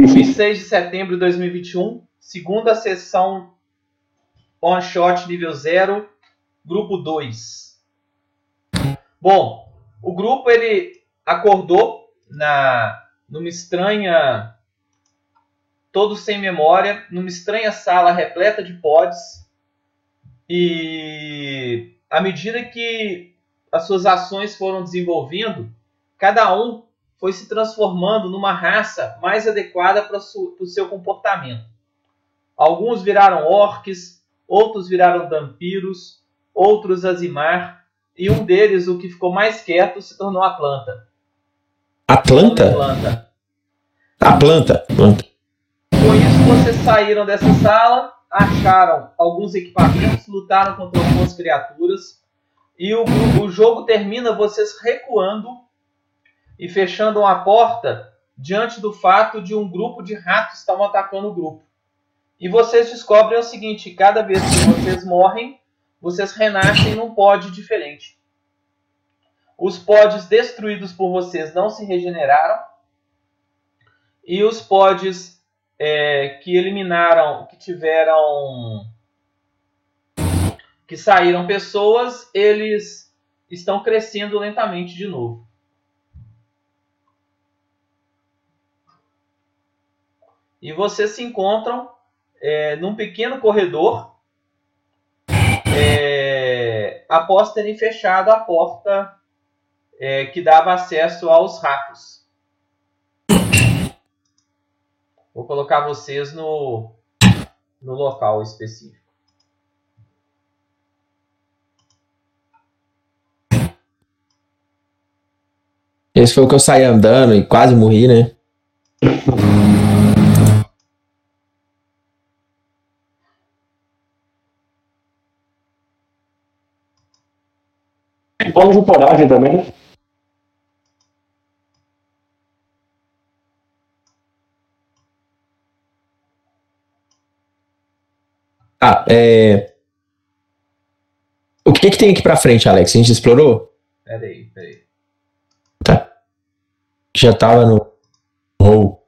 26 de setembro de 2021, segunda sessão one shot nível 0, grupo 2. Bom, o grupo ele acordou na numa estranha todos sem memória, numa estranha sala repleta de pods. E à medida que as suas ações foram desenvolvendo, cada um foi se transformando numa raça mais adequada para o seu comportamento. Alguns viraram orques, outros viraram vampiros, outros azimar, e um deles, o que ficou mais quieto, se tornou a planta. A planta? A planta. A planta. planta. Com isso, vocês saíram dessa sala, acharam alguns equipamentos, lutaram contra algumas criaturas, e o, o jogo termina vocês recuando e fechando uma porta diante do fato de um grupo de ratos estavam atacando o grupo. E vocês descobrem o seguinte: cada vez que vocês morrem, vocês renascem num pod diferente. Os pods destruídos por vocês não se regeneraram. E os pods é, que eliminaram, que tiveram. que saíram pessoas, eles estão crescendo lentamente de novo. E vocês se encontram é, num pequeno corredor é, após terem fechado a porta é, que dava acesso aos ratos. Vou colocar vocês no, no local específico. Esse foi o que eu saí andando e quase morri, né? Bônus de coragem também. Ah, é... O que, que tem aqui pra frente, Alex? A gente explorou? Peraí, peraí. Tá. Já tava no. Oh.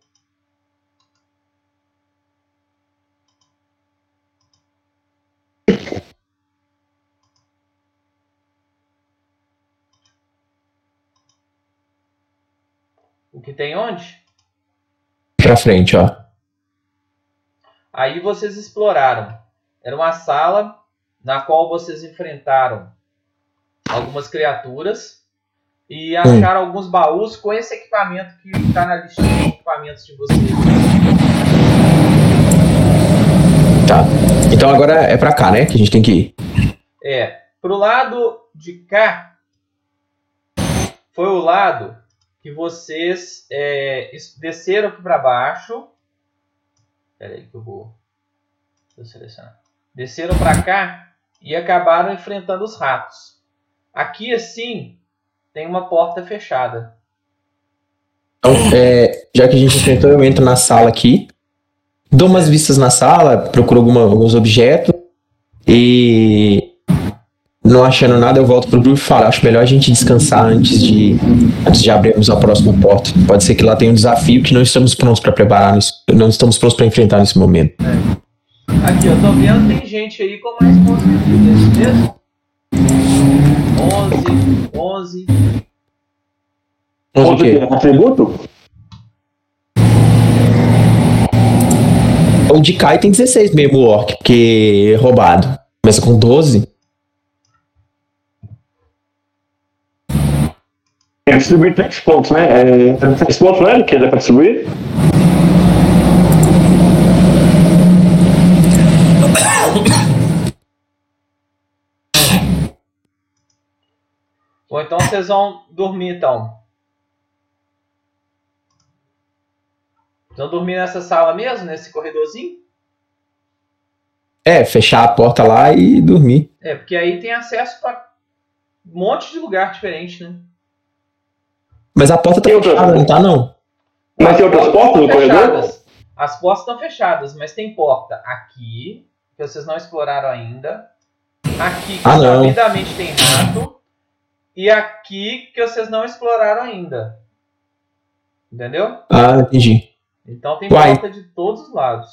Que tem onde? Pra frente, ó. Aí vocês exploraram. Era uma sala na qual vocês enfrentaram algumas criaturas e acharam hum. alguns baús com esse equipamento que está na lista de equipamentos de vocês. Tá. Então agora é pra cá, né? Que a gente tem que ir. É. Pro lado de cá foi o lado que vocês é, desceram aqui para baixo. Espera aí que eu vou, vou selecionar. Desceram para cá e acabaram enfrentando os ratos. Aqui assim tem uma porta fechada. Então, é, já que a gente enfrentou, eu entro na sala aqui, dou umas vistas na sala, procuro alguma, alguns objetos e não achando nada, eu volto pro grupo e falo, acho melhor a gente descansar antes de, antes de abrirmos a próxima porta. Pode ser que lá tenha um desafio que não estamos prontos para preparar, não estamos prontos para enfrentar nesse momento. É. Aqui, eu tô vendo tem gente aí com mais pontos de vida, é mesmo? 11, 11. 11 o quê? Atributo? O de Kai tem 16 mesmo, o Orc, porque é roubado. Começa com 12. Tem que distribuir três pontos, né? É, três pontos, né? Que dá pra distribuir? Ou então vocês vão dormir, então. Vocês vão dormir nessa sala mesmo, nesse corredorzinho? É, fechar a porta lá e dormir. É, porque aí tem acesso para um monte de lugar diferente, né? Mas a porta tá tem fechada, outras... não tá não? Mas tem outras portas no corredor? As portas estão fechadas, mas tem porta aqui, que vocês não exploraram ainda. Aqui, que ah, rapidamente tem rato. E aqui, que vocês não exploraram ainda. Entendeu? Ah, entendi. Então tem Uai. porta de todos os lados.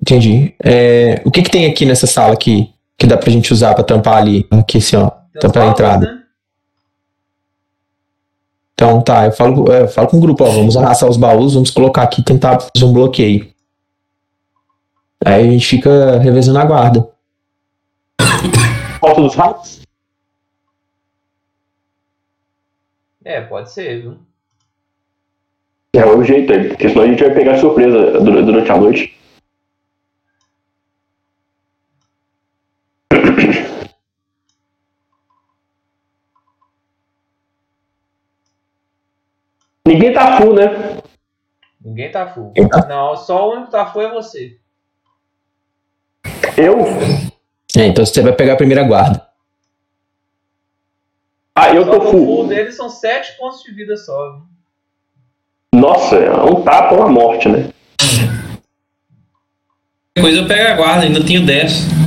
Entendi. É, o que que tem aqui nessa sala aqui que dá pra gente usar pra tampar ali? Aqui assim, ó. Tem Tampar a entrada. né? Então tá, eu falo, é, eu falo com o grupo, ó, vamos arrastar os baús, vamos colocar aqui e tentar fazer um bloqueio. Aí a gente fica revezando a guarda. Falta dos ratos? É, pode ser, viu? É o jeito porque senão a gente vai pegar surpresa dura- durante a noite. Ninguém tá full, né? Ninguém tá full. Tá? Não, só o único que tá full é você. Eu? É, então você vai pegar a primeira guarda. Ah, eu Só tô o full. full deles são 7 pontos de vida só. viu? Nossa, é um tapa ou uma morte, né? Depois eu pego a guarda, ainda tenho 10.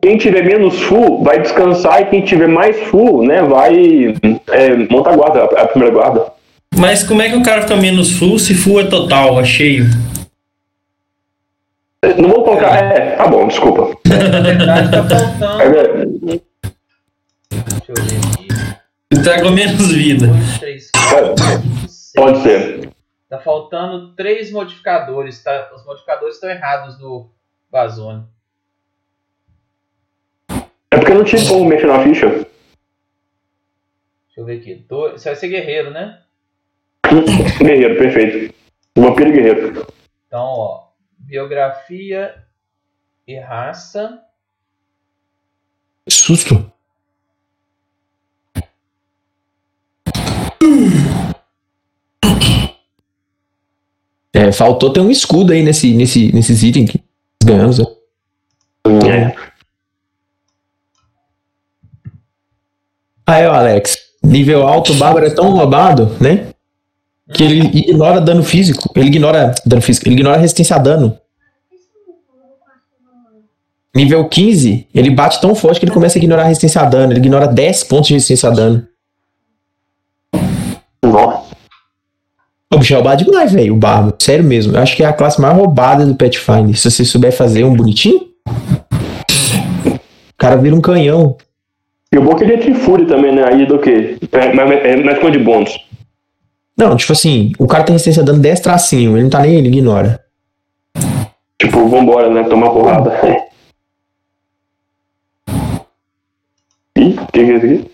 Quem tiver menos full vai descansar e quem tiver mais full, né, vai é, montar a guarda, a primeira guarda. Mas como é que o cara fica menos full se full é total, é cheio? Não vou colocar. É, tá bom, desculpa. Na verdade, tá faltando. É, Deixa eu ver aqui. Tá com menos vida. 2, 3, 4, 5, 6. Pode ser. Tá faltando 3 modificadores. Tá? Os modificadores estão errados no Bazone. É porque eu não tinha como mexer na ficha. Deixa eu ver aqui. Do... Você vai ser guerreiro, né? Guerreiro, perfeito. Vampiro e guerreiro. Então, ó. Biografia e raça. Susto. É, faltou ter um escudo aí nesse, nesse, nesses itens que nós ganhamos. né? É. O Alex. Nível alto, o Bárbaro é tão roubado, né? Que ele ignora dano físico. Ele ignora dano físico. Ele ignora resistência a dano. Nível 15, ele bate tão forte que ele começa a ignorar resistência a dano. Ele ignora 10 pontos de resistência a dano. Nossa. O bicho é roubado demais, velho. O Bárbaro. Sério mesmo. Eu acho que é a classe mais roubada do Pathfinder. Se você souber fazer um bonitinho. O cara vira um canhão. E o bom é que ele é Trifúria também, né? Aí do que? É, mas é, mais quanto de bônus? Não, tipo assim, o cara tem resistência a dano 10 tracinho. Ele não tá nem ele ignora. Tipo, vambora, né? Tomar porrada. Ih, o que, é isso aqui?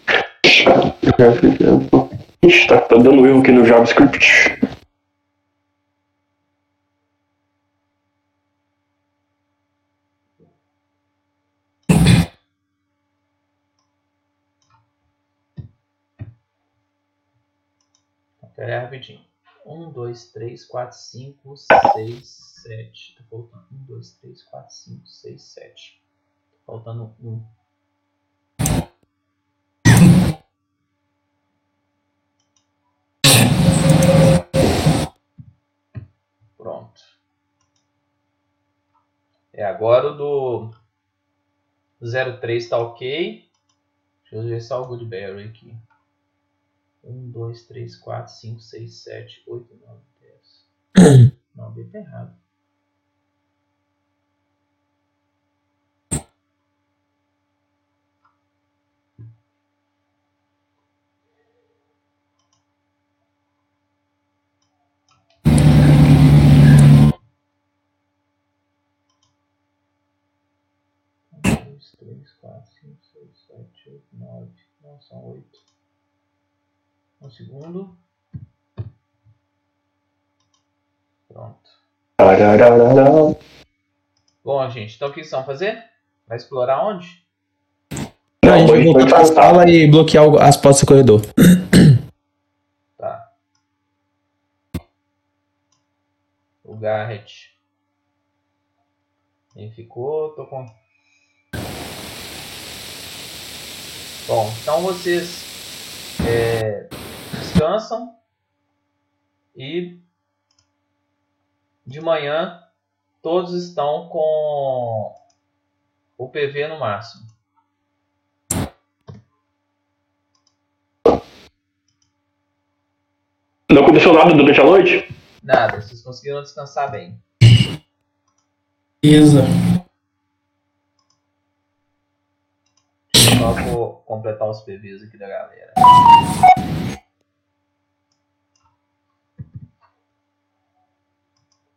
Ixi, tá, tá dando erro aqui no JavaScript. Pera aí rapidinho. 1, 2, 3, 4, 5, 6, 7. Tá faltando 1, 2, 3, 4, 5, 6, 7. Tá faltando 1. Pronto. É, agora o do 03 tá ok. Deixa eu ver só o Goodberry aqui. 1, 2, 3, 4, 5, 6, 7, 8, 9, 10. Não, B tá errado. Um, dois, três, quatro, cinco, seis, sete, oito, nove. Não, são oito. Um segundo. Pronto. Bom, gente, então o que vocês vão fazer? Vai explorar onde? Não, a gente vai voltar pra sala e bloquear as portas do corredor. Tá. O Garrett. Quem ficou? Tô com. Bom, então vocês é, descansam e de manhã todos estão com o PV no máximo. Não aconteceu nada durante a noite? Nada, vocês conseguiram descansar bem. Beleza. Só vou completar os PVs aqui da galera.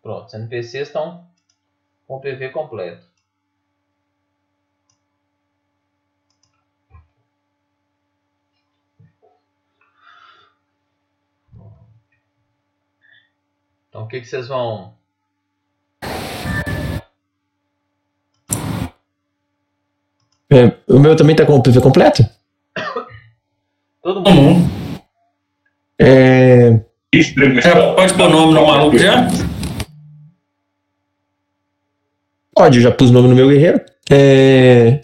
Pronto, os NPCs estão com o PV completo. Então o que, que vocês vão. É, o meu também tá com o PV completo? Todo Todo mundo. É, Já pode pôr o nome no maluco já? Pode, eu já pus o nome no meu guerreiro. É,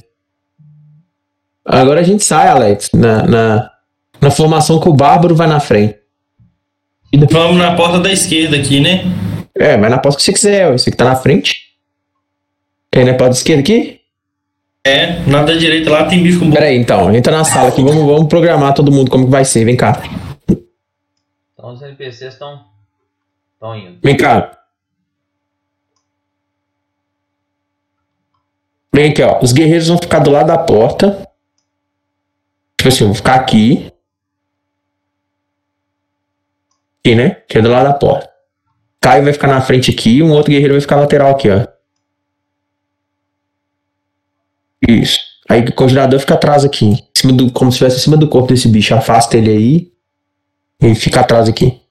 agora a gente sai, Alex, na, na, na formação que o Bárbaro vai na frente. Vamos na porta da esquerda aqui, né? É, vai na porta que você quiser, esse que tá na frente. Quer ir na porta esquerda aqui? É, na da direita lá tem bicho com. Pera aí, então, entra na sala aqui, vamos, vamos programar todo mundo como que vai ser, vem cá. Então os NPCs estão estão indo. Vem cá. Vem aqui, ó. Os guerreiros vão ficar do lado da porta. Tipo assim, eu vou ficar aqui. Aqui, né? Que é do lado da porta. Caio vai ficar na frente aqui e um outro guerreiro vai ficar lateral aqui, ó. Isso. Aí o congelador fica atrás aqui. Em cima do, como se estivesse em cima do corpo desse bicho. Afasta ele aí. E fica atrás aqui.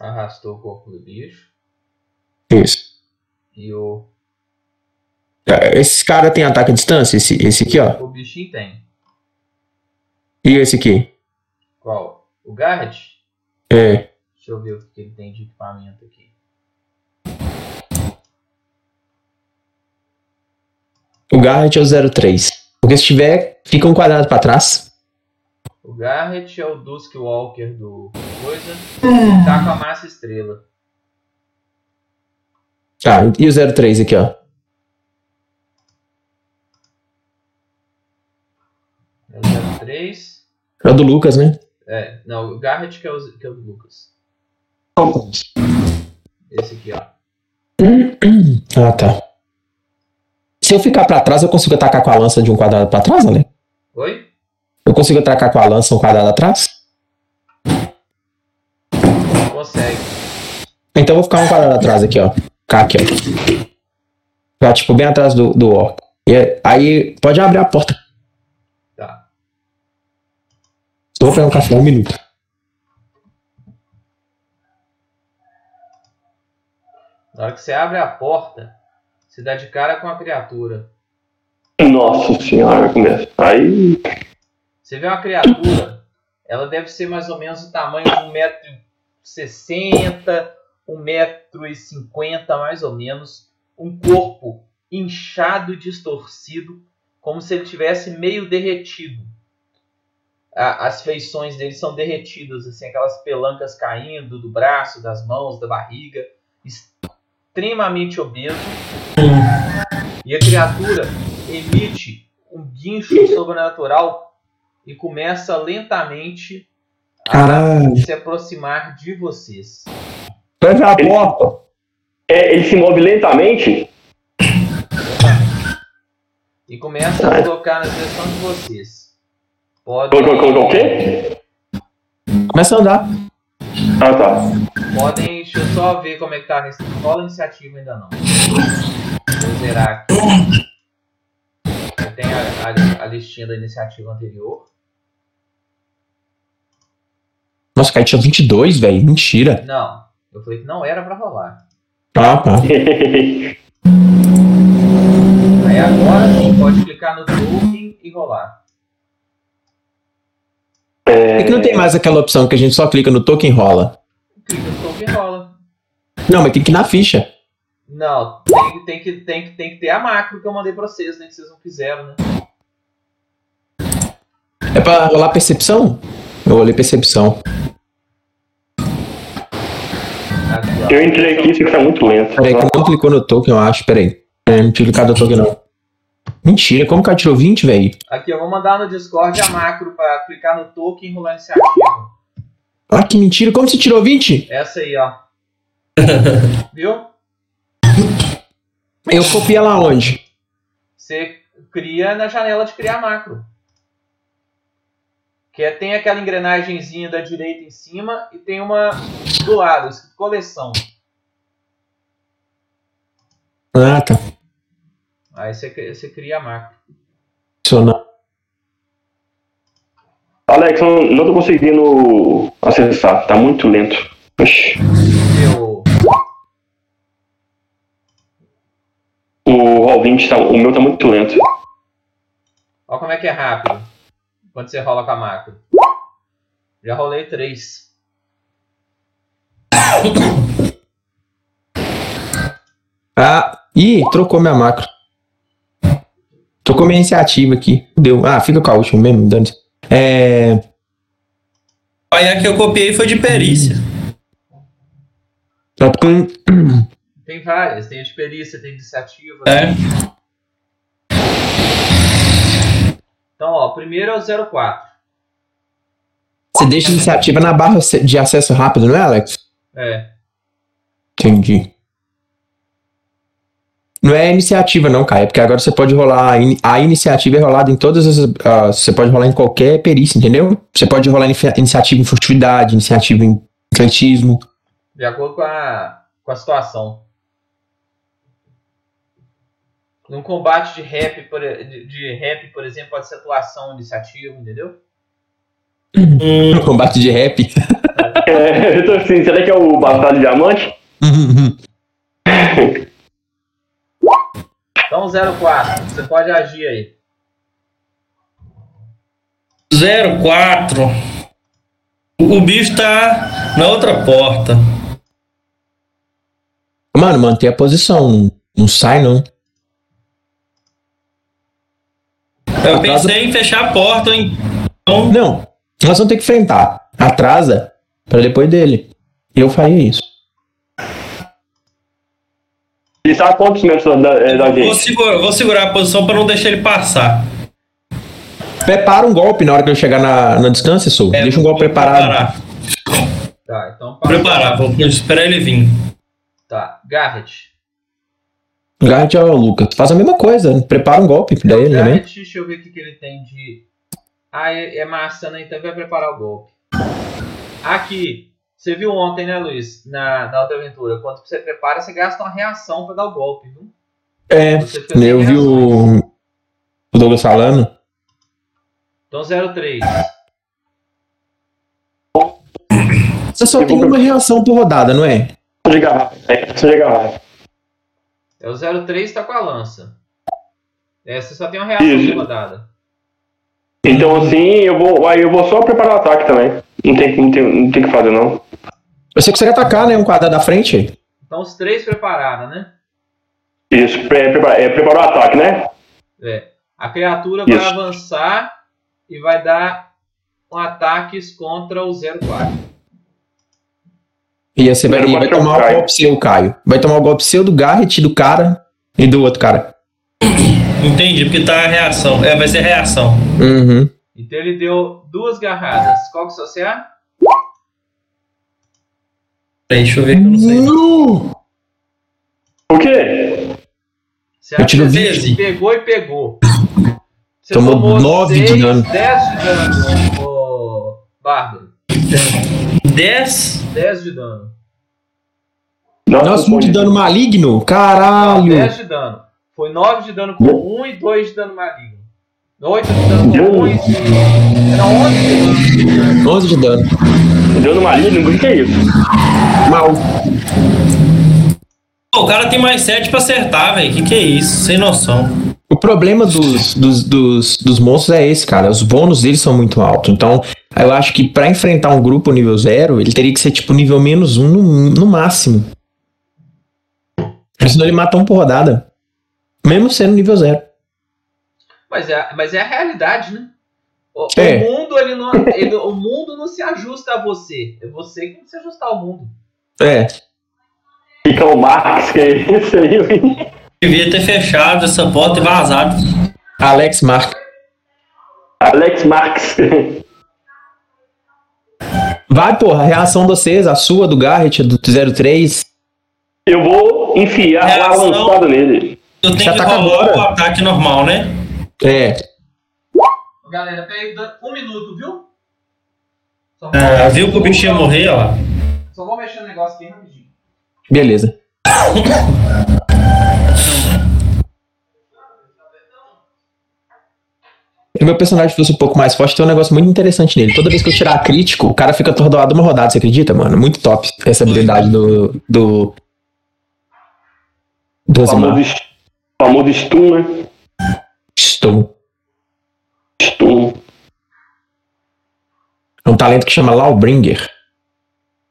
Arrastou o corpo do bicho. Isso. E o, Esse cara tem ataque à distância? Esse, esse aqui, ó. o bichinho tem. E esse aqui? Qual? O Garrett? É. Deixa eu ver o que ele tem de equipamento aqui. O Garrett é o 03. Porque se tiver, fica um quadrado pra trás. O Garrett é o Dusk Walker do coisa. Tá com a massa estrela. Tá, e o 03 aqui, ó. É o 03. É o do Lucas, né? É, não, o Garrett que é o, que é o do Lucas. Esse aqui, ó. Ah, tá. Se eu ficar pra trás, eu consigo atacar com a lança de um quadrado pra trás, Ale? Oi? Eu consigo atacar com a lança um quadrado atrás? Consegue. Então eu vou ficar um quadrado atrás aqui, ó. Ficar aqui, ó. Ficar, tipo, bem atrás do, do orc. E é- aí, pode abrir a porta. Tá. Só vou pegar um café um minuto. Na hora que você abre a porta, você dá de cara com a criatura. Nossa senhora, começa. Aí. Você vê uma criatura, ela deve ser mais ou menos o tamanho de 1,60m, 1,50m mais ou menos. Um corpo inchado e distorcido, como se ele tivesse meio derretido. A- As feições dele são derretidas, assim, aquelas pelancas caindo do braço, das mãos, da barriga. Extremamente obeso. E a criatura emite um guincho sobrenatural e começa lentamente a Caralho. se aproximar de vocês. Fecha a porta. É, ele se move lentamente. E começa a tocar na direção de vocês. Podem, Colocou colocou o quê? Começa a andar. Ah, tá. podem. Deixa eu só ver como é que tá. nesse- Rola a iniciativa ainda não. Vou zerar aqui. Eu tenho a, a- a listinha da iniciativa anterior. Nossa, Kai tinha 22, velho. Mentira. Não. Eu falei que não era pra rolar. Ah, tá. Aí agora sim, pode clicar no token e rolar. É que não tem mais aquela opção que a gente só clica no token e rola. Clica no token e rola. Não, mas tem que ir na ficha. Não, tem, que- tem, que, tem, que, tem que ter a macro que eu mandei pra vocês, né? Que vocês não fizeram, né? É pra rolar percepção? Eu olhei percepção. Eu entrei aqui e tá muito lento. Peraí, que não clicou no token, eu acho. Peraí. É, não tinha clicado no token, não. Mentira, como que ela tirou 20, velho? Aqui, eu vou mandar no Discord a macro pra clicar no token e enrolar a iniciativa. Ah, que mentira, como você tirou 20? Essa aí, ó. Viu? Eu copiei ela onde? Você cria na janela de criar macro. Que é, tem aquela engrenagemzinha da direita em cima e tem uma do lado, escrito coleção. Ah, tá. Aí você, você cria a macro. Funciona. Alex, não, não tô conseguindo acessar, tá muito lento. Oxi. O Roll20 tá. O meu tá muito lento. Olha como é que é rápido. Quando você rola com a macro. Já rolei três. Ah, ih, trocou minha macro. Trocou minha iniciativa aqui. Deu. Ah, fica com a última mesmo, dane É. Aí a que eu copiei foi de perícia. Tá com. Tem várias. Tem a de perícia, tem iniciativa. É. Então, ó, primeiro é o 04. Você deixa a iniciativa na barra de acesso rápido, não é, Alex? É. Entendi. Não é iniciativa, não, Caio, porque agora você pode rolar. a ini- A iniciativa é rolada em todas as. ah, você pode rolar em qualquer perícia, entendeu? Você pode rolar inicia- iniciativa em furtividade, iniciativa em atletismo. De acordo com a, com a situação. Num combate de rap, por, de, de rap, por exemplo, pode ser atuação, iniciativa, entendeu? Hum, No combate de rap. É, eu tô assim, será que é o Bastardo Diamante? Então, 04. Você pode agir aí. 04. O o bicho tá na outra porta. Mano, manter a posição. Não sai, não. Eu pensei em fechar a porta, hein? Então, Não. Nós vamos ter que enfrentar. Atrasa pra depois dele. Eu faria isso. Ele está a quantos metros da, da vou, gente? segurar, vou segurar a posição pra não deixar ele passar. Prepara um golpe na hora que eu chegar na, na distância, Sou. É, Deixa um golpe vou preparado. Preparar. Tá, então Vou preparar, vou esperar ele vir. Tá, Garrett. Garrett é o Lucas. Faz a mesma coisa. Prepara um golpe pra ele também. Garrett, deixa eu ver o que, que ele tem de. Ah, é, é massa, né? Então vai preparar o golpe. Aqui. Você viu ontem, né, Luiz? Na, na outra aventura. Quando você prepara, você gasta uma reação pra dar o golpe, viu? É. Eu vi o, o Douglas falando. Então 03. Você só tem uma reação por rodada, não é? Só de garrafa. É, só de garrafa. É o 03 tá com a lança. É, você só tem uma reação de rodada. Então assim, eu vou. Aí eu vou só preparar o ataque também. Não tem, não tem, não tem o que fazer, não. Você consegue atacar, né? Um quadrado da frente. Então os três prepararam, né? Isso, pre, prepara, é, preparar o ataque, né? É. A criatura vai Isso. avançar e vai dar um ataques contra o 04. E aí você vai, vai é o tomar o Caio. golpe seu, Caio. Vai tomar o golpe seu do Garrett, do cara e do outro cara. Entendi, porque tá a reação. É, vai ser reação. Uhum. Então ele deu duas garradas. Qual que é o seu CA? Peraí, Deixa eu ver que eu não sei. Nu! O quê? CA Eu tiro 13, 20. Pegou e pegou. Você Tomou nove de seis, dano. 10 de dano, ô Bárbaro. 10? 10 de dano. Nossa, muito dano maligno. Caralho. 10 de dano. Foi 9 de dano com 1 e 2 de dano maligno. 8 de dano com 1 e. Era 11 de dano. 11 de dano. Dano maligno? O que é isso? Mal. Pô, o cara tem mais 7 pra acertar, velho. Que que é isso? Sem noção. O problema dos, dos, dos, dos monstros é esse, cara. Os bônus deles são muito altos. Então, eu acho que pra enfrentar um grupo nível zero, ele teria que ser tipo nível menos um no, no máximo. Porque senão ele mata um por rodada. Mesmo sendo nível zero. Mas é, mas é a realidade, né? O, É. o mundo, ele não, ele- o mundo não se ajusta a você. É você que tem que se ajustar ao mundo. É. Fica o Marx, que é isso aí. Devia ter fechado essa porta e vazado. Alex Marques. Alex Marques. Vai, porra, a reação de vocês, a sua, do Garrett, do 03. Eu vou enfiar a Reação. lançada nele. Eu tenho Já que tá rolar o ataque normal, né? É. Galera, peraí, dá um minuto, viu? Só Ah, viu que o bicho ia morrer, ó. só vou mexer no negócio aqui rapidinho. Beleza. Se o meu personagem fosse um pouco mais forte, tem um negócio muito interessante nele. Toda vez que eu tirar crítico, o cara fica atordoado uma rodada, você acredita, mano? Muito top essa habilidade do. do. do famoso, famoso stun, né? Estou. Stun. É um talento que chama Lawbringer.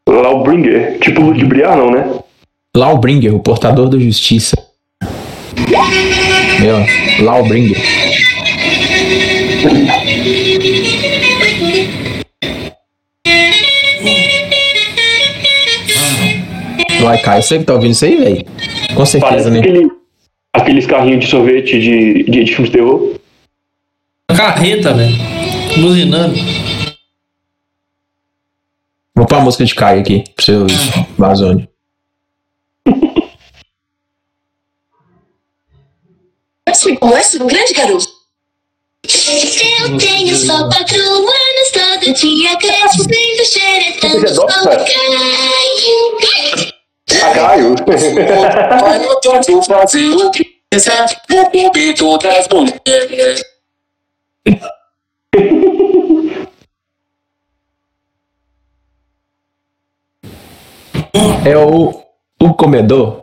Lawbringer. Tipo ludibriar, não, né? Lawbringer, o portador da justiça. Meu, Lawbringer. Vai, Caio, você que tá ouvindo isso aí, velho? Com certeza, Parece né? aquele, aqueles carrinhos de sorvete de, de, de filme de terror. Carreta, velho. Buzinando. Vou pôr a música de Caio aqui, pro seu. Fui com essa um grande garoto. Eu tenho só quatro anos, todo dia cresço, lindo cheiro é tanto Você é sol doctor? cai. A Caio. Vou fazer o que quiser. Mulheres. É o, o comedor.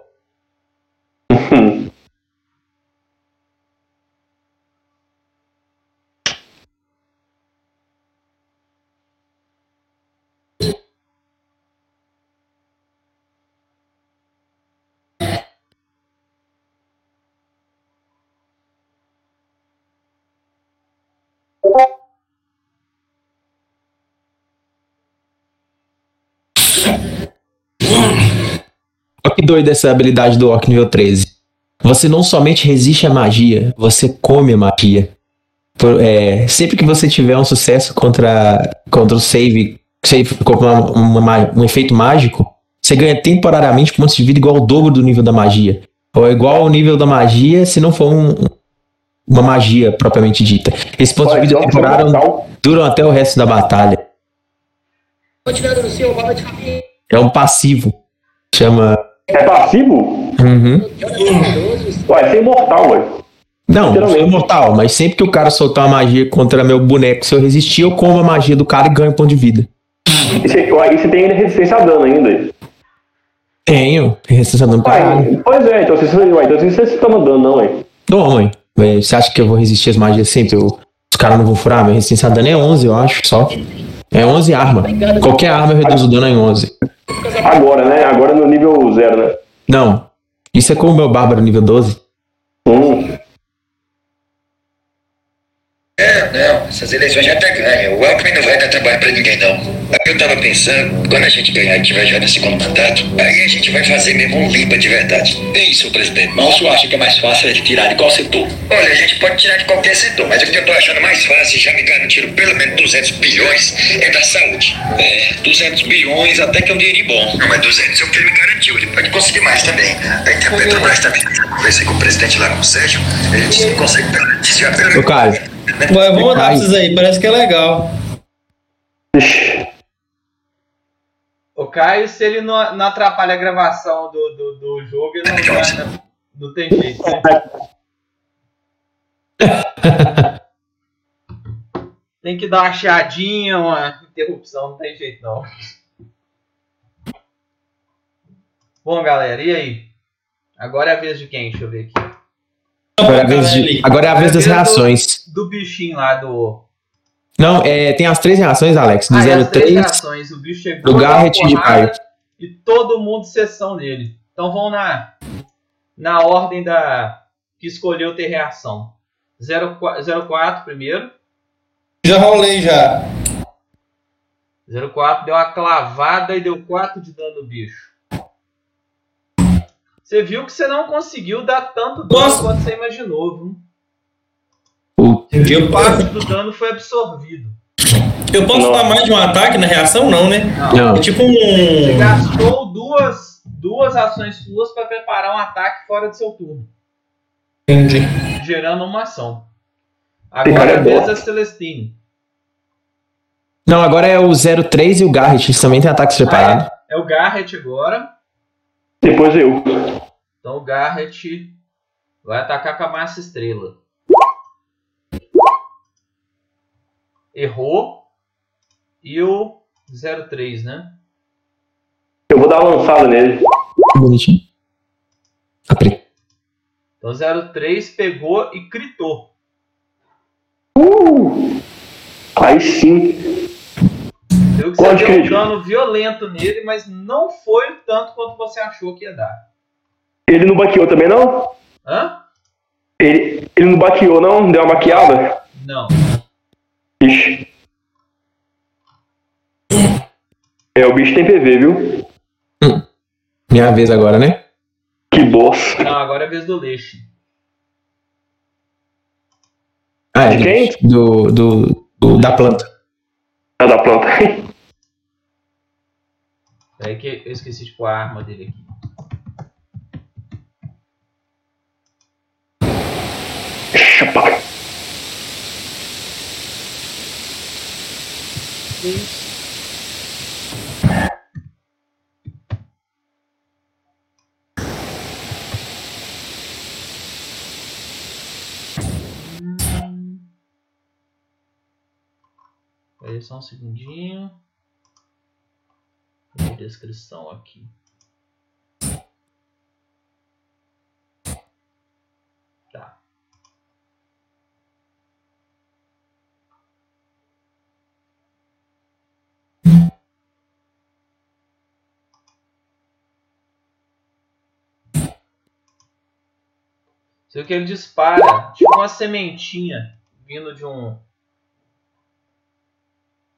Doido essa habilidade do Orc nível 13. Você não somente resiste à magia, você come a magia. Por- é, sempre que você tiver um sucesso contra, contra o save, save contra uma- uma ma- um efeito mágico, você ganha temporariamente pontos de vida igual ao dobro do nível da magia. Ou igual ao nível da magia se não for um- uma magia propriamente dita. Esses pontos de vida então, temporários duram até o resto da batalha. É um passivo. Chama. É passivo? Uhum. Ué, você é imortal, ué. Não, não sou imortal, mas sempre que o cara soltar uma magia contra meu boneco, se eu resistir, eu como a magia do cara e ganho ponto de vida. E você, ué, e você tem resistência a dano ainda. Tenho, resistência a dano pra caralho. Pois é, então você, ué, então você, você toma dano, não, ué. Não, mãe. Você acha que eu vou resistir as magias sempre? Eu- os caras não vão furar? Minha resistência a dano é 11, eu acho, só. É 11 arma. Qualquer arma eu reduzo o dano em 11. Agora, né? Agora no nível zero, né? Não. Isso é como o meu bárbaro nível 12. Hum. É, não, essas eleições já tá ganha. O Alckmin não vai dar trabalho pra ninguém, não. Aí eu tava pensando, quando a gente ganhar e tiver já no segundo mandato, aí a gente vai fazer mesmo um limpa de verdade. É isso, presidente. Mas o senhor acha que é mais fácil de tirar de qual setor? Olha, a gente pode tirar de qualquer setor, mas o que eu tô achando mais fácil, já me garantiram pelo menos 200 bilhões, é da saúde. É, 200 bilhões até que é um dinheirinho bom. Não, mas 200 é o que ele me garantiu, ele pode conseguir mais também. Aí tem a Petrobras também, eu conversei com o presidente lá, com o Sérgio, ele disse que consegue pelo- desviar pelo menos... Vai, vamos mandar pra vocês aí, parece que é legal. O Caio, se ele não, não atrapalha a gravação do, do, do jogo, ele não, não, não tem jeito. né? Tem que dar uma chiadinha, uma interrupção, não tem jeito não. Bom, galera, e aí? Agora é a vez de quem? Deixa eu ver aqui. Agora é a vez, de- agora é a vez das reações. Do bichinho lá do. Não, é, tem as três reações, Alex. Do Ah, e as três 03. reações. O bicho chegou. do Garrett e de Caio. E todo mundo sessão nele. Então vamos na, na ordem da que escolheu ter reação. 04, 04 primeiro. Já rolei já. 04 deu uma clavada e deu 4 de dano no bicho. Você viu que você não conseguiu dar tanto dano Nossa. quanto você imaginou, viu? Eu, Parte do dano foi absorvido. eu posso Nossa. dar mais de um ataque na reação? Não, né? Não. Não. É tipo Você um. gastou duas, duas ações suas para preparar um ataque fora do seu turno, Entendi. gerando uma ação. Agora é é a Celestine. Não, agora é o 03 e o Garrett. Eles também têm ataques preparados. É o Garrett agora. Depois eu. Então o Garrett vai atacar com a massa estrela. Errou. E o 03, né? Eu vou dar uma lançada nele. Bonitinho. Apre- Então 03 pegou e critou. Uh! Aí sim. Viu que você Quanto deu um dano violento nele, mas não foi tanto quanto você achou que ia dar. Ele não baqueou também, não? Hã? Ele, ele não baqueou, não? Deu uma baqueada? Não. Ixi. É, o bicho tem PV, viu? Minha vez agora, né? Que bosta. Não, agora é a vez do Leixe. Ah, é. De quem? Do, do, do- da planta. É da planta. É que eu esqueci de pôr a arma dele aqui. Chapa. Aí só um segundinho. Descrição aqui. Sei que ele dispara, tipo uma sementinha vindo de um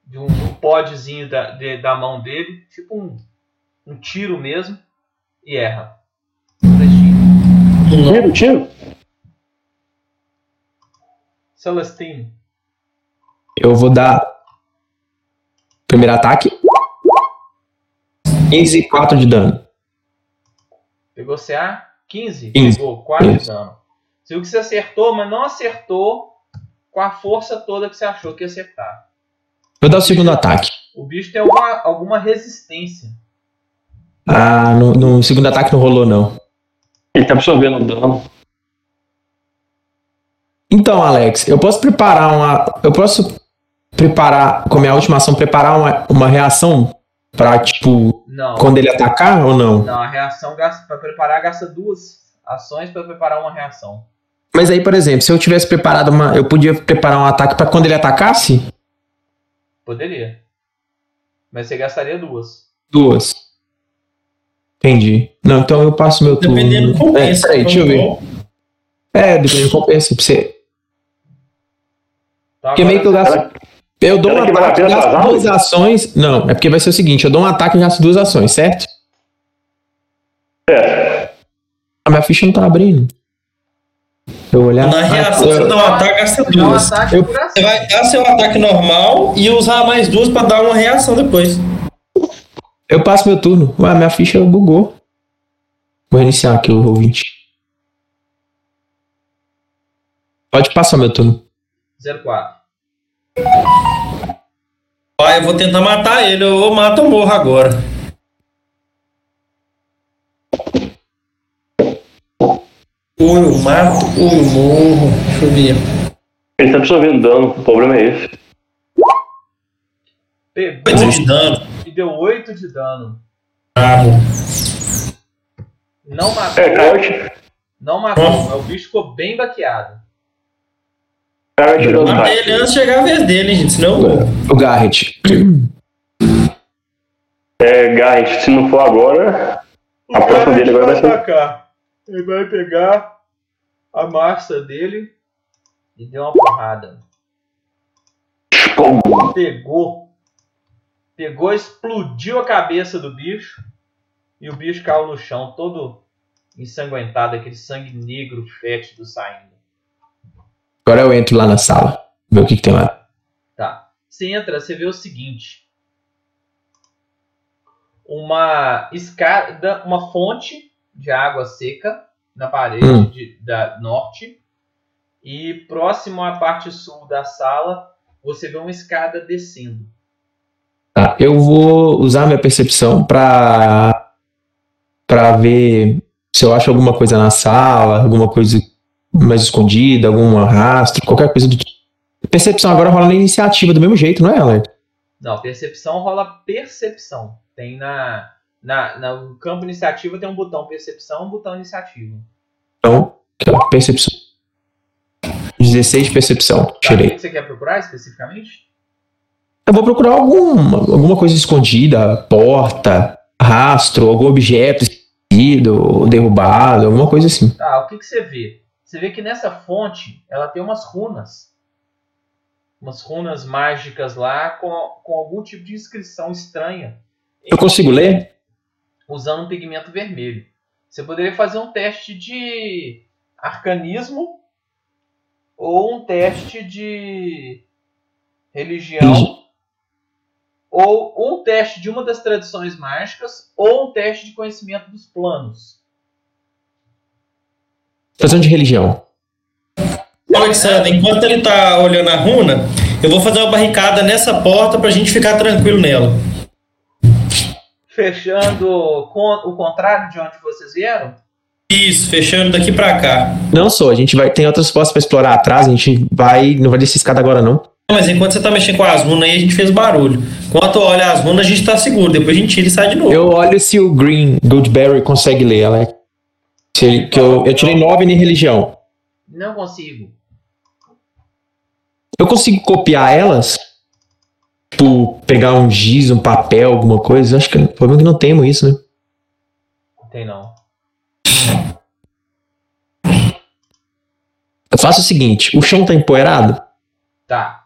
de um, um podzinho da, de- da mão dele, tipo um, um tiro mesmo, e erra. Tiro, tiro. Celestino. Eu vou dar. Primeiro ataque. 15 e 4 de dano. Pegou CA? 15? 15. Pegou 4 de Isso. dano. Você viu que você acertou, mas não acertou com a força toda que você achou que ia acertar. Vou dar o segundo ataque. O bicho tem alguma, alguma resistência. Ah, no, no segundo ataque não rolou, não. Ele tá absorvendo o dano. Então, Alex, eu posso preparar uma. Eu posso preparar, com a minha última ação, preparar uma, uma reação pra, tipo, Não. quando ele atacar ou não? Não, a reação gasta, pra preparar gasta duas ações pra preparar uma reação. Mas aí, por exemplo, se eu tivesse preparado uma. Eu podia preparar um ataque pra quando ele atacasse? Poderia. Mas você gastaria duas. Duas. Entendi. Não, então eu passo meu turno. Dependendo do É, compensa. peraí, deixa eu ver. Então, É, dependendo do compensa. Pra você. Então, Porque meio que eu gasto. Eu dou um ataque, gasto duas ações. Não, é porque vai ser o seguinte: eu dou um ataque e gasto duas ações, certo? É. A minha ficha não tá abrindo. Eu olhar. Na Ah, reação, você dá um ataque, gasta um duas. Eu-. Você vai dar seu ataque normal e usar mais duas pra dar uma reação depois. Eu passo meu turno. Ué, minha ficha bugou. Vou reiniciar aqui o ouvinte. Pode passar meu turno. 04. Pai, eu vou tentar matar ele, ou mato ou morro agora. Ou eu mato ou eu morro. Deixa eu ver. Ele tá absorvendo dano. O problema é esse. Pegou Oito de dano. e deu 8 de dano. Bravo. Não matou. É. Não matou, mas o bicho ficou bem baqueado. Coyote tirou do ele antes de chegar a vez dele, gente. Senão. O Garrett. É, Garrett, se não for agora, a próxima dele agora vai ser. atacar. Ele vai pegar a massa dele e deu uma porrada. Pegou. Pegou, explodiu a cabeça do bicho. E o bicho caiu no chão, todo ensanguentado, aquele sangue negro fétido saindo. Agora eu entro lá na sala. Ver o que, que tem lá. Tá. Você entra, você vê o seguinte. Uma escada, uma fonte de água seca na parede Hum. de- da norte. E próximo à parte sul da sala, você vê uma escada descendo. Tá, eu vou usar minha percepção pra, pra ver se eu acho alguma coisa na sala, alguma coisa mais escondida, algum rastro, qualquer coisa do tipo. Percepção agora rola na iniciativa do mesmo jeito, não é, Alex? Não, percepção rola percepção. Tem na, na, na- no campo iniciativa tem um botão percepção, um botão iniciativa. Então, ó, percepção. 16 de percepção, Tá, o tirei. que você quer procurar especificamente? Eu vou procurar alguma, alguma coisa escondida, porta, rastro, algum objeto esquecido, derrubado, alguma coisa assim. Tá, o que, que você vê? Você vê que nessa fonte ela tem umas runas. Umas runas mágicas lá com, com algum tipo de inscrição estranha. Eu consigo ler? Usando um pigmento vermelho. Você poderia fazer um teste de arcanismo ou um teste de religião Religi- ou um teste de uma das tradições mágicas ou um teste de conhecimento dos planos. Fazer um de religião. Alexandre, enquanto ele tá olhando a runa, eu vou fazer uma barricada nessa porta pra gente ficar tranquilo nela. Fechando com o contrário de onde vocês vieram? Isso, fechando daqui pra cá. Não só, a gente vai. Tem outras postas pra explorar atrás, a gente vai. Não vai descer escada agora, não. Mas enquanto você tá mexendo com as runas aí, a gente fez barulho. Enquanto olha as runas, a gente tá seguro. Depois a gente tira e sai de novo. Eu olho se o Green Goldberry consegue ler, Alex. Se ele- que eu, eu tirei 9 em religião. Não consigo. Eu consigo copiar elas? Tipo, pegar um giz, um papel, alguma coisa? Acho que o problema é que não temos isso, né? Não tem não. Eu faço o seguinte: o chão tá empoeirado? Tá.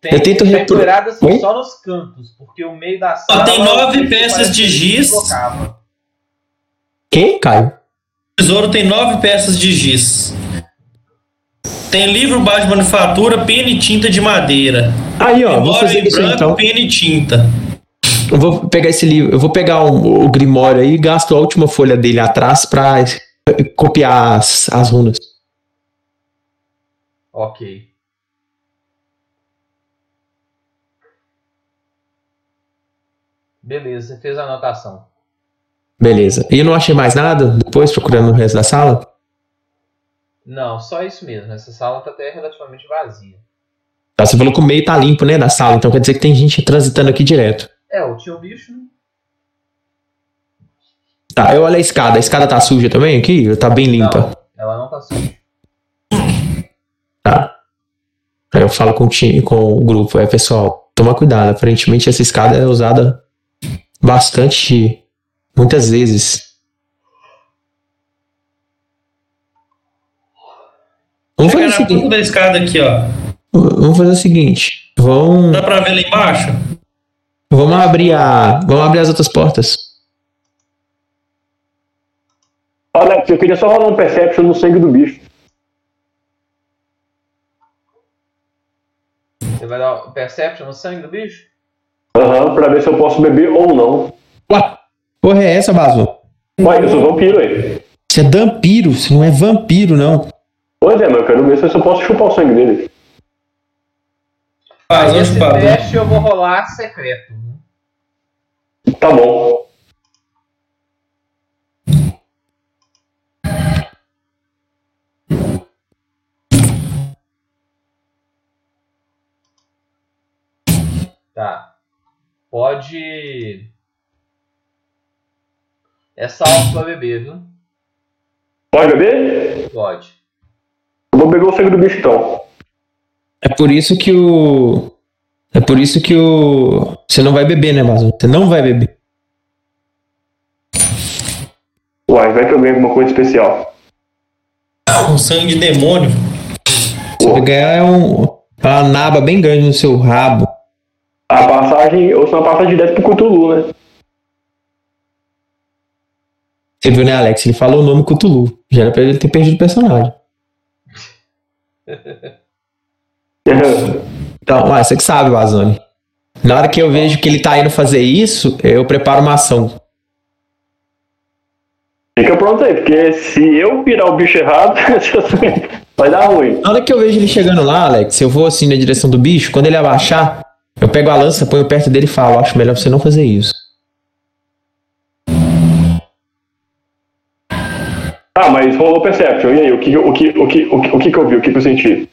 Tem, Eu tento tem repro- poeiradas Oi? só nos cantos, porque o meio da sala. tem nove peças de giz. Quem, Caio? O tesouro tem nove peças de giz. Tem livro baixo de manufatura, pena e tinta de madeira. Aí, ó, vou fazer em isso aí, branco, então. pena e tinta. Eu vou pegar esse livro, eu vou pegar o, o Grimório aí e gasto a última folha dele atrás pra eh, copiar as, as runas. Ok. Beleza, você fez a anotação. Beleza. E eu não achei mais nada depois, procurando o resto da sala? Não, só isso mesmo. Essa sala tá até relativamente vazia. Tá, você falou que o meio tá limpo, né, da sala, então quer dizer que tem gente transitando aqui direto. É, o tio bicho, né? Tá, eu olho a escada. A escada tá suja também aqui? Tá bem limpa? Não, ela não tá suja. Tá. Aí eu falo com o, time, com o grupo, é pessoal, toma cuidado. Aparentemente essa escada é usada bastante, muitas vezes. Vamos fazer, o seguinte, da escada aqui, ó. Vamos fazer o seguinte. Vamos, Dá pra ver lá embaixo? vamos abrir a. Vamos abrir as outras portas. Alex, eu queria só rolar um perception no sangue do bicho. Você vai dar o perception no sangue do bicho? Aham, pra ver se eu posso beber ou não. Ué, porra é essa, Baso? Ué, eu sou vampiro aí. Você é vampiro, você não é vampiro, não. Pois é, mas eu quero ver se eu posso chupar o sangue dele. Faz, Aí esse faz? teste eu vou rolar secreto. né? Tá bom. Tá. Pode. É salvo pra beber, viu? Pode beber? Pode. Eu vou beber o sangue do bicho então. É por isso que o. É por isso que o. Você não vai beber, né, Baso? Você não vai beber. Uai, vai que eu ganho alguma coisa especial. Um sangue de demônio. Você vai ganhar um, uma naba bem grande no seu rabo. A passagem, ou se não, a passagem direto pro Cthulhu, né? Você viu, né, Alex? Ele falou o nome Cthulhu. Já era pra ele ter perdido o personagem. Então, ah, você que sabe, Vazone. Na hora que eu vejo que ele tá indo fazer isso, eu preparo uma ação. Fica pronto aí, porque se eu virar o bicho errado, vai dar ruim. Na hora que eu vejo ele chegando lá, Alex, eu vou assim na direção do bicho, quando ele abaixar, eu pego a lança, ponho perto dele e falo, acho melhor você não fazer isso. Tá, mas rolou Perception. E aí, o que, o que, o que, o que, o que, que eu vi? O que, que eu senti?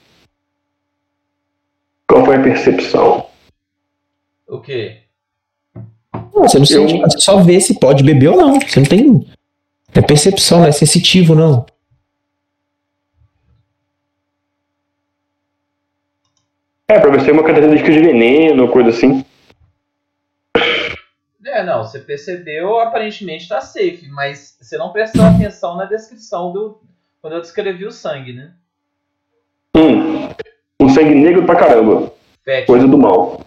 Qual foi a percepção? O quê? Não, você não sente, você só vê se pode beber ou não. Você não tem. É percepção, não é sensitivo, não. É, pra ver se é uma característica de veneno, coisa assim. É, não, você percebeu, aparentemente tá safe, mas você não prestou atenção na descrição do. Quando eu descrevi o sangue, né? Hum. Um sangue negro pra caramba. Fétido. Coisa do mal.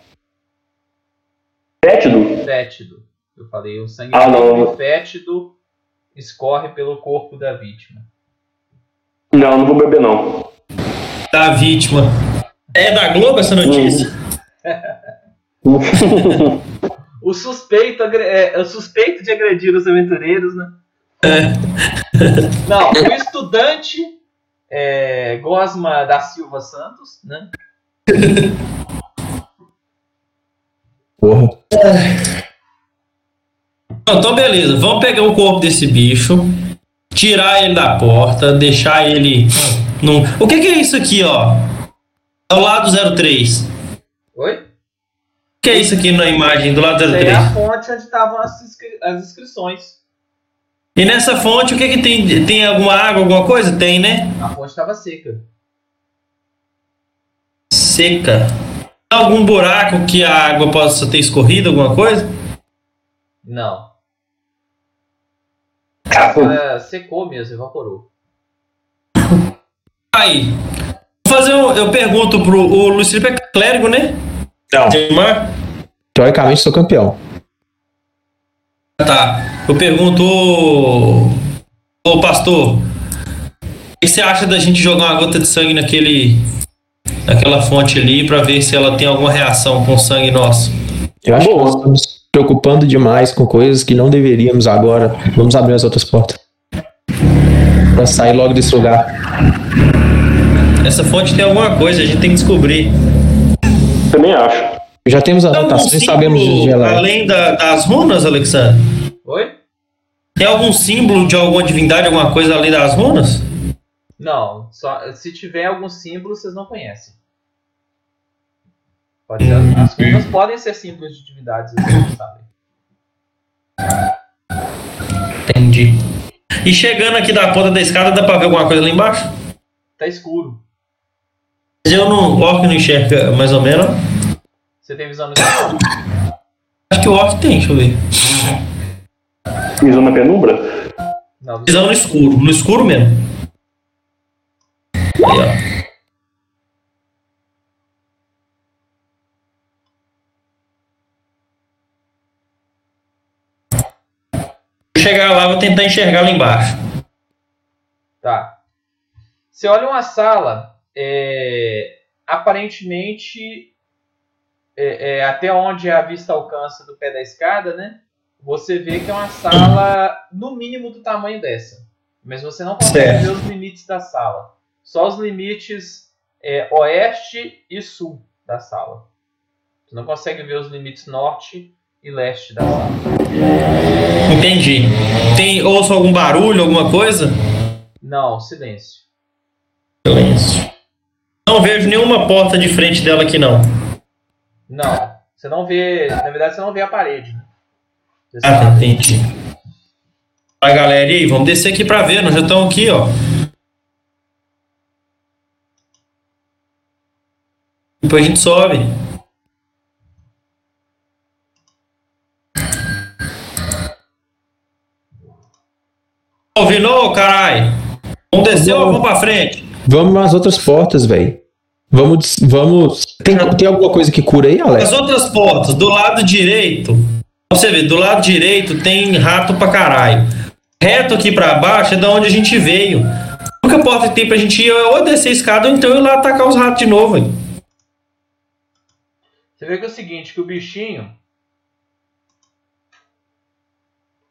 Fétido? Fétido. Eu falei, o sangue Ah, negro não. fétido escorre pelo corpo da vítima. Não, não vou beber não. Da vítima. É da Globo essa notícia? O suspeito, agre- é, o suspeito de agredir os aventureiros, né? Não, o estudante é, Gosma da Silva Santos, né? Porra. Não, Então, beleza. Vamos pegar o corpo desse bicho, tirar ele da porta, deixar ele. Num... O que, que é isso aqui, ó? Ao lado 03. O Oi? que é isso aqui na imagem do lado Isso aí é 03? a fonte onde estavam as, inscri- as inscrições. E nessa fonte, o que, que tem? Tem alguma água, alguma coisa? Tem, né? A fonte estava seca. Seca. Tem algum buraco que a água possa ter escorrido, alguma coisa? Não. Ela secou mesmo, evaporou. Aí. Vou fazer um, eu pergunto pro o Luiz Felipe é clérigo, né? Não. Teoricamente sou campeão. Tá. Eu pergunto, ô, pastor, o que você acha da gente jogar uma gota de sangue naquele, naquela fonte ali pra ver se ela tem alguma reação com o sangue nosso? Eu acho Boa. que nós estamos preocupando demais com coisas que não deveríamos agora. Vamos abrir as outras portas. Pra sair logo desse lugar. Essa fonte tem alguma coisa, a gente tem que descobrir. Também acho. Já temos as algum anotações, sabemos ela é. além da- das runas, Alexandre? Oi? Tem algum símbolo de alguma divindade, alguma coisa além das runas? Não, só, se tiver algum símbolo, vocês não conhecem. Pode ser, as runas podem ser símbolos de divindades, vocês não sabem. Entendi. E chegando aqui da ponta da escada, dá pra ver alguma coisa lá embaixo? Tá escuro. Mas eu não. O orc não enxerga mais ou menos. Você tem visão no escuro? Acho que o orc tem, deixa eu ver. Visão na penumbra? Não, visão. Visão no escuro, no escuro mesmo. Aí, ó. Vou chegar lá, vou tentar enxergar lá embaixo. Tá. Você olha uma sala, é, aparentemente é, é, até onde a vista alcança do pé da escada, né? Você vê que é uma sala no mínimo do tamanho dessa. Mas você não consegue Certo. ver os limites da sala. Só os limites é, oeste e sul da sala. Você não consegue ver os limites norte e leste da sala. Entendi. Tem, ouço algum barulho, alguma coisa? Não, silêncio. Silêncio. Não vejo nenhuma porta de frente dela aqui, não. Não. Você não vê. Na verdade, você não vê a parede. Né? Ah, entendi. Vai, galera, e aí? Vamos descer aqui pra ver. Nós já estamos aqui, ó. Depois a gente sobe. Ouvindo, caralho? Vamos descer ou vamos pra frente? Vamos nas outras portas, velho. Vamos. vamos... Tem, tem alguma coisa que cura aí, Alex? As outras portas, do lado direito, pra você ver, do lado direito tem rato pra caralho. Reto aqui pra baixo é da onde a gente veio. A única porta que tem pra gente ir é ou descer a escada ou então ir lá atacar os ratos de novo. hein? Você vê que é o seguinte, que o bichinho.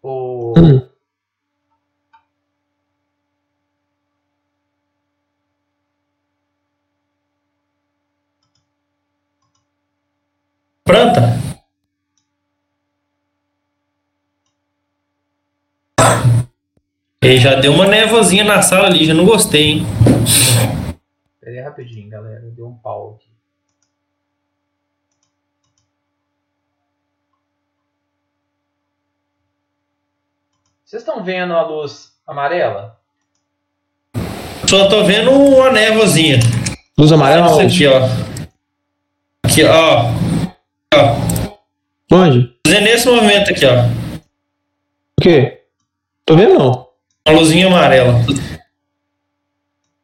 O. Hum. Planta? E já deu uma nevozinha na sala ali, já não gostei, hein? Pera aí rapidinho, galera. Deu um pau aqui. Vocês estão vendo a luz amarela? Só tô vendo uma névoazinha. Luz amarela Isso aqui, ó. Aqui, ó. Ó. Onde? Fazendo nesse movimento aqui, ó. O quê? Tô vendo não. Uma luzinha amarela.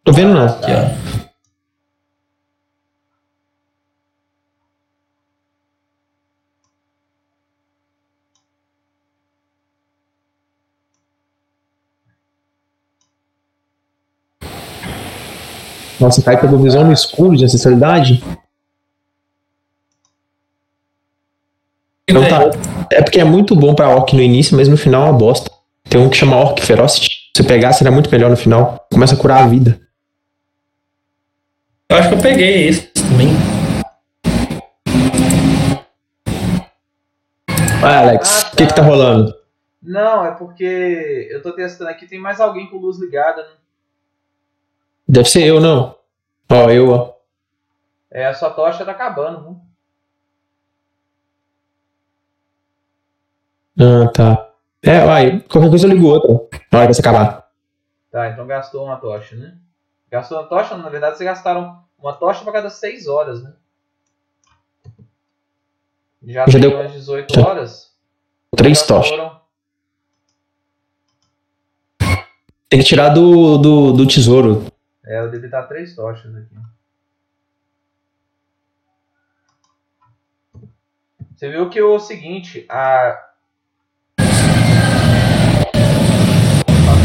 Tô vendo não. Aqui, ó. Nossa, Kai pegou visão no escuro de ancestralidade? Então tá. É porque é muito bom pra Orc no início, mas no final é uma bosta. Tem um que chama Orc Ferocity. Se você pegar, será muito melhor no final. Começa a curar a vida. Eu acho que eu peguei esse também. Ah, Alex, Ah, o que que tá tá. rolando? Não, é porque eu tô testando aqui. Tem mais alguém com luz ligada, né? Deve ser eu, não. Ó, eu, ó. É, a sua tocha tá acabando, viu? Ah, tá. É, vai. Qualquer coisa eu ligo outra. Na hora que você acabar. Tá, então gastou uma tocha, né? Gastou uma tocha? Na verdade, vocês gastaram uma tocha pra cada 6 horas, né? Já, Já deu- umas 18 Já. horas. Três tochas. foram- Tem que tirar do, do, do tesouro. É, eu devo estar três tochas aqui. Você viu que o seguinte, a.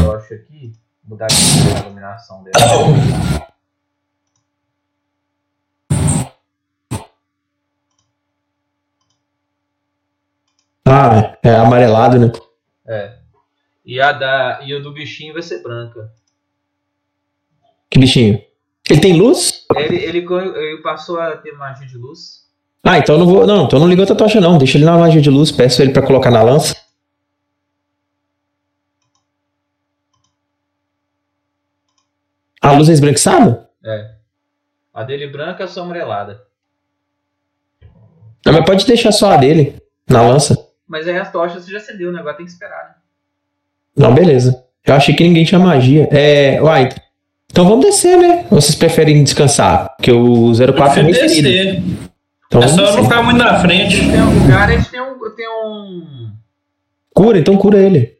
tocha aqui. Mudar aqui a iluminação dela. Ah, é amarelado, né? É. E a da. E o do bichinho vai ser branca. Que bichinho. Ele tem luz? Ele, ele, ele passou a ter magia de luz. Ah, então eu não vou. Não, então não ligo outra tocha, não. Deixa ele na magia de luz. Peço ele pra colocar na lança. A luz é esbranquiçada? É. A dele branca, a sua amarelada. Não, mas pode deixar só a dele na lança. Mas aí as tochas você já acendeu, né? Agora tem que esperar, né? Não, beleza. Eu achei que ninguém tinha magia. É. Uai. Então vamos descer, né? Ou vocês preferem descansar? Porque o 04 é muito descer. Então É só eu não descer. ficar muito na frente. Tem um, o Gareth tem um. Tem um. Cura, então cura ele.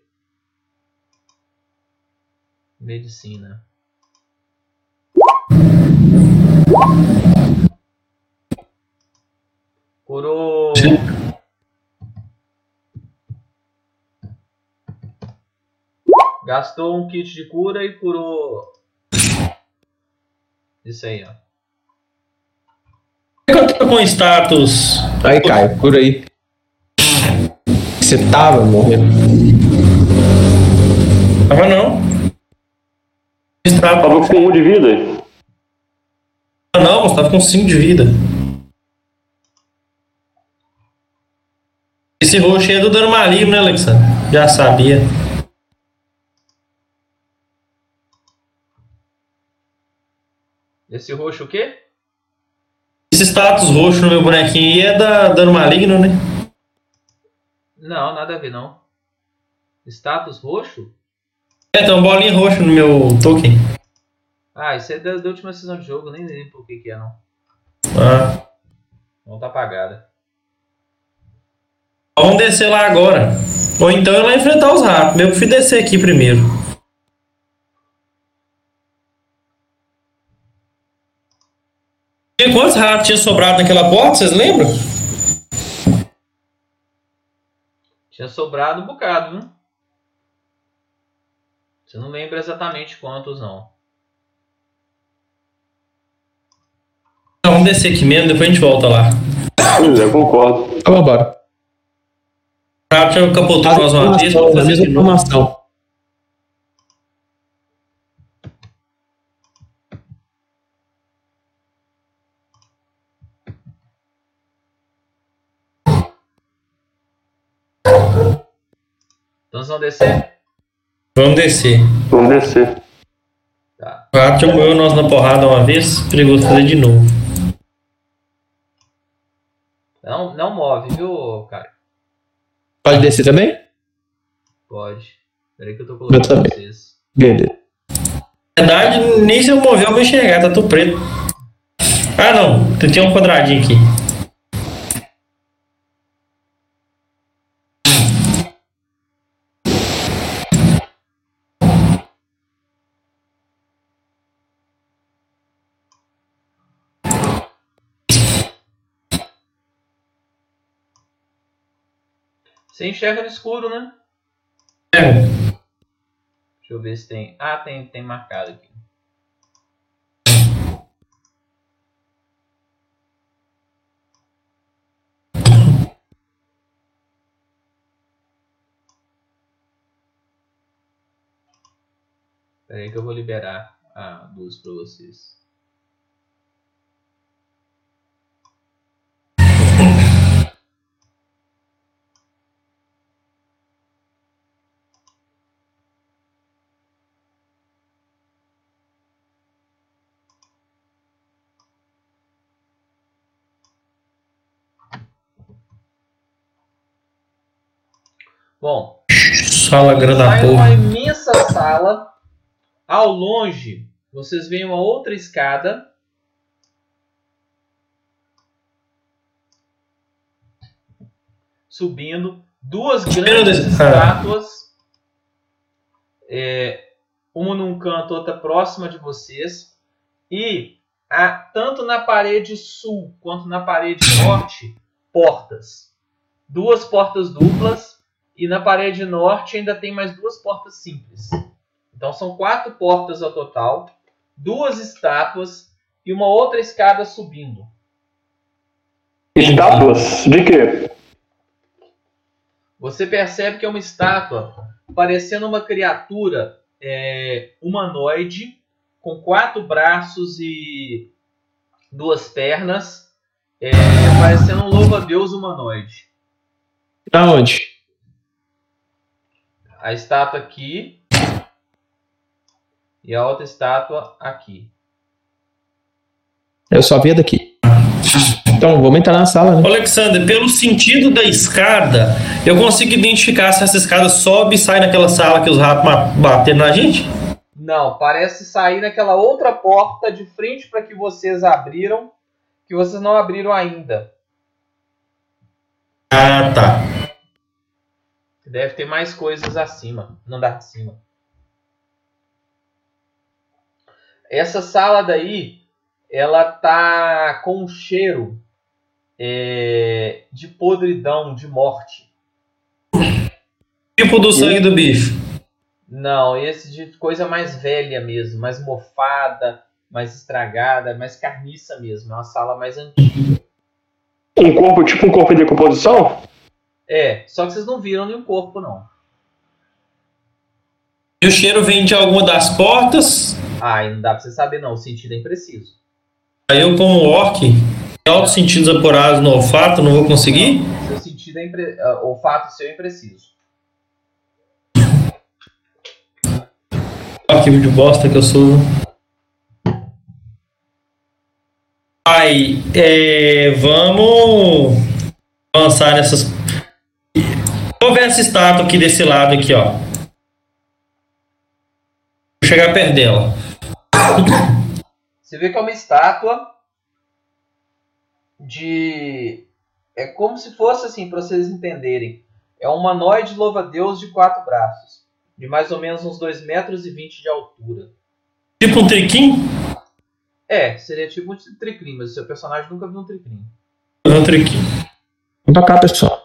Medicina. Curou. Gastou um kit de cura e curou. Isso aí, ó. Que eu tô com status? Aí, Caio, cura aí. Você tava morrendo. Tava não. Status. Tava com um de vida. Não, você tava com 5 de vida. Esse roxo aí é do dano maligno, né, Alexandre? Já sabia. Esse roxo o quê? Esse status roxo no meu bonequinho aí é da dano maligno, né? Não, nada a ver não. Status roxo? É, tem uma bolinha roxa no meu token. Ah, isso é da, da última sessão de jogo, nem lembro o que, que é não. Ah. Não tá apagada. Vamos descer lá agora. Ou então eu lá enfrentar os ratos. Eu prefiro descer aqui primeiro. E quantos ratos tinha sobrado naquela porta, vocês lembram? Tinha sobrado um bocado, viu? Você não lembra exatamente quantos, não. Vamos descer aqui mesmo, depois a gente volta lá. Pois é, concordo. Então, rato já capotou nós uma vez, vamos fazer de novo. informação. Então vocês vão descer? Vamos descer. Vamos descer. Tá. O rato já moeu nós na porrada uma vez, perigoso fazer de novo. Não, não move, viu, cara? Pode descer também? Pode. Peraí que eu tô colocando Eu também. vocês. Beleza. Na verdade, nem se eu mover eu vou enxergar, tá tudo preto. Ah não, tem um quadradinho aqui. Você enxerga no escuro, né? É, Deixa eu ver se tem. Ah, tem, tem marcado aqui. Peraí que eu vou liberar a luz para vocês. Bom, sala grande da Sai uma porra. imensa sala. Ao longe, vocês veem uma outra escada. Subindo. Duas grandes estátuas. É, uma num canto, outra próxima de vocês. E há, tanto na parede sul quanto na parede norte, portas. Duas portas duplas e na parede norte ainda tem mais duas portas simples. Então são quatro portas ao total, duas estátuas e uma outra escada subindo. Estátuas? De quê? Você percebe que é uma estátua parecendo uma criatura é, humanoide com quatro braços e duas pernas, é, parecendo um louva-a-Deus humanoide. Da onde? A estátua aqui e a outra estátua aqui. Eu só via daqui. Então, vamos entrar na sala, né? Alexander, pelo sentido da escada, eu consigo identificar se essa escada sobe e sai naquela sala que os ratos bateram na gente? Não, parece sair naquela outra porta de frente para que vocês abriram, que vocês não abriram ainda. Ah, tá. Deve ter mais coisas acima, no andar de cima. Essa sala daí, ela tá com um cheiro é, de podridão, de morte. Tipo do sangue do bicho. Não, esse de coisa mais velha mesmo, mais mofada, mais estragada, mais carniça mesmo. É uma sala mais antiga. Um corpo, tipo um corpo em decomposição? É, só que vocês não viram nenhum corpo, não. E o cheiro vem de alguma das portas. Ah, não dá pra você saber, não. O sentido é impreciso. Aí eu, como orc, tem altos sentidos apurados no olfato, não vou conseguir? Seu sentido é impre... ah, olfato seu é impreciso. Arquivo de bosta que eu sou. Aí, é, vamos avançar nessas. Vou ver essa estátua aqui desse lado aqui, ó. Vou chegar perto dela. Você vê que é uma estátua de. É como se fosse assim, para vocês entenderem. É um humanoide louva-a-Deus de quatro braços. De mais ou menos uns 2,20 metros e vinte de altura. Tipo um triquinho. É, seria tipo um tricrim, mas o seu personagem nunca viu um tricrim. Um triquinho. Vem pra cá, pessoal.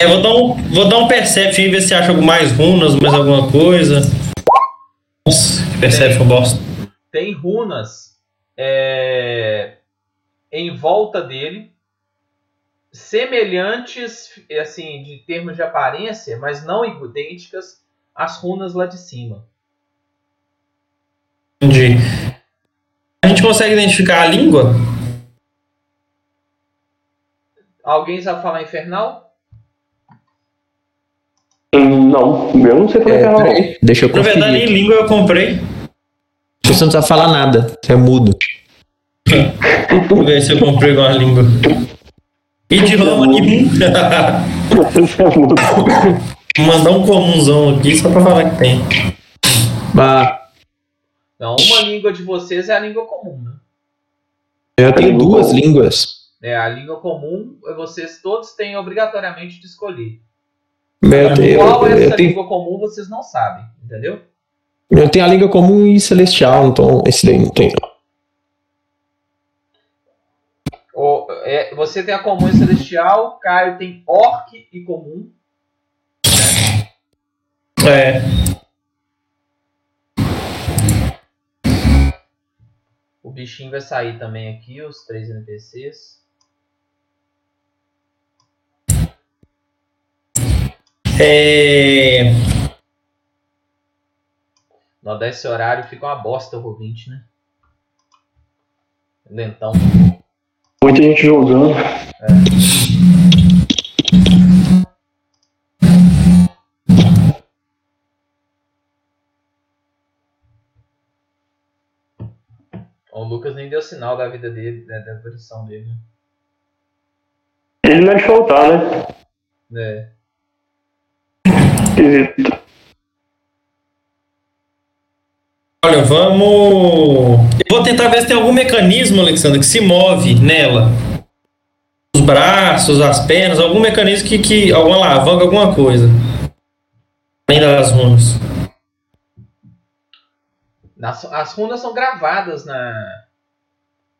É, vou dar um, vou dar um e ver se acha mais runas, mais alguma coisa. Nossa, que perception bosta. Tem runas é, em volta dele. semelhantes, assim, de termos de aparência, mas não idênticas às runas lá de cima. Entendi. A gente consegue identificar a língua? Alguém sabe falar infernal? Hum, Não, eu não sei falar É, é, não. peraí, deixa eu Na verdade, conferir. nem língua eu comprei. Você não precisa falar nada, você é mudo. Vou ver se eu comprei uma língua. Idioma nenhum. Mandar um comunzão aqui só pra falar que tem. Ah, Não, uma língua de vocês é a língua comum, né? eu tenho duas línguas. É, a língua comum, vocês todos têm obrigatoriamente de escolher. Eu tenho, Qual é essa tenho, língua comum, vocês não sabem, entendeu? eu tenho a língua comum e celestial, então esse daí não tem. não. O- é, você tem a comum e celestial, Caio tem orc e comum. É. O bichinho vai sair também aqui, os três NPCs. É. No desse horário fica uma bosta o ouvinte, né? Lentão. Muita gente jogando. O Lucas nem deu sinal da vida dele, né, da aparição dele. Ele não é de faltar, né? né? Esquisito. Olha, vamos. Eu vou tentar ver se tem algum mecanismo, Alexandre, que se move nela. Os braços, as pernas, algum mecanismo que. que alguma alavanca, alguma coisa. Além das runas. Nas- as runas são gravadas na.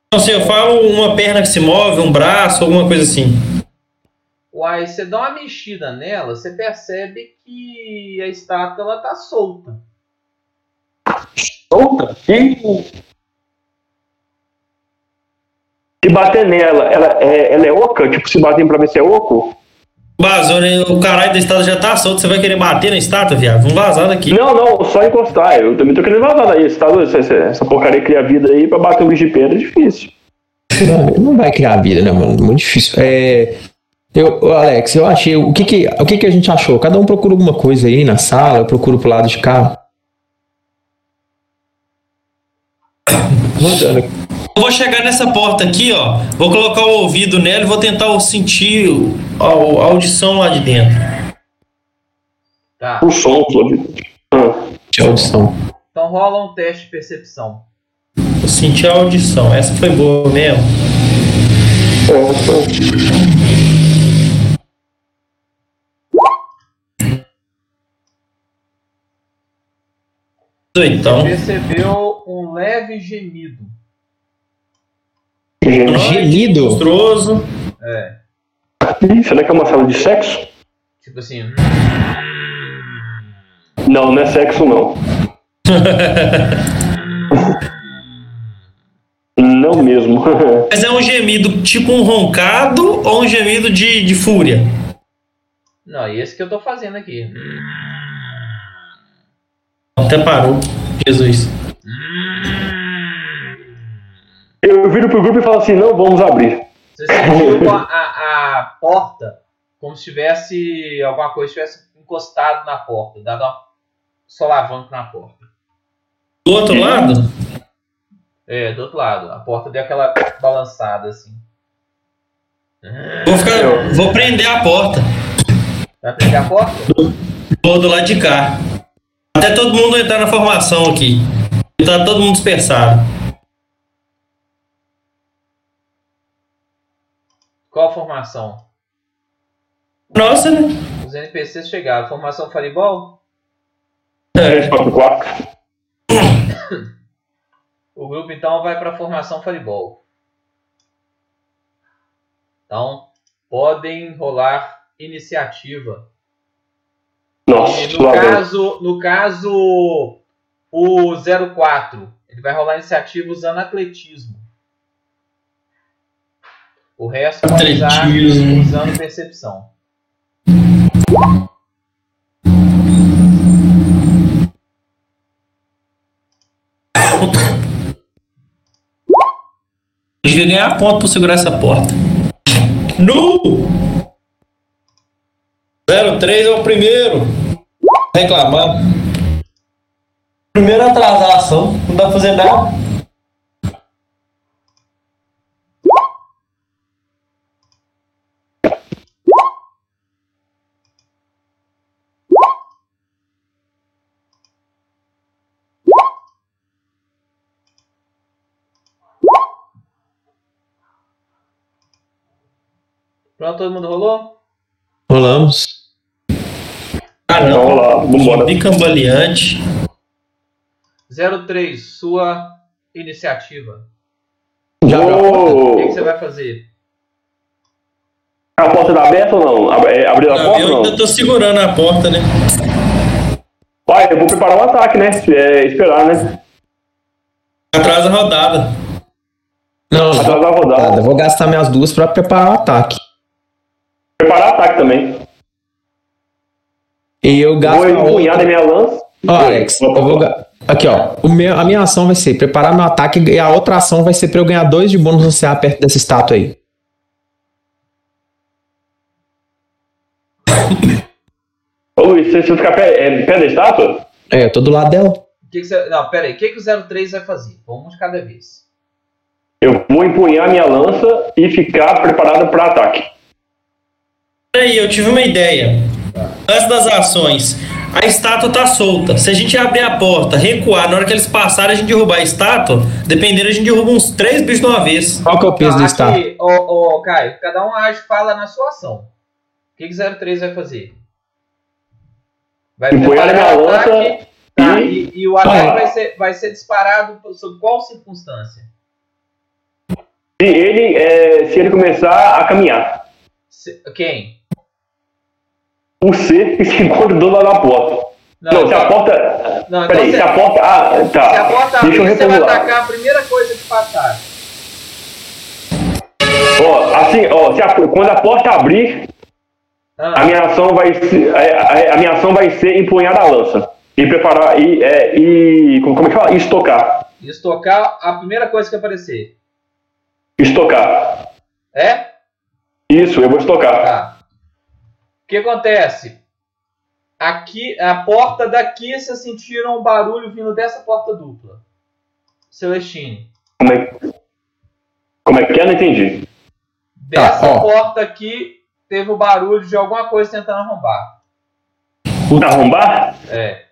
Então, assim, eu falo uma perna que se move, um braço, alguma coisa assim. Uai, você dá uma mexida nela, você percebe que a estátua ela tá solta. Solta? E... Se bater nela, ela é, ela é oca? Tipo, se bater pra ver se é oco? Vazou, né? O caralho da estátua já tá solto. Você vai querer bater na estátua, viado? Vamos vazar daqui. Não, não, só encostar. Eu também tô querendo vazar daí. Essa, essa, essa porcaria cria vida aí pra bater um bicho de pedra é difícil. Não, não vai criar vida, né, mano? Muito difícil. É, eu, Alex, eu achei. O que que, o que que a gente achou? Cada um procura alguma coisa aí na sala, eu procuro pro lado de cá. Eu vou chegar nessa porta aqui, ó. Vou colocar o ouvido nela e vou tentar sentir a, a audição lá de dentro. Tá. O som, Flávio. Ah, De audição. Então rola um teste de percepção. Vou sentir a audição. Essa foi boa mesmo. é, foi. Então, Percebeu um leve gemido. Gente, Gemido? monstruoso. É. Ih, será que é uma sala de sexo? Tipo assim. Não, não é sexo, não. não mesmo. Mas é um gemido tipo um roncado ou um gemido de, de fúria? Não, e esse que eu tô fazendo aqui. Até parou. Jesus. Eu viro pro grupo e falo assim: não, vamos abrir. Você sentiu a, a, a porta como se tivesse alguma coisa tivesse encostado na porta, dado uma solavanco na porta. Do outro lado? É, do outro lado. A porta deu aquela balançada assim. Vou, ficar, vou prender a porta. Vai prender a porta? Vou do lado de cá. Até todo mundo entrar na formação aqui. Tá todo mundo dispersado. Qual a formação? Nossa, né? Os NPCs chegaram. Formação Fireball? 3, 4, 4. O grupo então vai para a formação Fireball. Então, podem rolar iniciativa. Nossa, E no caso, no caso, o 04, ele vai rolar iniciativa usando atletismo. O resto usar Atletismo. usando percepção. A gente vai ganhar ponto por segurar essa porta. No! 03 é o primeiro. Reclamar. Primeiro atrasar a ação. Não dá pra fazer nada. Pronto, todo mundo rolou? Rolamos. Então, vamos lá, vambora. Bicambaleante. 03, sua iniciativa. Já abriu a porta? O que, que você vai fazer? a porta tá aberta ou não? É, Abriu a Não, porta eu ainda não? tô segurando a porta, né? Vai, eu vou preparar um ataque, né? É, esperar, né? Atrás da rodada. Não, Atrás da nada. rodada. Vou gastar minhas duas pra preparar o ataque. Preparar ataque também. E eu gasto Vou a empunhar da minha lança. Ó, Alex, eu vou. Aqui, ó. O meu, a minha ação vai ser preparar meu ataque e a outra ação vai ser pra eu ganhar dois de bônus no CA perto dessa estátua aí. Ô Luiz, você, você ficar pé, é, pé da estátua? É, eu tô do lado dela. Que, que você. Não, pera aí. O que, que o 03 vai fazer? Vamos de cada vez. Eu vou empunhar minha lança e ficar preparado para ataque. Peraí, eu tive uma ideia. Antes das ações, a estátua tá solta. Se a gente abrir a porta, recuar, na hora que eles passarem, a gente derrubar a estátua, dependendo, a gente derruba uns três bichos de uma vez. Qual que é o peso Tá, da estátua? ô, ô, Caio, cada um age fala na sua ação. O que, que 03 vai fazer? Vai preparar minha o ataque, tá, e- e, e o ataque Ah. vai, ser, vai ser disparado sob qual circunstância? Se ele, é, se ele começar a caminhar, Se- quem? O C encontra do lado da porta. Não, se a porta. Não, então Peraí, se a porta. Ah, tá. se a porta abrir, você vai atacar a primeira coisa que passar. Ó, assim, ó, se a- quando a porta abrir, Ah, a minha ação vai ser, a, a- minha ação vai ser empunhar a lança e preparar e, é, e como, como é que fala? Estocar, estocar a primeira coisa que aparecer. estocar. É? Isso, eu vou estocar. Tá. O que acontece? Aqui, a porta daqui, vocês sentiram um barulho vindo dessa porta dupla. Celestine. Como é, como é que é? Não entendi. Dessa ó. porta aqui, teve o barulho de alguma coisa tentando arrombar. Arrombar? É.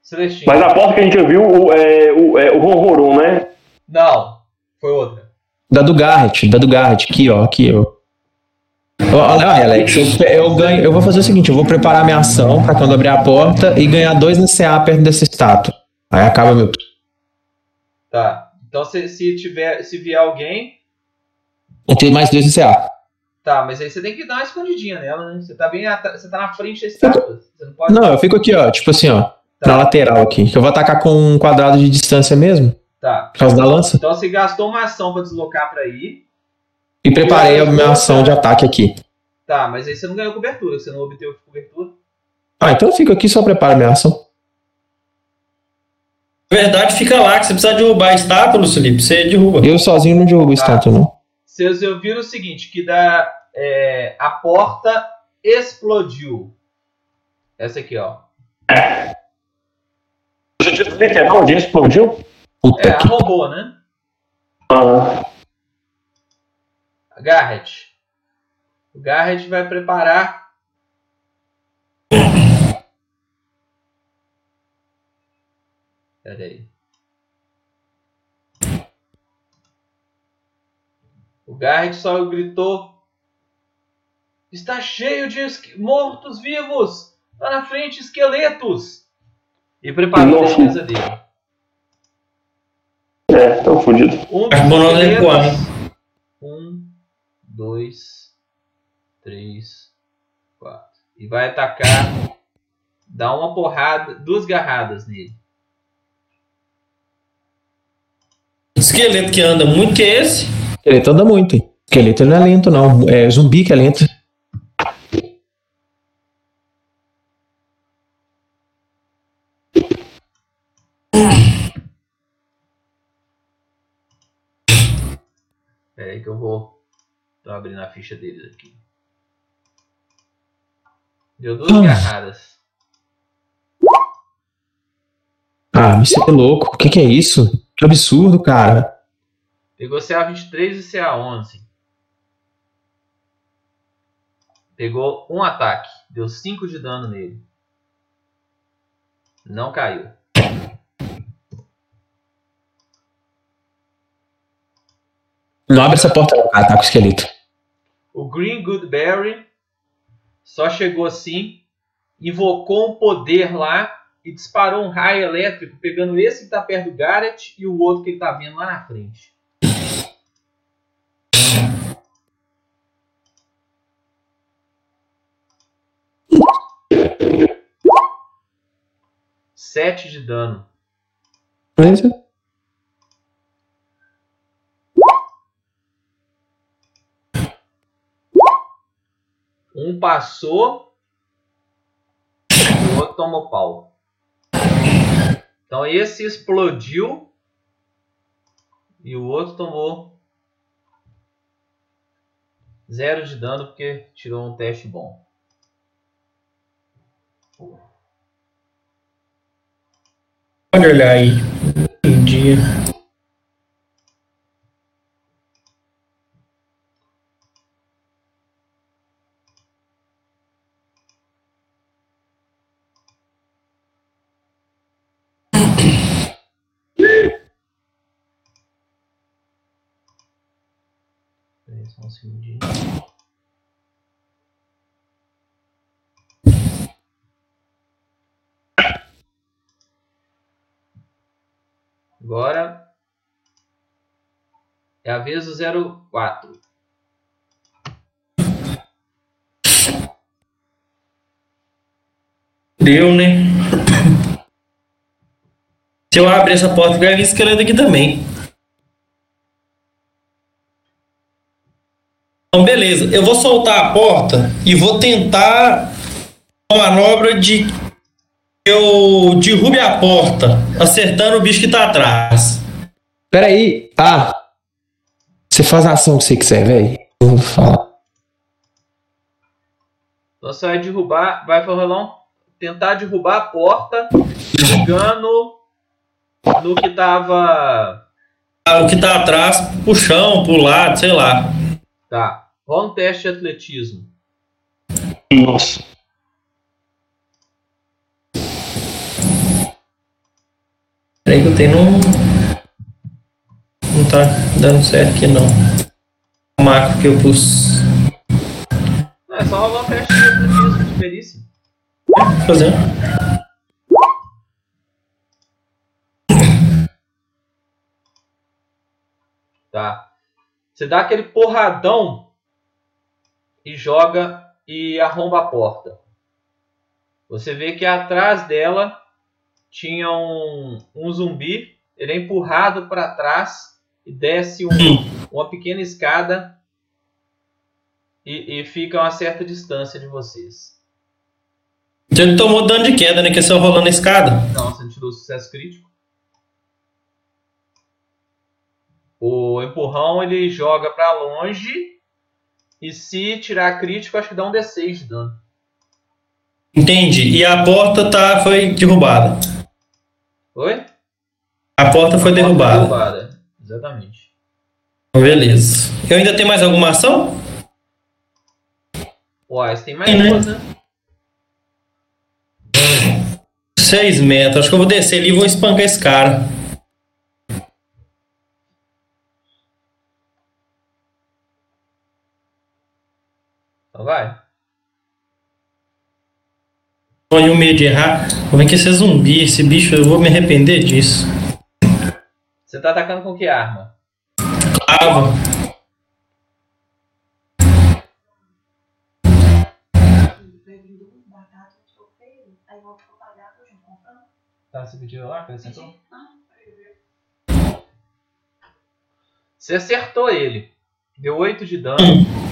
Celestine. Mas a porta que a gente viu o, é, o, é, o ronrorum, né? Não, foi outra. Da do Garrett, da do Garrett, aqui, ó, aqui, ó. Olha, Alex, eu, eu ganho, eu vou fazer o seguinte, eu vou preparar minha ação pra quando abrir a porta e ganhar dois no CA perto dessa estátua. Aí acaba meu. Tá. Então se, se tiver, se vier alguém, Eu tenho mais dois no CA. tá, mas aí você tem que dar uma escondidinha nela, né? Você tá bem, você tá na frente da estátua. Você não pode. Não, eu fico aqui, ó, tipo assim, ó, na lateral aqui. Que eu vou atacar com um quadrado de distância mesmo, Tá. por causa da lança. Então você gastou uma ação pra deslocar pra ir. E preparei a minha ação de ataque aqui. Tá, mas aí você não ganhou cobertura, você não obteve cobertura. Ah, então eu fico aqui e só preparo a minha ação. Na verdade, fica lá, que você precisa derrubar a estátua, Luiz Felipe, você derruba. Eu sozinho não derrubo o Tá. estátua, não. Vocês ouviram o seguinte, que da, é, a porta explodiu. Essa aqui, ó. Você disse literal, onde explodiu? Puta É, que. arrombou, né? Garrett. O Garrett vai preparar. Pera aí. O Garrett só gritou: Está cheio de mortos-vivos! Lá na frente, esqueletos! E preparou a defesa dele. é, tão fodido. Um dos esqueletos- Um, dois, três, quatro. E vai atacar. Dá uma porrada, duas garradas nele. Esqueleto que anda muito que é esse. Ele anda muito, hein? Esqueleto não é lento, não. É zumbi que é lento. Pera aí que eu vou. Tô abrindo a ficha deles aqui. Deu duas Ah. garradas. Ah, você é louco. O que, que é isso? Que absurdo, cara. Pegou CA23 e CA11. Pegou um ataque. Deu 5 de dano nele. Não caiu. Não abre essa porta, não, cara. Tá com o esqueleto. O Green Goodberry só chegou assim, invocou um poder lá e disparou um raio elétrico, pegando esse que tá perto do Garrett e o outro que ele tá vendo lá na frente. Sete de dano. Beleza? Um passou, o outro tomou pau. Então esse explodiu e o outro tomou zero de dano porque tirou um teste bom. Olhar aí. Um dia. Agora é a vez do 04. Deu, né? Se eu abrir essa porta, vai vir esqueleto aqui também. Então, beleza. Eu vou soltar a porta e vou tentar uma manobra de eu derrube a porta, acertando o bicho que tá atrás. Peraí. Ah. Você faz a ação que você quiser, velho. Eu vou falar. Você vai derrubar, vai um, tentar derrubar a porta, jogando no que tava. Ah, O que tá atrás, pro chão, pro lado, sei lá. Tá. Rola um teste de atletismo. Nossa. Peraí que eu tenho um. Não tá dando certo aqui não. O macro que eu pus. Não, é só rolar um teste de atletismo de perícia. Fazer. Tá. Você dá aquele porradão e joga e arromba a porta. Você vê que atrás dela tinha um, um zumbi. Ele é empurrado para trás e desce um- uma pequena escada e, e fica a uma certa distância de vocês. Então ele tomou dano de queda, né? Que é só rolando a escada. Não, você não tirou sucesso crítico. O empurrão ele joga pra longe. E se tirar crítico, acho que dá um D6 de dano. Entendi. E a porta tá, foi derrubada. Oi? A porta foi derrubada. Derrubada. Exatamente. Beleza. Eu ainda tenho mais alguma ação? Uai, você tem mais Tem, né? duas, né? 6 metros. Acho que eu vou descer ali e vou espancar esse cara. Então vai. Olha o medo de errar. Como é que esse é zumbi? Esse bicho, eu vou me arrepender disso. Você tá atacando com que arma? Clava. Tá, você pediu lá? Acrescentou? Você acertou ele. Deu 8 de dano.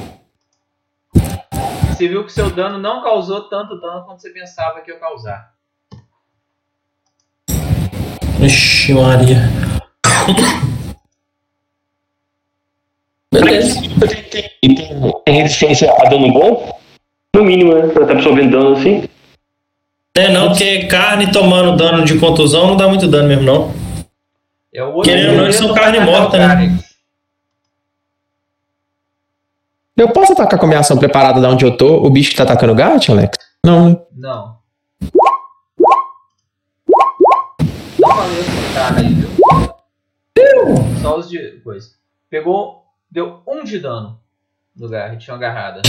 Você viu que seu dano não causou tanto dano quanto você pensava que ia causar. Ixi, Maria. Beleza. E tem, tem resistência a dano bom? No mínimo, né? Pra tá absorvendo dano assim. É, não, porque carne tomando dano de contusão não dá muito dano mesmo, não. É o outro Querendo ou não, eles são carne morta, né? Carex. Eu posso atacar com a minha ação preparada da onde eu tô? O bicho que tá atacando o Gat, Alex? Não, né? Não. Não valeu viu? Só os de coisa. Pegou, deu um de dano no Garret, tinha uma agarrada.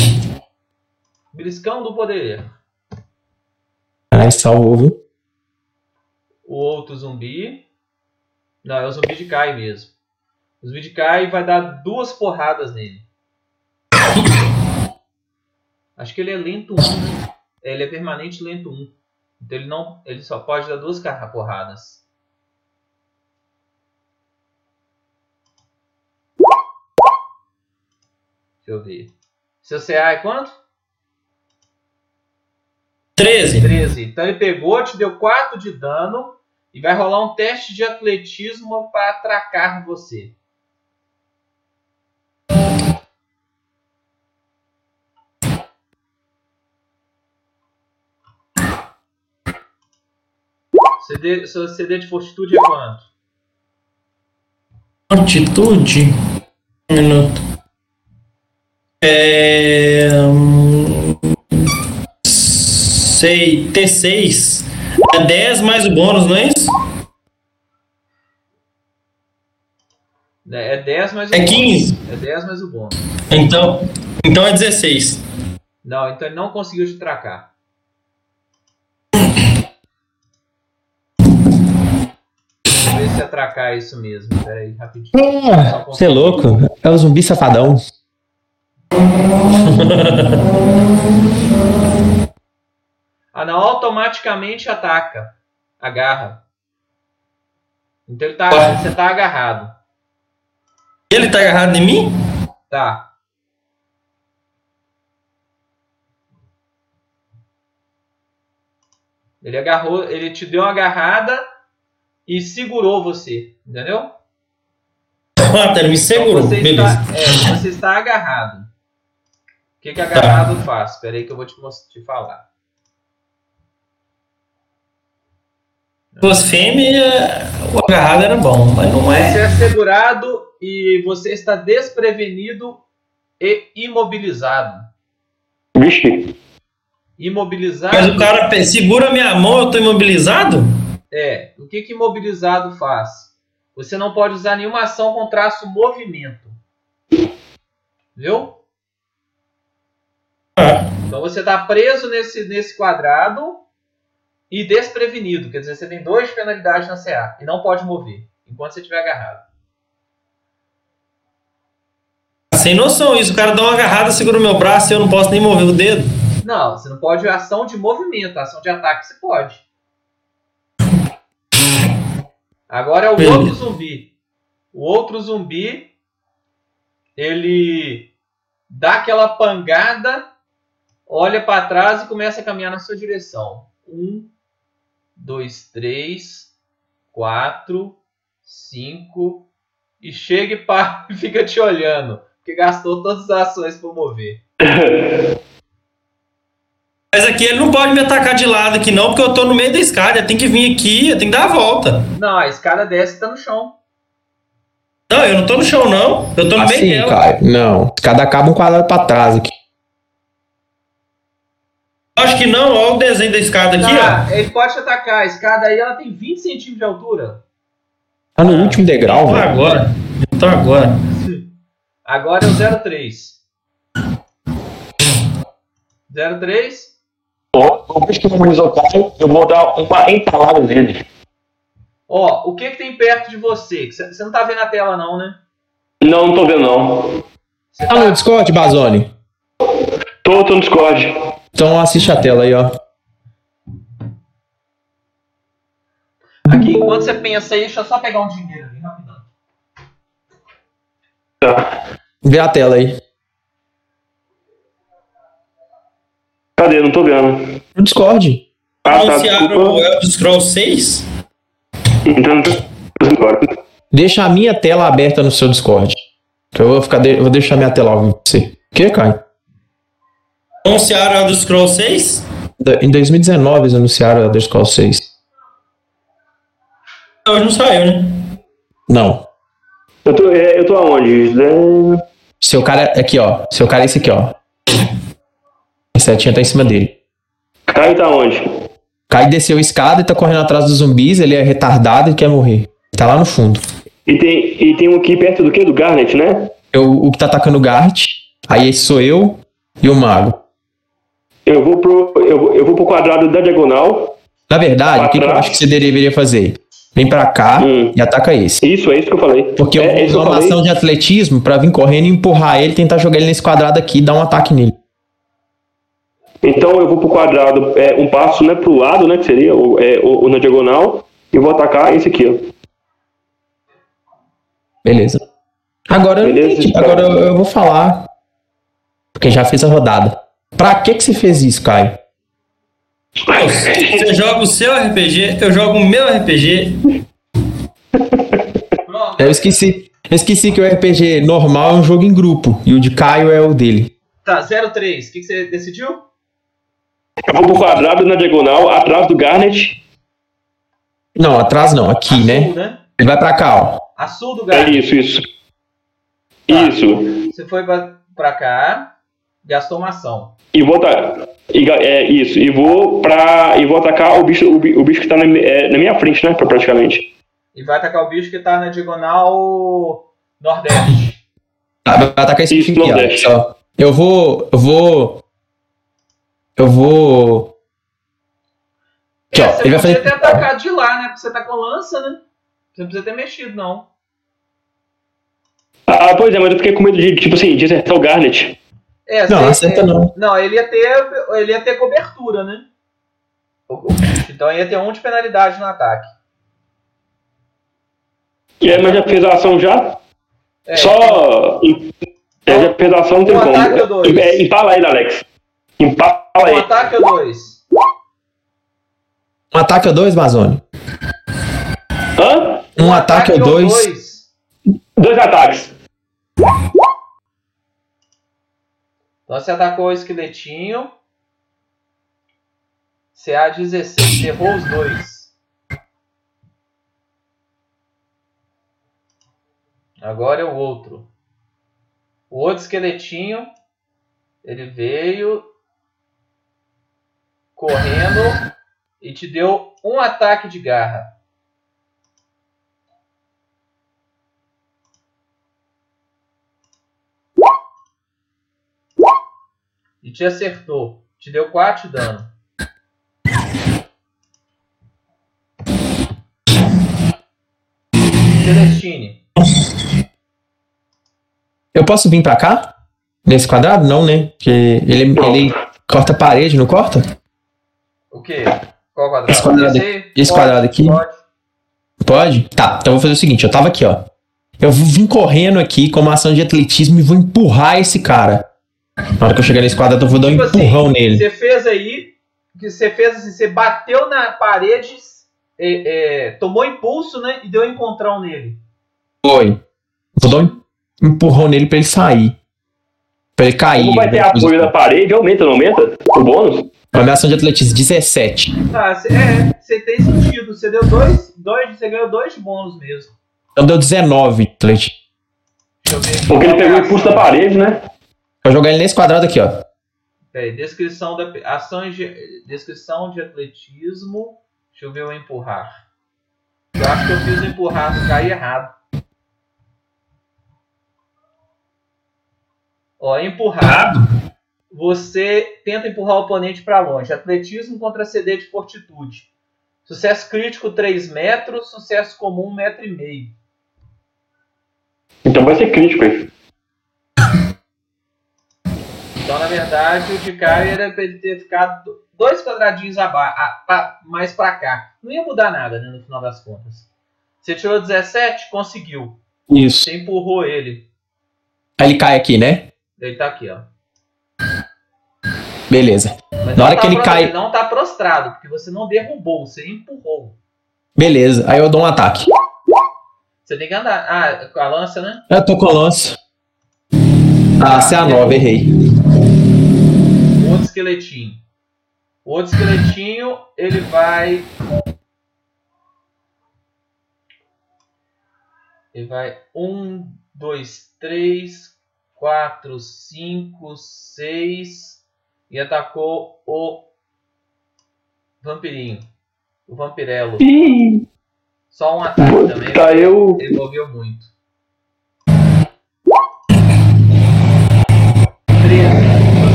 Briscão do poder. Ai, salvou, viu? O outro zumbi. Não, é o zumbi de Kai mesmo. O zumbi de Kai vai dar duas porradas nele. Acho que ele é lento 1. Ele é permanente lento 1. Então ele não. Ele só pode dar duas carra- porradas. Deixa eu ver. Seu CA é quanto? 13. 13. Então ele pegou, te deu 4 de dano e vai rolar um teste de atletismo para atracar você. CD, seu CD de fortitude é quanto? Altitude. Um minuto. É. hum, Sei. T6. É 10 mais o bônus, não é isso? É é 10 mais o É bônus. 15. É 10 mais o bônus. Então. Então é 16. Não, então ele não conseguiu te tracar. Deixa eu ver se atracar é isso mesmo. Pera aí, rapidinho. Ah, Você é louco? É o zumbi safadão. Ah, não, automaticamente ataca. Agarra. Então ele tá, você tá agarrado. Ele tá agarrado em mim? Tá. Ele agarrou, ele te deu uma agarrada e segurou você, entendeu? Ah, tá, ele me segurou. Então você Beleza. está, é, você está agarrado. O que que agarrado faz? Espera aí que eu vou te, te falar. Se fosse fêmea, o agarrado era bom, mas não Você é. é segurado e você está desprevenido e imobilizado. Vixe. Imobilizado Mas o cara segura minha mão, eu tô imobilizado? É. O que que imobilizado faz? Você não pode usar nenhuma ação com traço movimento. Viu? Então você está preso nesse, nesse quadrado e desprevenido. Quer dizer, você tem dois de penalidade na CA e não pode mover enquanto você estiver agarrado. sem noção isso. O cara dá uma agarrada, segura o meu braço e eu não posso nem mover o dedo. Não, você não pode ação de movimento, ação de ataque você pode. Agora é o Beleza. outro zumbi. O outro zumbi, ele dá aquela pangada, olha para trás e começa a caminhar na sua direção. Um, dois, três, quatro, cinco e chega e e fica te olhando, porque gastou todas as ações para mover. Mas aqui ele não pode me atacar de lado aqui não, porque eu tô no meio da escada. Tem que vir aqui, tem que dar a volta. Não, a escada desce e tá no chão. Não, eu não tô no chão não. Eu tô no meio Assim, dela. cara. Não. Cada acaba um quadrado pra trás aqui. Acho que não, olha o desenho da escada aqui, Ah, ele pode te atacar. A escada aí ela tem 20 centímetros de altura. Tá no último degrau, ó. Então velho. agora. Então agora. Agora é o 03. 03. Ó, eu vejo que o Murizo cai, eu vou dar uma empalada nele. Ó, o que que tem perto de você? Você não tá vendo a tela não, né? Não, não tô vendo não. Você Tá no Discord, Bazone? Tô, tô no Discord. Então assiste a tela aí, ó. Aqui, enquanto você pensa aí, deixa eu só pegar um dinheiro ali rapidão. Tá. Vê a tela aí. Cadê? Não tô vendo. No Discord. Ah, tá, Anunciaram o desculpa. Elder Scrolls 6? Então, agora. Deixa a minha tela aberta no seu Discord. Que eu vou ficar. de- vou deixar minha tela ao vivo pra você. O que, Caio? Anunciaram o Elder Scrolls 6? Da- Em 2019 eles anunciaram o Elder Scrolls 6. Hoje não saiu, né? Não. Eu tô, é, eu tô aonde? É, Seu cara. Aqui, ó. Seu cara é esse aqui, ó. Setinha tá em cima dele. Caio tá onde? Caio desceu a escada e tá correndo atrás dos zumbis. Ele é retardado e quer morrer. Tá lá no fundo. E tem, e tem um aqui perto do que? Do Garnet, né? Eu, o que tá atacando o Gart. Aí esse sou eu e o mago. Eu vou pro, eu, vou- eu vou pro quadrado da diagonal. Na verdade, o que, que eu acho que você deveria fazer? Vem pra cá Hum. e ataca esse. Isso, é isso que eu falei. Porque eu é, vou é usar eu uma falei. ação de atletismo pra vir correndo e empurrar ele, tentar jogar ele nesse quadrado aqui e dar um ataque nele. Então eu vou pro quadrado, é, um passo né, pro lado, né? Que seria o, é, o, o na diagonal. E vou atacar esse aqui, ó. Beleza. Agora eu Beleza, entendi. então. Agora eu, eu vou falar. Porque já fiz a rodada. Pra que que você fez isso, Caio? Você joga o seu RPG, eu jogo o meu RPG. Eu esqueci. Eu esqueci que o RPG normal é um jogo em grupo. E o de Caio é o dele. Tá, 03. O que, que você decidiu? Eu vou pro quadrado na diagonal, atrás do Garnet. Não, atrás não, aqui, né? sul, né? Ele vai pra cá, ó. A sul do É gato. isso, isso. Tá. Isso. Você foi pra, pra cá, gastou uma ação. E vou atacar. É isso. E vou pra. E vou atacar o bicho, o, bi- o bicho que tá na, é, na minha frente, né? pra- Praticamente. E vai atacar o bicho que tá na diagonal nordeste. Tá, vai atacar esse Isso, bicho aqui. Nordeste. Ó. Eu vou. Eu vou. Eu vou. Aqui, É, ó. você Ele vai fazer. ter atacado de lá, né? Porque você tá com lança, né? Você não precisa ter mexido, não. Ah, pois é, mas eu fiquei com medo de, tipo assim, de acertar o Garnet. É, Não, acerta não. Não, ele ia ter. Ele ia ter cobertura, né? Então ia ter um de penalidade no ataque. E aí, mas já fez a ação já? É, Só. é, já fez a ação, não tem Um como. ataque ou dois? É, empala ele, Alex. Empala um ele. ataque ou dois? Um ataque ou dois, Mazone? Hã? Um, ataque, ou dois. dois. Dois ataques. Então você atacou o esqueletinho. CA 16. Errou os dois. Agora é o outro. O outro esqueletinho. Ele veio correndo e te deu um ataque de garra. E te acertou. Te deu 4 de dano. Celestine. Eu posso vir pra cá? Nesse quadrado? Não, né? Porque ele, ele corta a parede, não corta? O quê? Qual quadrado? Esse quadrado esse Pode, quadrado aqui? Pode. Pode? Tá, então eu vou fazer o seguinte: eu tava aqui, ó. Eu vim correndo aqui com uma ação de atletismo e vou empurrar esse cara. Na hora que eu chegar nesse quadrado, eu vou dar um Tipo assim, empurrão nele. Você fez aí, que você fez assim, você bateu na parede, é, é, tomou impulso, né? E deu um encontrão nele. Foi. Vou dar um empurrão nele pra ele sair. Pra ele cair. Como vai ter apoio assim. da parede, aumenta, não aumenta? O bônus? Uma minha ação de atletismo 17. Ah, cê, é, você tem sentido. Você deu dois, dois, você ganhou dois bônus mesmo. Então deu 19, atletismo. Deixa eu ver aqui. Porque ele pegou a o impulso da ação? parede, né? Vou jogar ele nesse quadrado aqui, ó. Peraí, descrição da ações de descrição de atletismo. Deixa eu ver o empurrar. Eu acho que eu fiz o empurrar no cair errado. Ó, empurrar. Você tenta empurrar o oponente para longe. Atletismo contra CD de fortitude. Sucesso crítico 3 metros, sucesso comum 1,5 metro. e meio. Então vai ser crítico aí. Então, na verdade, o de cá era pra ele ter ficado dois quadradinhos aba- a- pa- mais pra cá. Não ia mudar nada, né, no final das contas. Você tirou 17, conseguiu. Isso. Você empurrou ele. Aí ele cai aqui, né? Ele tá aqui, ó. Beleza. Mas Na hora tá que ele cai- não tá prostrado, porque você não derrubou, você empurrou. Beleza. Aí eu dou um ataque. Você tem que andar. Ah, com a lança, né? Eu tô com o lance. Ah, CA9, errei. O outro esqueletinho. O outro esqueletinho, ele vai. Ele vai. Um, dois, três, quatro, cinco, seis. E atacou o vampirinho. O vampirelo. Ih, Só um ataque também. tá eu. Ele moveu muito. 13.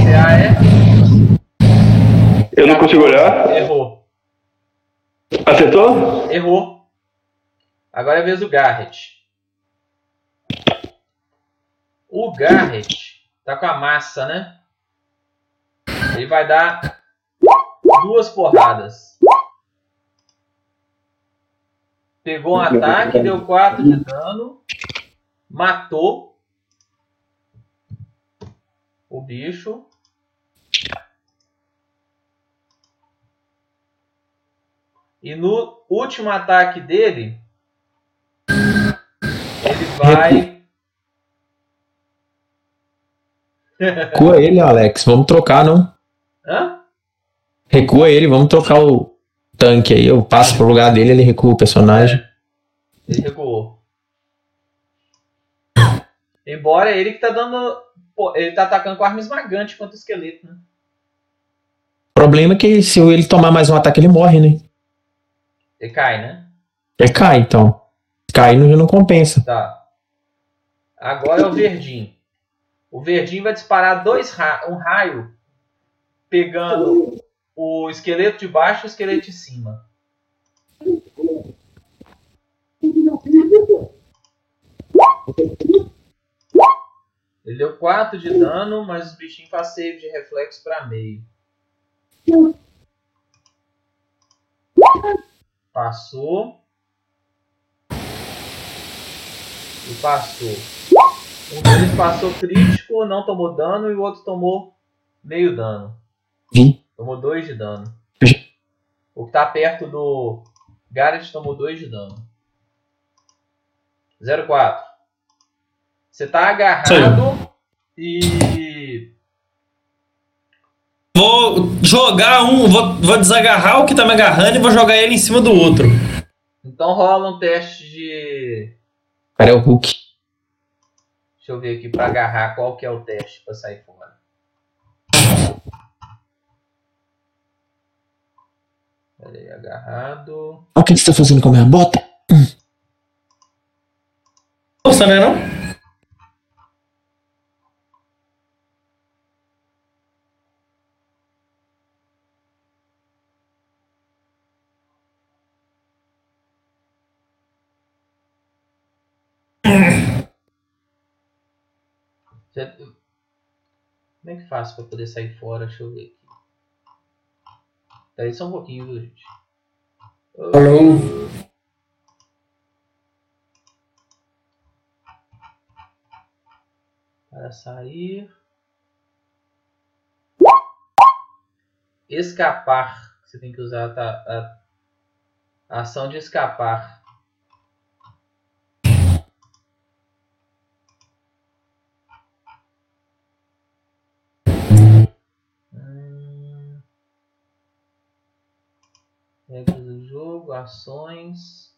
Você A é. Eu não consigo olhar. Errou. Acertou? Errou. Agora é a vez do Garrett. O Garrett tá com a massa, né? Ele vai dar duas porradas. Pegou um ataque, deu 4 de dano. Matou o bicho. E no último ataque dele, ele vai. Recua ele, Alex. Vamos trocar, não? Hã? Recua ele, vamos trocar o tanque aí. Eu passo pro lugar dele, ele recua o personagem. Ele recuou. Embora ele que tá dando. pô, ele tá atacando com arma esmagante contra o esqueleto, né? O problema é que se ele tomar mais um ataque, ele morre, né? Ele cai, né? Ele cai, então. Cai não, não compensa. Tá. Agora é o verdinho. O verdinho vai disparar dois ra um raio pegando o esqueleto de baixo e o esqueleto de cima. Ele deu 4 de dano, mas os bichinhos fazem save de reflexo pra meio. Passou. E passou. Um deles passou crítico, não tomou dano, e o outro tomou meio dano. Tomou 2 de dano. O que tá perto do Garrett tomou 2 de dano. 04. Você tá agarrado e. Vou jogar um, vou, vou desagarrar o que tá me agarrando e vou jogar ele em cima do outro. Então rola um teste de. Cara, é o Hulk. Deixa eu ver aqui pra agarrar qual que é o teste pra sair fora. Pera aí, agarrado. Olha o que você tá fazendo com a minha bota. Força, né não? Como é que faço pra poder sair fora? Deixa eu ver. Peraí só um pouquinho, viu, gente? Alô? Para sair. Escapar. Você tem que usar tá, a, a ação de escapar. Regras do jogo, ações.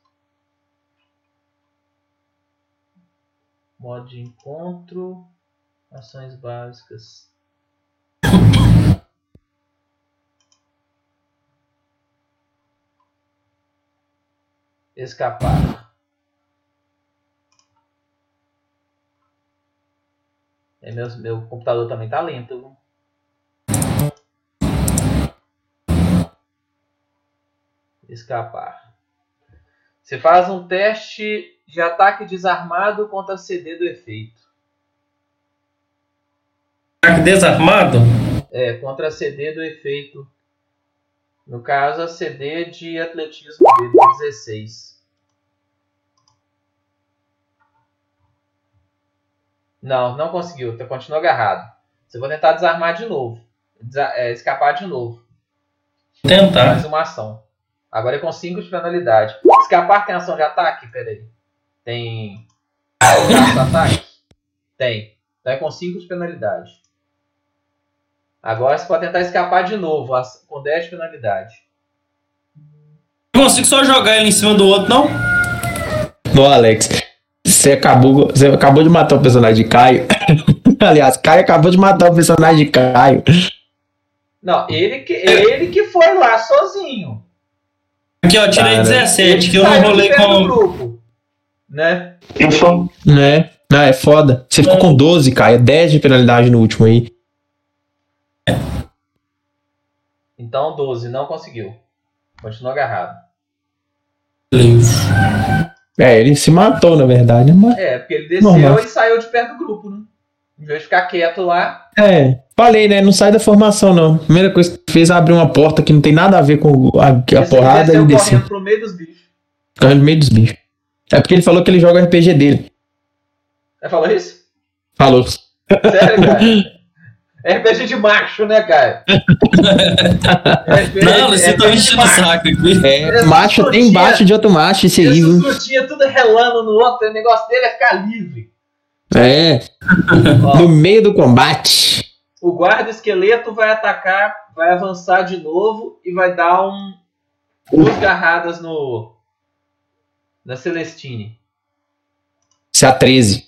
Modo de encontro. Ações básicas. Escapar. É, meu, meu computador também tá lento. Escapar. Você faz um teste de ataque desarmado contra CD do efeito. Ataque desarmado? É, contra a CD do efeito. No caso, a CD de atletismo dele, 16. Não, não conseguiu. Você continua agarrado. Você vai tentar desarmar de novo. Desa- é, escapar de novo. Tentar. Mais uma ação. Agora é com 5 de penalidade. Escapar tem ação de ataque? Pera aí. Tem. Braço ataque? Tem. Então é com 5 de penalidade. Agora você pode tentar escapar de novo, com 10 de penalidade. Não consigo só jogar ele em cima do outro, não? Ô, Alex, você acabou, você acabou de matar o personagem de Caio. Aliás, Caio acabou de matar o personagem de Caio. Não, ele que, ele que foi lá sozinho. Aqui, ó, tirei Cara. 17, que eu não Saiu de rolei perto do com. grupo. Né? Isso. Né? Não, é foda. Você ficou com 12, Caio. 10 de penalidade no último aí. Então 12, não conseguiu. Continua agarrado. É, ele se matou, na verdade. Mas... É, porque ele desceu Normal. e saiu de perto do grupo, né? Em vez de ficar quieto lá. É, falei, né? Não sai da formação, não. Primeira coisa que fez é abrir uma porta que não tem nada a ver com a, a porrada ele e desceu correndo pro meio dos bichos. Ficou no meio dos bichos. É porque ele falou que ele joga o RPG dele. Você falou isso? Falou. Sério, cara? RPG de macho, né, cara? RPG Não, você tá enchendo o macho. saco aqui. É, macho tem embaixo de outro macho, isso aí, frutinha tudo relando no outro, o negócio dele é ficar livre. É, Ó, no meio do combate. o guarda esqueleto vai atacar, vai avançar de novo e vai dar um duas garradas no na Celestine. É a 13.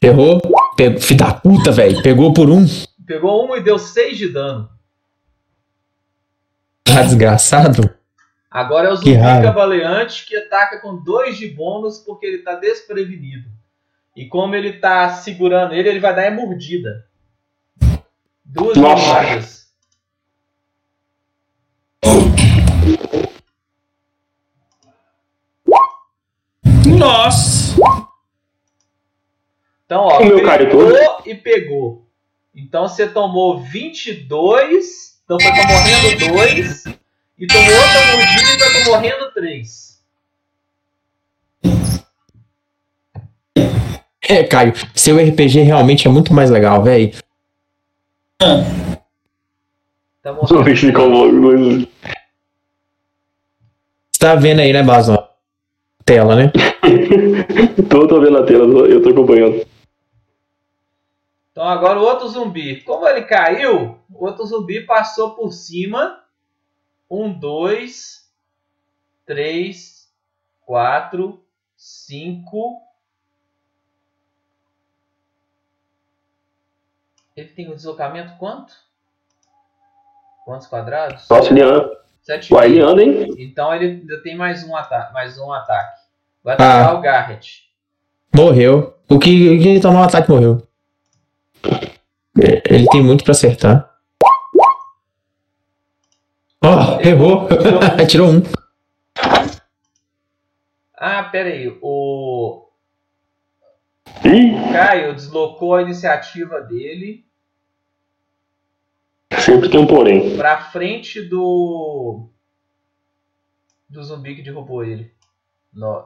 Errou? Pegou, filho da puta, velho. Pegou por um. Pegou um e deu 6 de dano. Ah, desgraçado. Agora é o zumbi cavaleante que ataca com 2 de bônus porque ele tá desprevenido. E como ele tá segurando ele, ele vai dar é mordida. Duas mordidas. Nossa. Então, ó, O meu cara pegou e pegou. Então você tomou 22, então foi pra morrendo 2, e tomou outra mordida e pra morrendo 3. É, Caio, seu RPG realmente é muito mais legal, velho. Tá morrendo. Você tá vendo aí, né, Bason? Tela, né? tô, tô vendo a tela, eu tô acompanhando. Então agora o outro zumbi. Como ele caiu, o outro zumbi passou por cima. Um, dois, três, quatro, cinco. Ele tem um deslocamento quanto? Quantos quadrados? Nossa, ele anda. Sete Uai, ele anda, hein? Então ele ainda tem mais um, ata mais um ataque. Vai atacar o Garrett. Morreu. O que, o que tomou um ataque morreu. É, Ele tem muito pra acertar. Errou. Tirou um. Ah, pera aí. O Caio deslocou a iniciativa dele sempre tem um porém. pra frente do. Do zumbi que derrubou ele. No-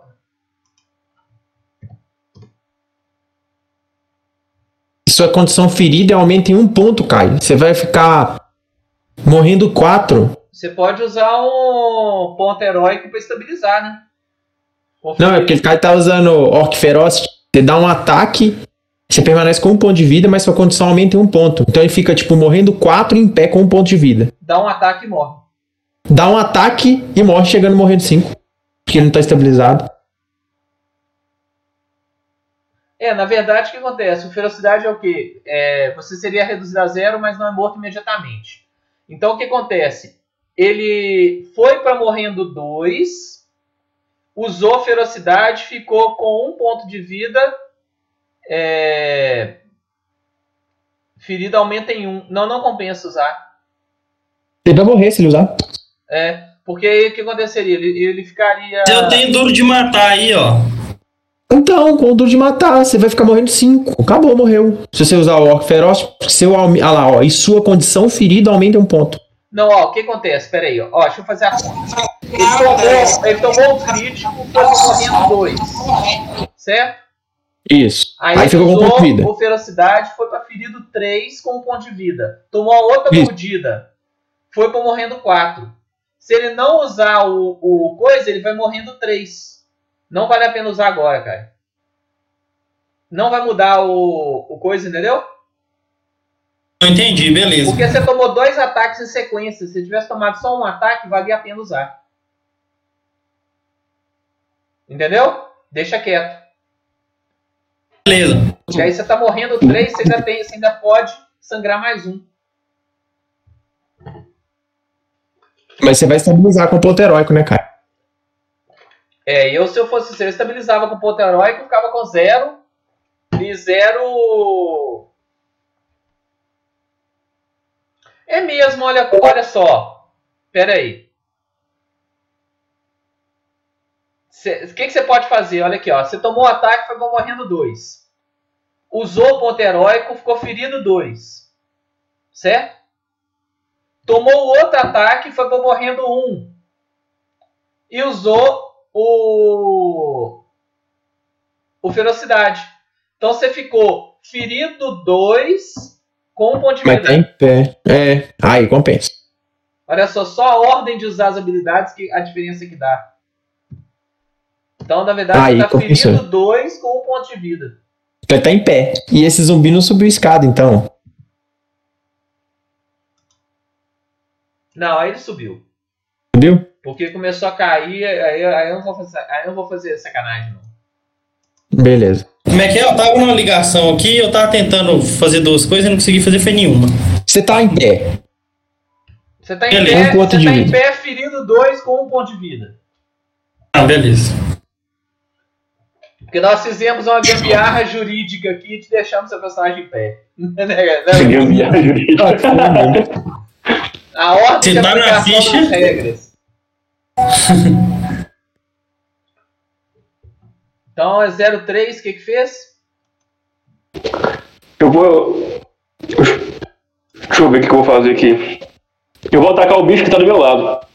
Sua condição ferida aumenta em um ponto, Caio. Você vai ficar morrendo quatro. Você pode usar um ponto heróico pra estabilizar, né? Não, é porque o Caio tá usando Orc Feroz. Você dá um ataque, você permanece com um ponto de vida, mas sua condição aumenta em um ponto. Então ele fica, tipo, morrendo quatro em pé com um ponto de vida. Dá um ataque e morre. Dá um ataque e morre chegando morrendo cinco. Porque ele não tá estabilizado. É, na verdade, o que acontece? O ferocidade é o quê? É, você seria reduzido a zero, mas não é morto imediatamente. Então, o que acontece? Ele foi para morrendo 2, usou ferocidade, ficou com um ponto de vida. É, ferida aumenta em um. Não, não compensa usar. Ele vai morrer se ele usar. É, porque aí o que aconteceria? Ele, ele ficaria. Eu tenho duro de matar aí, ó. Então, com o duro de matar, você vai ficar morrendo cinco. Acabou, morreu. Se você usar o Orc Feroz, seu, ah lá, ó, e sua condição ferida aumenta um ponto. Não, ó, o que acontece? Pera aí, ó. Ó, deixa eu fazer a conta. Ele tomou, ele tomou um crítico, foi morrendo dois. Certo? Isso. Aí, Aí ele ficou com usou ponto de vida. o ferocidade, foi pra ferido 3 com um ponto de vida. Tomou a outra Isso. mordida. Foi pra morrendo 4. Se ele não usar o, o coisa, ele vai morrendo 3. Não vale a pena usar agora, cara. Não vai mudar o, o coisa, entendeu? Não entendi, beleza. Porque você tomou dois ataques em sequência. Se tivesse tomado só um ataque, valia a pena usar. Entendeu? Deixa quieto. Beleza. Porque aí você tá morrendo três, você ainda, tem, você ainda pode sangrar mais um. Mas você vai estabilizar com o ponto heróico, né, cara? É, eu se eu fosse você, eu estabilizava com ponto heróico, ficava com zero. E zero. É mesmo, olha, olha só. Pera aí. O que, que você pode fazer? Olha aqui, ó. Você tomou o ataque, foi morrendo dois. Usou o ponto heróico, ficou ferido dois. Certo? Tomou outro ataque, foi morrendo um. E usou o. O ferocidade. Então você ficou ferido 2 com um ponto de Mas tá em pé. É. Aí, compensa. Olha só, só a ordem de usar as habilidades que a diferença que dá. Então, na verdade, Aí, tá compensou. ferido 2 com um ponto de vida. Então ele tá em pé. E esse zumbi não subiu escada, então. Não, aí ele subiu. Subiu? Porque começou a cair, aí, aí eu não vou fazer, aí eu não vou fazer sacanagem, não. Beleza. Como é que é? Eu tava numa ligação aqui, eu tava tentando fazer duas coisas e não consegui fazer foi nenhuma. Você tá em pé. Você tá em Beleza. pé, Um ponto você de tá em vida. pé ferido 2 com um ponto de vida. Ah, beleza. Porque nós fizemos uma gambiarra jurídica aqui e deixamos seu personagem em pé. Né, né? Gambiarra jurídica. A ordem de tá na aplicação ficha. das regras. Então é 03, o que que fez? Eu vou. Deixa eu ver o que eu vou fazer aqui. Eu vou atacar o bicho que tá do meu lado.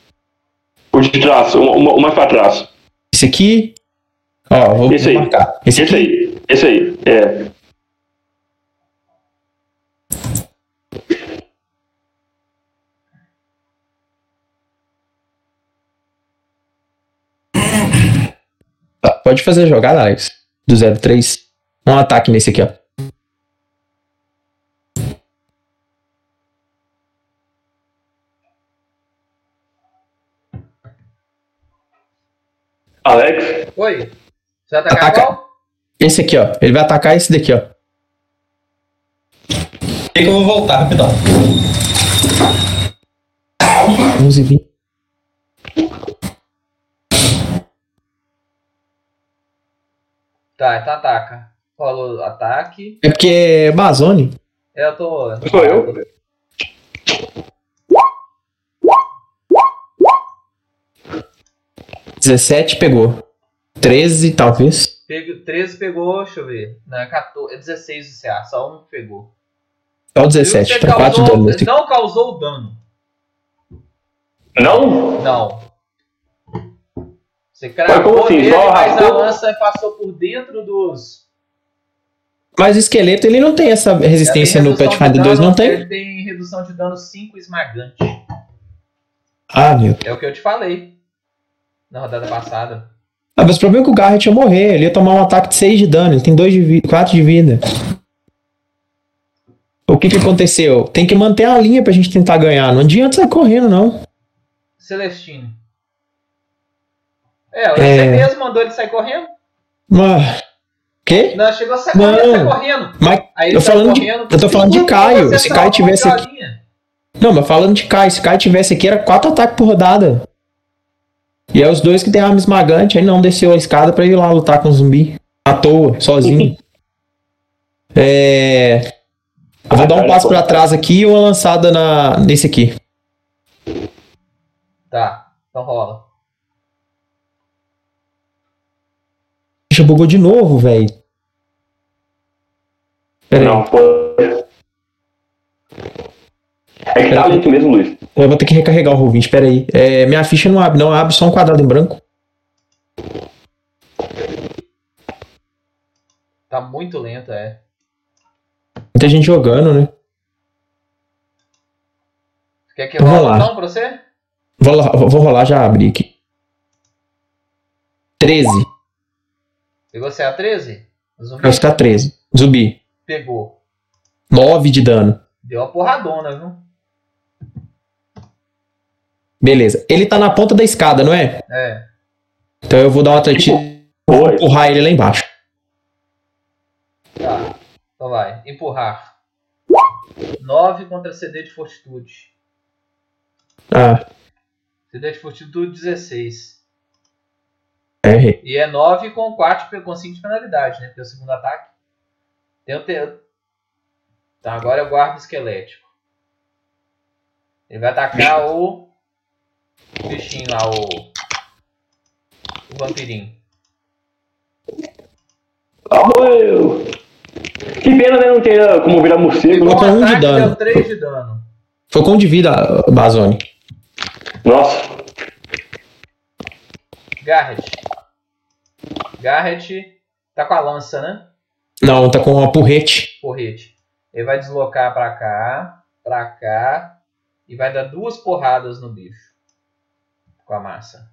O de trás, o, o, o mais pra trás. Esse aqui. Ó, vou, Esse vou aí. marcar. Esse Esse aqui. aí. Esse aí. É. Tá, pode fazer a jogada, Alex. Do 03. Um ataque nesse aqui, ó. Alex, Oi. Você vai atacar Ataca. qual? Esse aqui, ó. Ele vai atacar esse daqui, ó. Tem que eu vou voltar rapidão. 11, 20. Tá, então ataca. Falou ataque. É porque é Bazone. Eu tô. eu tô- sou eu. 17 pegou. 13, talvez. Pego, 13 pegou, deixa eu ver. Não, é 14, é 16 do CA, só um pegou. Só o Viu? 17. Você Tá 4 causou- danos. Não causou dano. Não? Não. Você Mas cravou assim? nele, mas a lança passou por dentro dos. Mas o esqueleto, ele não tem essa resistência no Pathfinder de 2, não tem? Ele tem redução de dano 5 esmagante. Ah, meu. É o que eu te falei. Na rodada passada. Ah, mas o problema é que o Garrett ia morrer. Ele ia tomar um ataque de 6 de dano. Ele tem 2 de vida, 4 de vida. O que que aconteceu? Tem que manter a linha pra gente tentar ganhar. Não adianta sair correndo, não. Celestino. É, É. você mesmo mandou ele sair correndo? Mas... Quê? Não, chegou a sair correndo, sai correndo. Mas Aí ele eu falando de- correndo. eu tô falando de Caio. Se salvou Caio tivesse aqui- linha? Não, mas falando de Kai, se Kai tivesse aqui, era quatro ataques por rodada. E é os dois que tem arma esmagante, aí não desceu a escada pra ir lá lutar com o zumbi. À toa, sozinho. é. Eu vou dar um passo pra trás aqui e uma lançada na... nesse aqui. Tá, então rola. Já bugou de novo, velho. Pera aí. Não, pô. É que tá lento mesmo, Luiz. Eu vou ter que recarregar o Roll20, pera aí. É, minha ficha não abre, não abre só um quadrado em branco. Tá muito lento, é. Muita gente jogando, né? Quer que Vamos rola lá. então pra você? Vou, lá- vou rolar, já abri aqui. 13. Pegou você a 13? Zumbi Vai ficar 13. Zumbi. pegou. 9 de dano. Deu uma porradona, viu? Beleza. Ele tá na ponta da escada, não é? É. Então eu vou dar um atletismo Oi. empurrar ele lá embaixo. Tá. Então vai. Empurrar. 9 contra CD de fortitude. Ah, CD de fortitude 16. Errei. E é 9 com 4 com 5 de penalidade, né? Porque é o segundo ataque. Tem o te... Tá, agora eu guardo esquelético. Ele vai atacar o bichinho lá, o. O vampirinho. Ah, morreu. Que pena, né? Não ter como virar morcego. Pegou né? com um de dano. deu 3 de dano. Foi com um de vida, Bazone. Nossa. Garrett. Garrett tá com a lança, né? Não, tá com uma porrete. Porrete. Ele vai deslocar pra cá, pra cá e vai dar duas porradas no bicho com a massa.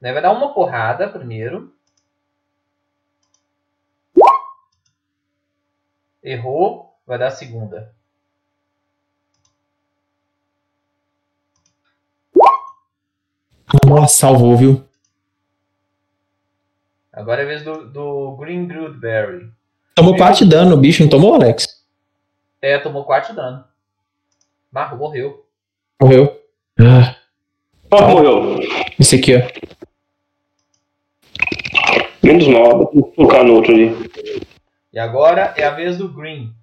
Né, Vai dar uma porrada primeiro. Errou, vai dar a segunda. Nossa, salvou, viu? Agora é a vez do, do Green Grootberry. Tomou 4 de dano no bicho, não tomou, Alex? É, tomou 4 de dano. Marro, morreu. Morreu. Ah, Ah, morreu. esse aqui, ó. Menos mal. Vou colocar no outro ali. E agora é a vez do Green.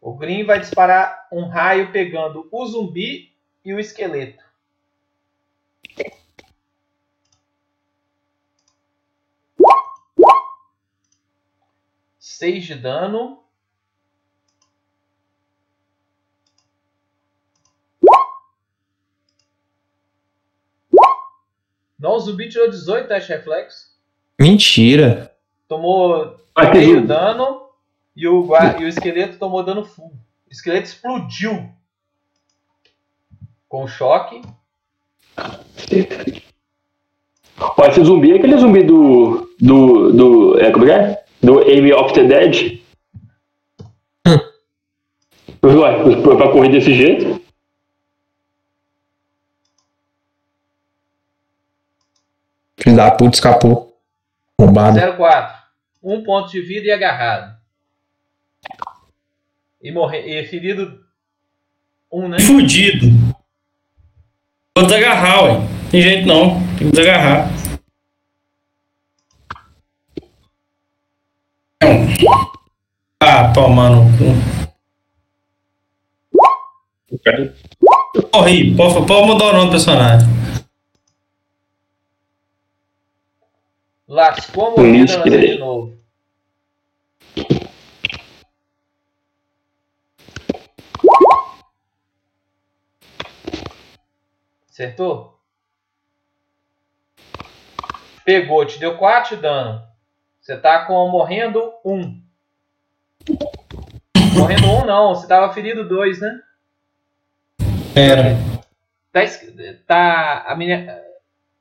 O Green vai disparar um raio pegando o zumbi e o esqueleto. Seis de dano. Não, o zumbi tirou 18 teste reflexo. Mentira. Tomou meio dano e o, e o esqueleto tomou dano full. O esqueleto explodiu com choque. Ó, esse zumbi é aquele zumbi do. do. do. É, como é? que é? Do Amy of the Dead. Ué, pra pra correr desse jeito? Filho da puta escapou. Bombado. 04. Um ponto de vida e agarrado. E, morre, e ferido. Um, né? Fudido. Vou desagarrar, ué. Tem jeito não. Tem que desagarrar. Toma no cu. Corri, pode, pode mudar o nome do personagem. Lascou a lança de novo. Acertou? Pegou, te deu 4 de dano. Você tá com morrendo 1. Morrendo 1 não, você tava ferido 2, né? Era. Tá, tá a minha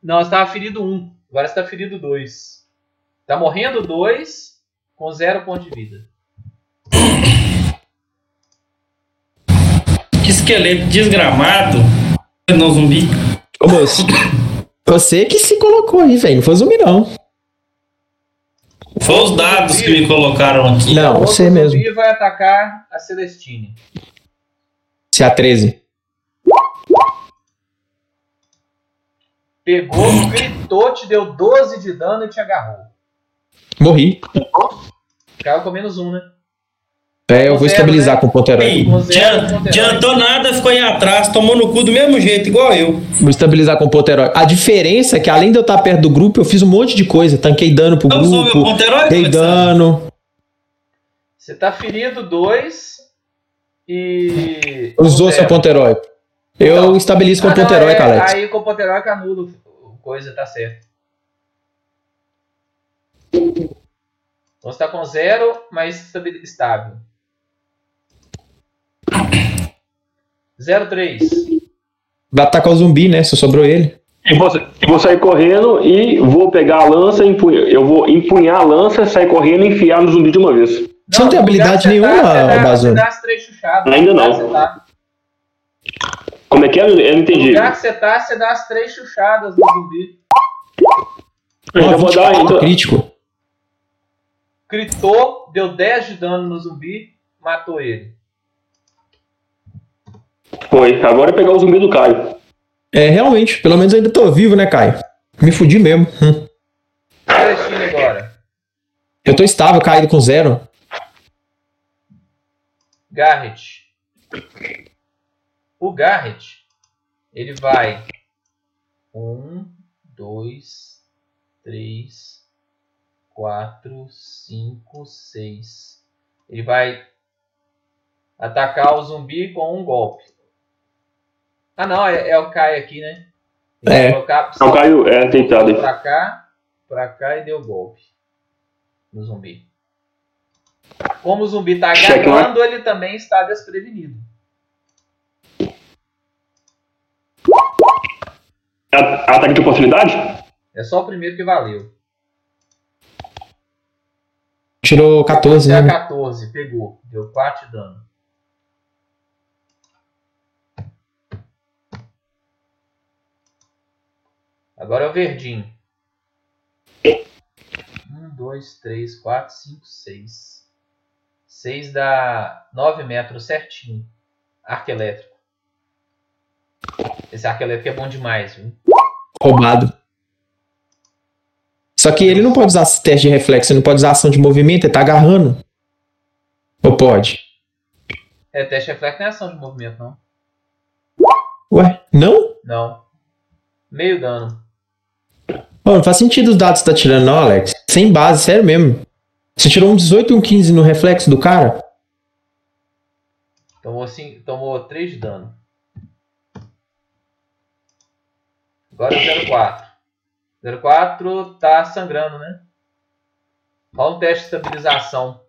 Não, você tava ferido 1. Agora você tá ferido 2. Tá morrendo 2 com 0 ponto de vida. Que esqueleto desgramado. Não zumbi. Ô, moço. Você que se colocou aí, velho. Não foi zumbi, não. Foi os dados que me colocaram aqui. Não, você mesmo. zumbi vai atacar a Celestine. Se a 13. Pegou, gritou, te deu 12 de dano e te agarrou. Morri. Caiu com menos 1, né? É, eu vou estabilizar com o ponto adiantou nada, ficou aí atrás, tomou no cu do mesmo jeito, igual eu. Vou estabilizar com o ponto herói. A diferença é que além de eu estar perto do grupo, eu fiz um monte de coisa. Tanquei dano pro meu grupo. ponto herói? Dei dano. Você tá ferido 2 e. Usou seu herói. Eu Então. estabilizo com Ah, o ponto não, herói, é, Alex. Aí com o ponto herói anula o coisa, tá certo. Então você tá com zero, mas estável. 03. Vai atacar o zumbi, né? Só sobrou ele. E vou, e vou sair correndo e vou pegar a lança, eu vou empunhar a lança, sair correndo e enfiar no zumbi de uma vez. Você não tem no habilidade nenhuma, tá, você dá- Bazooka? Você dá as três chuchadas. Ainda No não. tá- Como é que é? Eu não No entendi. lugar que você tá, você dá as três chuchadas no zumbi. Eu já vou dar, 24 então, crítico. Gritou, deu 10 de dano no zumbi, matou ele. Foi. Agora é pegar o zumbi do Caio. É, realmente. Pelo menos ainda tô vivo, né, Caio? Me fudi mesmo. Hum. Eu tô estável, caído com zero. Garrett. O Garrett, ele vai. Um, dois, três, quatro, cinco, seis. Ele vai atacar o zumbi com um golpe. Ah não, é, é o Kai aqui, né? É. vai colocar- Não, Caio é deitado aí. pra cá, pra cá e deu golpe no zumbi. Como o zumbi tá agarrando, ele também está desprevenido. A- Ataque de oportunidade? É só o primeiro que valeu. Tirou 14, Até a né? 14, pegou. Deu 4 de dano. Agora é o verdinho. 1, 2, 3, 4, 5, 6. 6 dá 9 metros certinho. Arco elétrico. Esse arco elétrico é bom demais, viu? Roubado. Só que ele não pode usar teste de reflexo, ele não pode usar ação de movimento, ele tá agarrando. Ou pode? É, teste reflexo não é ação de movimento, não. Ué, não? Não. Meio dano. Pô, não faz sentido os dados que tá tirando, não, Alex. Sem base, sério mesmo. Você tirou um 18 e um 15 no reflexo do cara? Tomou, cinco, tomou 3 de dano. Agora é o 04. 04 tá sangrando, né? Rola um teste de estabilização.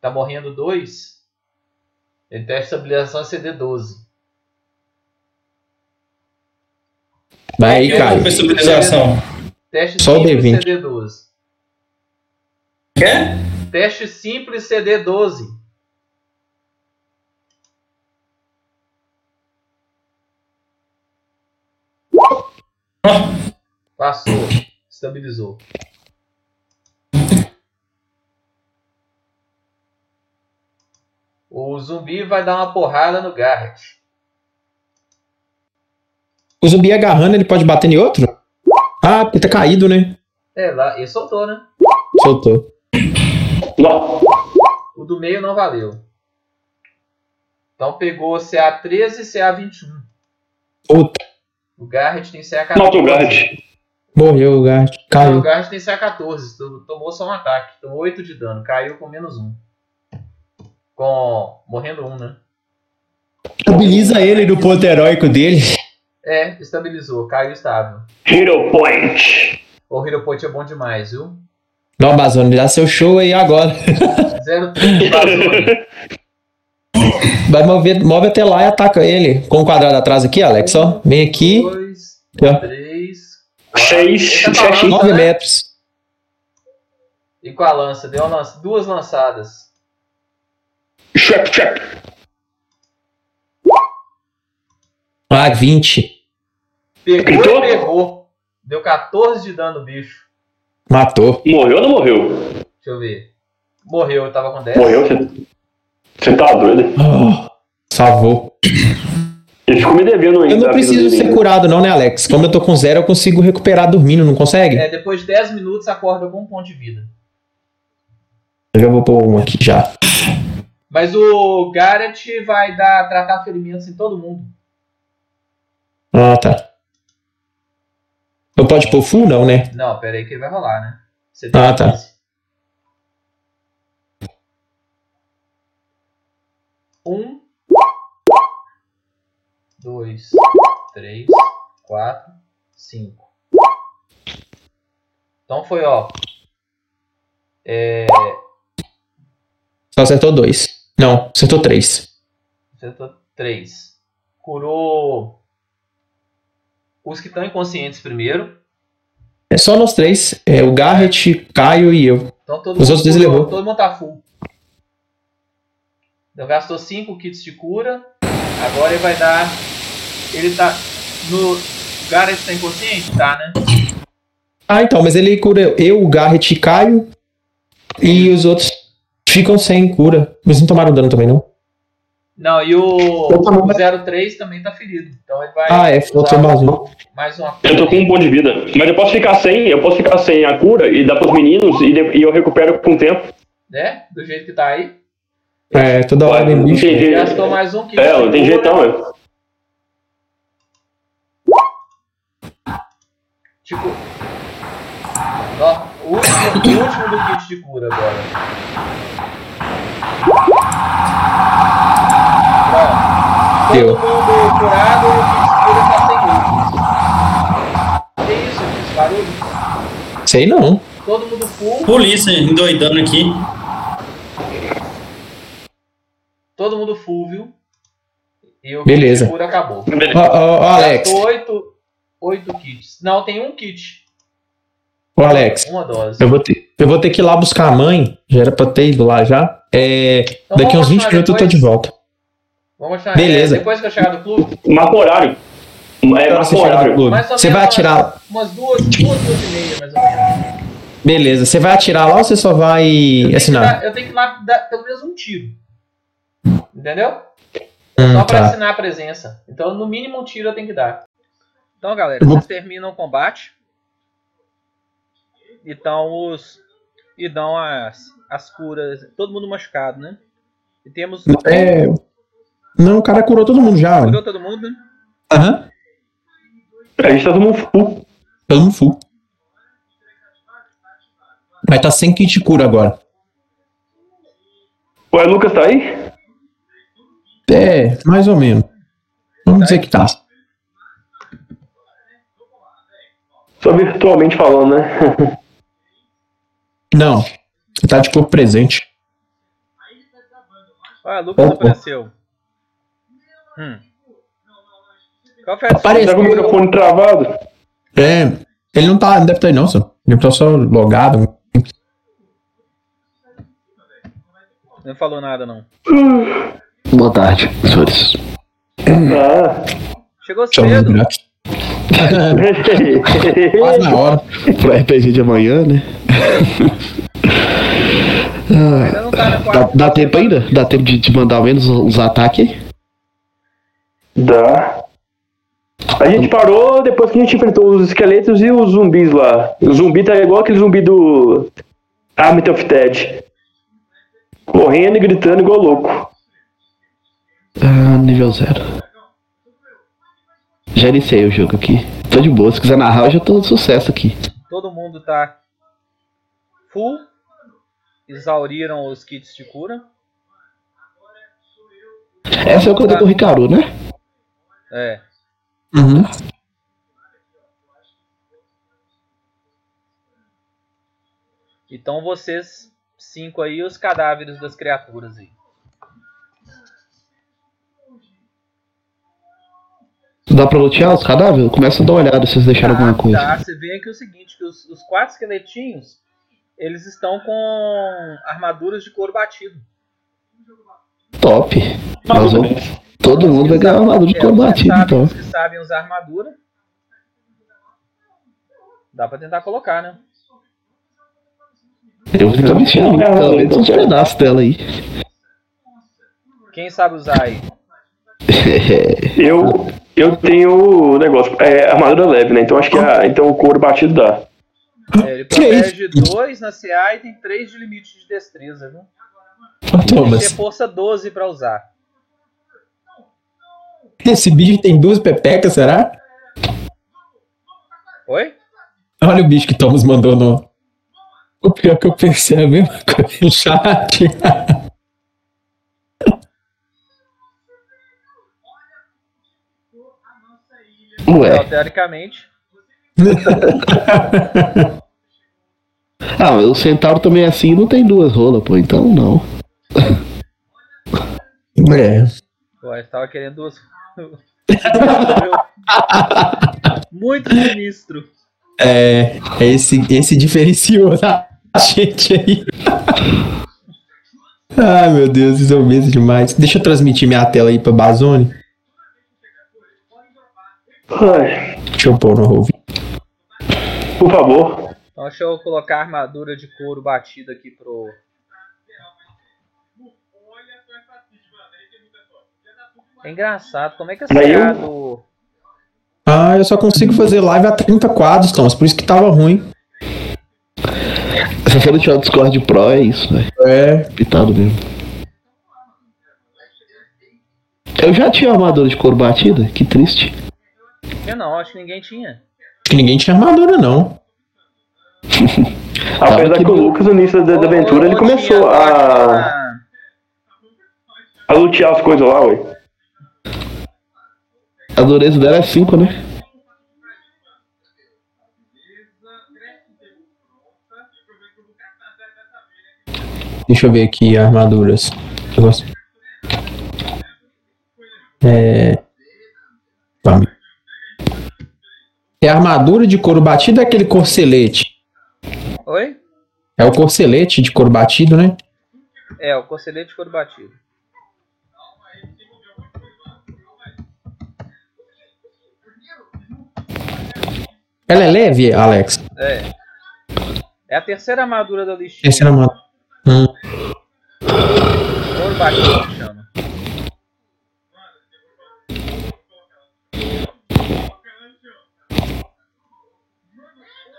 Tá morrendo 2. Ele teste de estabilização é CD12. Vai aí, É. Estabilização. Teste Só o simples D20. CD12. Quer? Teste simples CD12. Passou. Estabilizou. O zumbi vai dar uma porrada no Garrett. O zumbi agarrando, ele pode bater em outro? Ah, porque tá caído, né? É, lá, ele soltou, né? Soltou. Não. O do meio não valeu. Então pegou CA13 e CA21. Puta, O Garrett tem CA14. Matou o Garrett. morreu o gato. Não, o Caiu. Garrett tem CA14. to- Tomou só um ataque. Tomou 8 de dano. Caiu com menos 1. Com. Morrendo 1, né? Estabiliza ele no ponto heróico dele. É, estabilizou. Caiu estável. Hero Point. O Hero Point é bom demais, viu? Não, Bazone, dá seu show aí agora. 0,3 Bazone. Vai mover, move até lá e ataca ele. Com o quadrado atrás aqui, Alex, ó. Vem aqui. 2, Aqui, ó. 3. Seis. Tá Certinho. falando, 9 né? metros. E com a lança. Deu uma lança, duas lançadas. Trap, trap. Ah, 20. Pegou Gritou? e pegou. Deu 14 de dano no bicho. Matou. Morreu ou não morreu? Deixa eu ver. Morreu, eu tava com 10. Morreu, você. Você tá doido? Oh, salvou. Ele ficou me devendo ainda. Eu não preciso ser curado, não, né, Alex? Como eu tô com zero, eu consigo recuperar dormindo, não consegue? É, depois de 10 minutos acorda com um ponto de vida. Eu já vou pôr um aqui já. Mas o Garrett vai dar tratar ferimentos em todo mundo. Ah, tá. Eu pode pôr full, não, né? Não, pera aí que ele vai rolar, né? Você tem Ah, tá. 15. Um, dois, três, quatro, cinco. Então foi, ó. É, Só acertou dois. Não, acertou três. acertou 3. Curou os que estão inconscientes primeiro. É só nós três. É o Garrett, Caio e eu. Então todo Os mundo outros dois levou. Todo mundo tá full. Então gastou 5 kits de cura. Agora ele vai dar. Ele tá. No. Gareth tá inconsciente? Tá, né? Ah, então, mas ele cura eu, o Garrett e Caio. E os outros ficam sem cura. Mas não tomaram dano também, não? Não, e o, o 03 também tá ferido. Então ele vai. Ah, é, faltou mais um. uma Eu tô com um ponto de vida. Mas eu posso ficar sem, eu posso ficar sem a cura e dar pros meninos e, de- e eu recupero com o tempo. Né? Do jeito que tá aí. É, toda hora Não bicho. tem jeito. Gastou mais um kit. É, de não tem não, velho. Tipo. Ó, o último, o último do kit de cura agora. Deu. Todo mundo curado e o tá sem luz. Que isso, esse barulho? Sei não. Todo mundo full, Polícia endoidando aqui. todo mundo full, viu? E o Beleza. cura acabou. Ó, ó, ó, Alex. Oito, oito kits. Não, tem um kit. Ô, Alex. Uma dose. Eu vou, ter, eu vou ter que ir lá buscar a mãe. Já era pra ter ido lá já. É, Então daqui uns 20 continuar minutos eu tô depois? de volta. Vamos. Beleza. É, depois que eu chegar do clube, Marca horário. É, marca você chegar no horário. Você vai atirar. umas duas, duas, duas e meia, mais ou menos. Beleza. Você vai atirar lá ou você só vai Eu assinar? dar- eu tenho que ir lá dar pelo menos um tiro. Entendeu? Hum, Só pra tá. assinar a presença. Então, no mínimo, um tiro eu tenho que dar. Então, galera, vocês terminam o combate. Então, os. E dão as, as curas. Todo mundo machucado, né? E temos. É. Não, o cara curou todo mundo já. Curou todo mundo, né? Aham. A gente tá todo mundo full. Todo mundo full. Vai tá sem kit cura agora. Ué, Lucas tá aí? É, mais ou menos. Vamos dizer que tá. Só virtualmente falando, né? Não. Ele tá de corpo presente. Ah, Lucas Opa. apareceu. Hum. Qual foi a Apareceu. Tá com o microfone travado? É. Ele não tá. Não deve estar aí, não, só. Ele tá só logado. Não falou nada, não. Boa tarde, senhores. Ah. Chegou cedo. Quase na hora. Pro RPG de amanhã, né? Ah, tá dá, dá tempo ainda? Dá tempo de, de mandar ao menos uns ataques? Dá. A gente parou depois que a gente enfrentou os esqueletos e os zumbis lá. O zumbi tá igual aquele zumbi do Army of Dead. Correndo e gritando igual louco. Ah, nível zero. Já iniciei o jogo aqui. Tô de boa, se quiser narrar, eu já tô de sucesso aqui. Todo mundo tá full. Exauriram os kits de cura. Essa é o que eu dei com o Ricaru, né? É. Uhum. Então vocês cinco aí, os cadáveres das criaturas aí. Dá pra lutear os cadáveres? Começa a dar uma olhada se vocês deixaram alguma coisa. Tá, você vê aqui o seguinte, que os, os quatro esqueletinhos, eles estão com armaduras de couro batido. Top. Nós vamos, todo mundo vai ganhar armadura de batido, sabem- então. Que sabem usar armadura. Dá pra tentar colocar, né? Eu vou vestir ali, pelo menos uns pedaços dela aí. Quem sabe usar aí? Eu, eu tenho o negócio, é armadura leve, né? Então acho que a, então o couro batido dá. É, ele protege 2 na CA e tem 3 de limite de destreza, viu? Ô, Tem que ter força 12 pra usar. Esse bicho tem duas pepecas, será? Oi? Olha o bicho que Thomas mandou no. O pior que eu pensei é a mesma coisa no chat. Ué. Então, teoricamente. Ah, Ah, o centauro também é assim não tem duas rolas, pô, então não. É. Pô, eu tava querendo duas. Muito sinistro. É, esse, esse diferenciou a gente aí. Ai, meu Deus, isso é um medo demais. Deixa eu transmitir minha tela aí pra Bazone. Ai, Deixa eu pôr no roll. por favor. Então deixa eu colocar a armadura de couro batida aqui pro. É engraçado, como é que essa Daí eu- do. Ah, eu só consigo fazer live a 30 quadros, Thomas, por isso que tava ruim. Se não tiver o Discord Pro, é isso, velho. É, Pitado mesmo. Eu já tinha armadura de couro batida, que triste. Eu não, acho que ninguém tinha. acho que ninguém tinha armadura, não. Apesar que o Lucas, no início da, da aventura, ele ou começou a- a lutear as coisas lá, ué. A dureza dela é 5, né? Deixa eu ver aqui armaduras. Negócio. É. Vamos. É armadura de couro batido ou é aquele corcelete? Oi? É o corcelete de couro batido, né? É, o conselheiro de couro batido. Ela é leve, Alex? É. É a terceira armadura da listinha. Terceira armadura. Hum. Batido chama.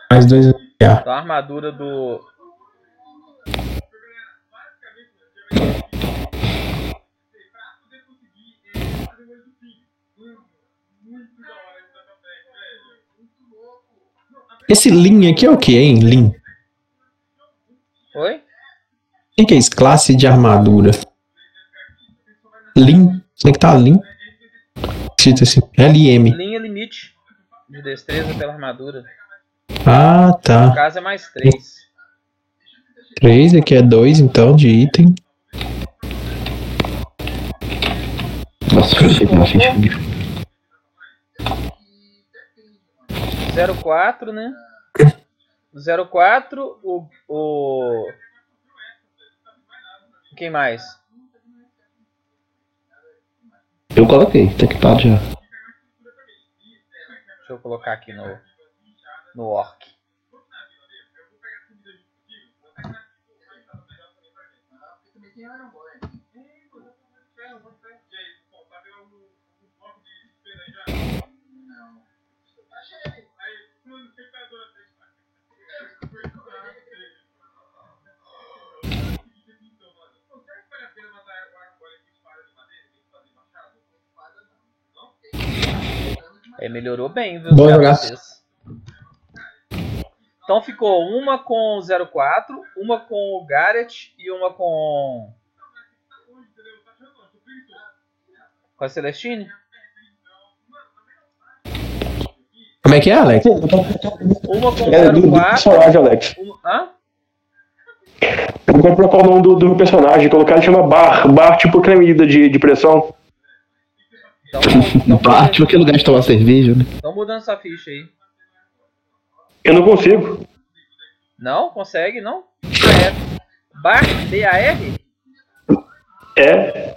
Mais dois. Então a armadura do. Esse Lean aqui é o que, hein? Lean. Oi? O que é isso? Classe de armadura. Lean. Será que tá Lean? Escrito assim. LM. Linha limite de destreza pela armadura. Ah, No tá. caso é mais 3. 3, aqui é 2, então, de item. Nossa, fechei com uma ficha aqui. 04, né? 04, o. o... Quem mais? Eu coloquei, tá equipado já. Deixa eu colocar aqui no. No orc. É, melhorou bem, viu? Bom. Então ficou uma com o 04, uma com o Garrett e uma com. Com a Celestine? Como é que é, Alex? Uma com É, do, do o 04. personagem, Alex. Uma... Hã? Eu quero colocar o nome do, do personagem, colocar ele chama Bar. Bar, tipo aquela medida de, de pressão. Então, então, Bar, tipo aquele lugar de tomar cerveja, né? então mudando essa ficha aí. Eu não consigo. Não? Consegue, não? É. Bar, B-A-R? É.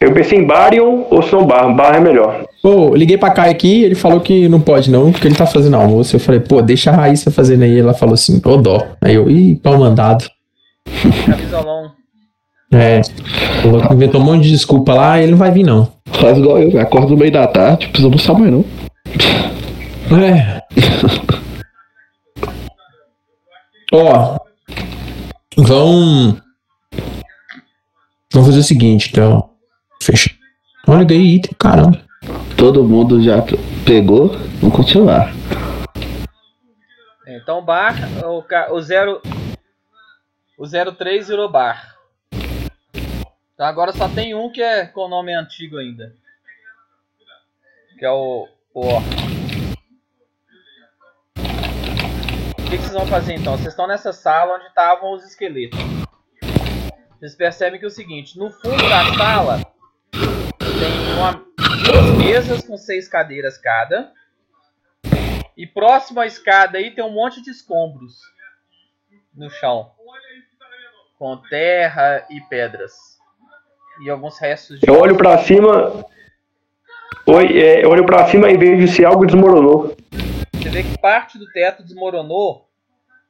Eu pensei em Barion ou se não Bar. Bar é melhor. Pô, eu liguei pra Kai aqui ele falou que não pode não, porque ele tá fazendo almoço. Eu falei, pô, deixa a Raíssa fazendo aí. Ela falou assim, ô dó. Aí eu, ih, pau mandado. Camisolão. É, falou que inventou um monte de desculpa lá e ele não vai vir não. Faz igual eu, acordo no meio da tarde, precisa almoçar mais não. É. Ó, vão... Vamos fazer o seguinte, então. Fecha. Olha aí, item, caramba. Todo mundo já pegou, vamos continuar. Então, bar, o, o 0. O 03 virou bar. Então agora só tem um que é com o nome antigo ainda. Que é o. o. O que, que vocês vão fazer então? Vocês estão nessa sala onde estavam os esqueletos. Vocês percebem que é o seguinte: no fundo da sala tem uma, duas mesas com seis cadeiras cada. E próximo à escada aí tem um monte de escombros no chão. Com terra e pedras. E alguns restos de. Eu olho pra cima. Oi, é, eu olho pra cima e vejo se algo desmoronou. Você vê que parte do teto desmoronou,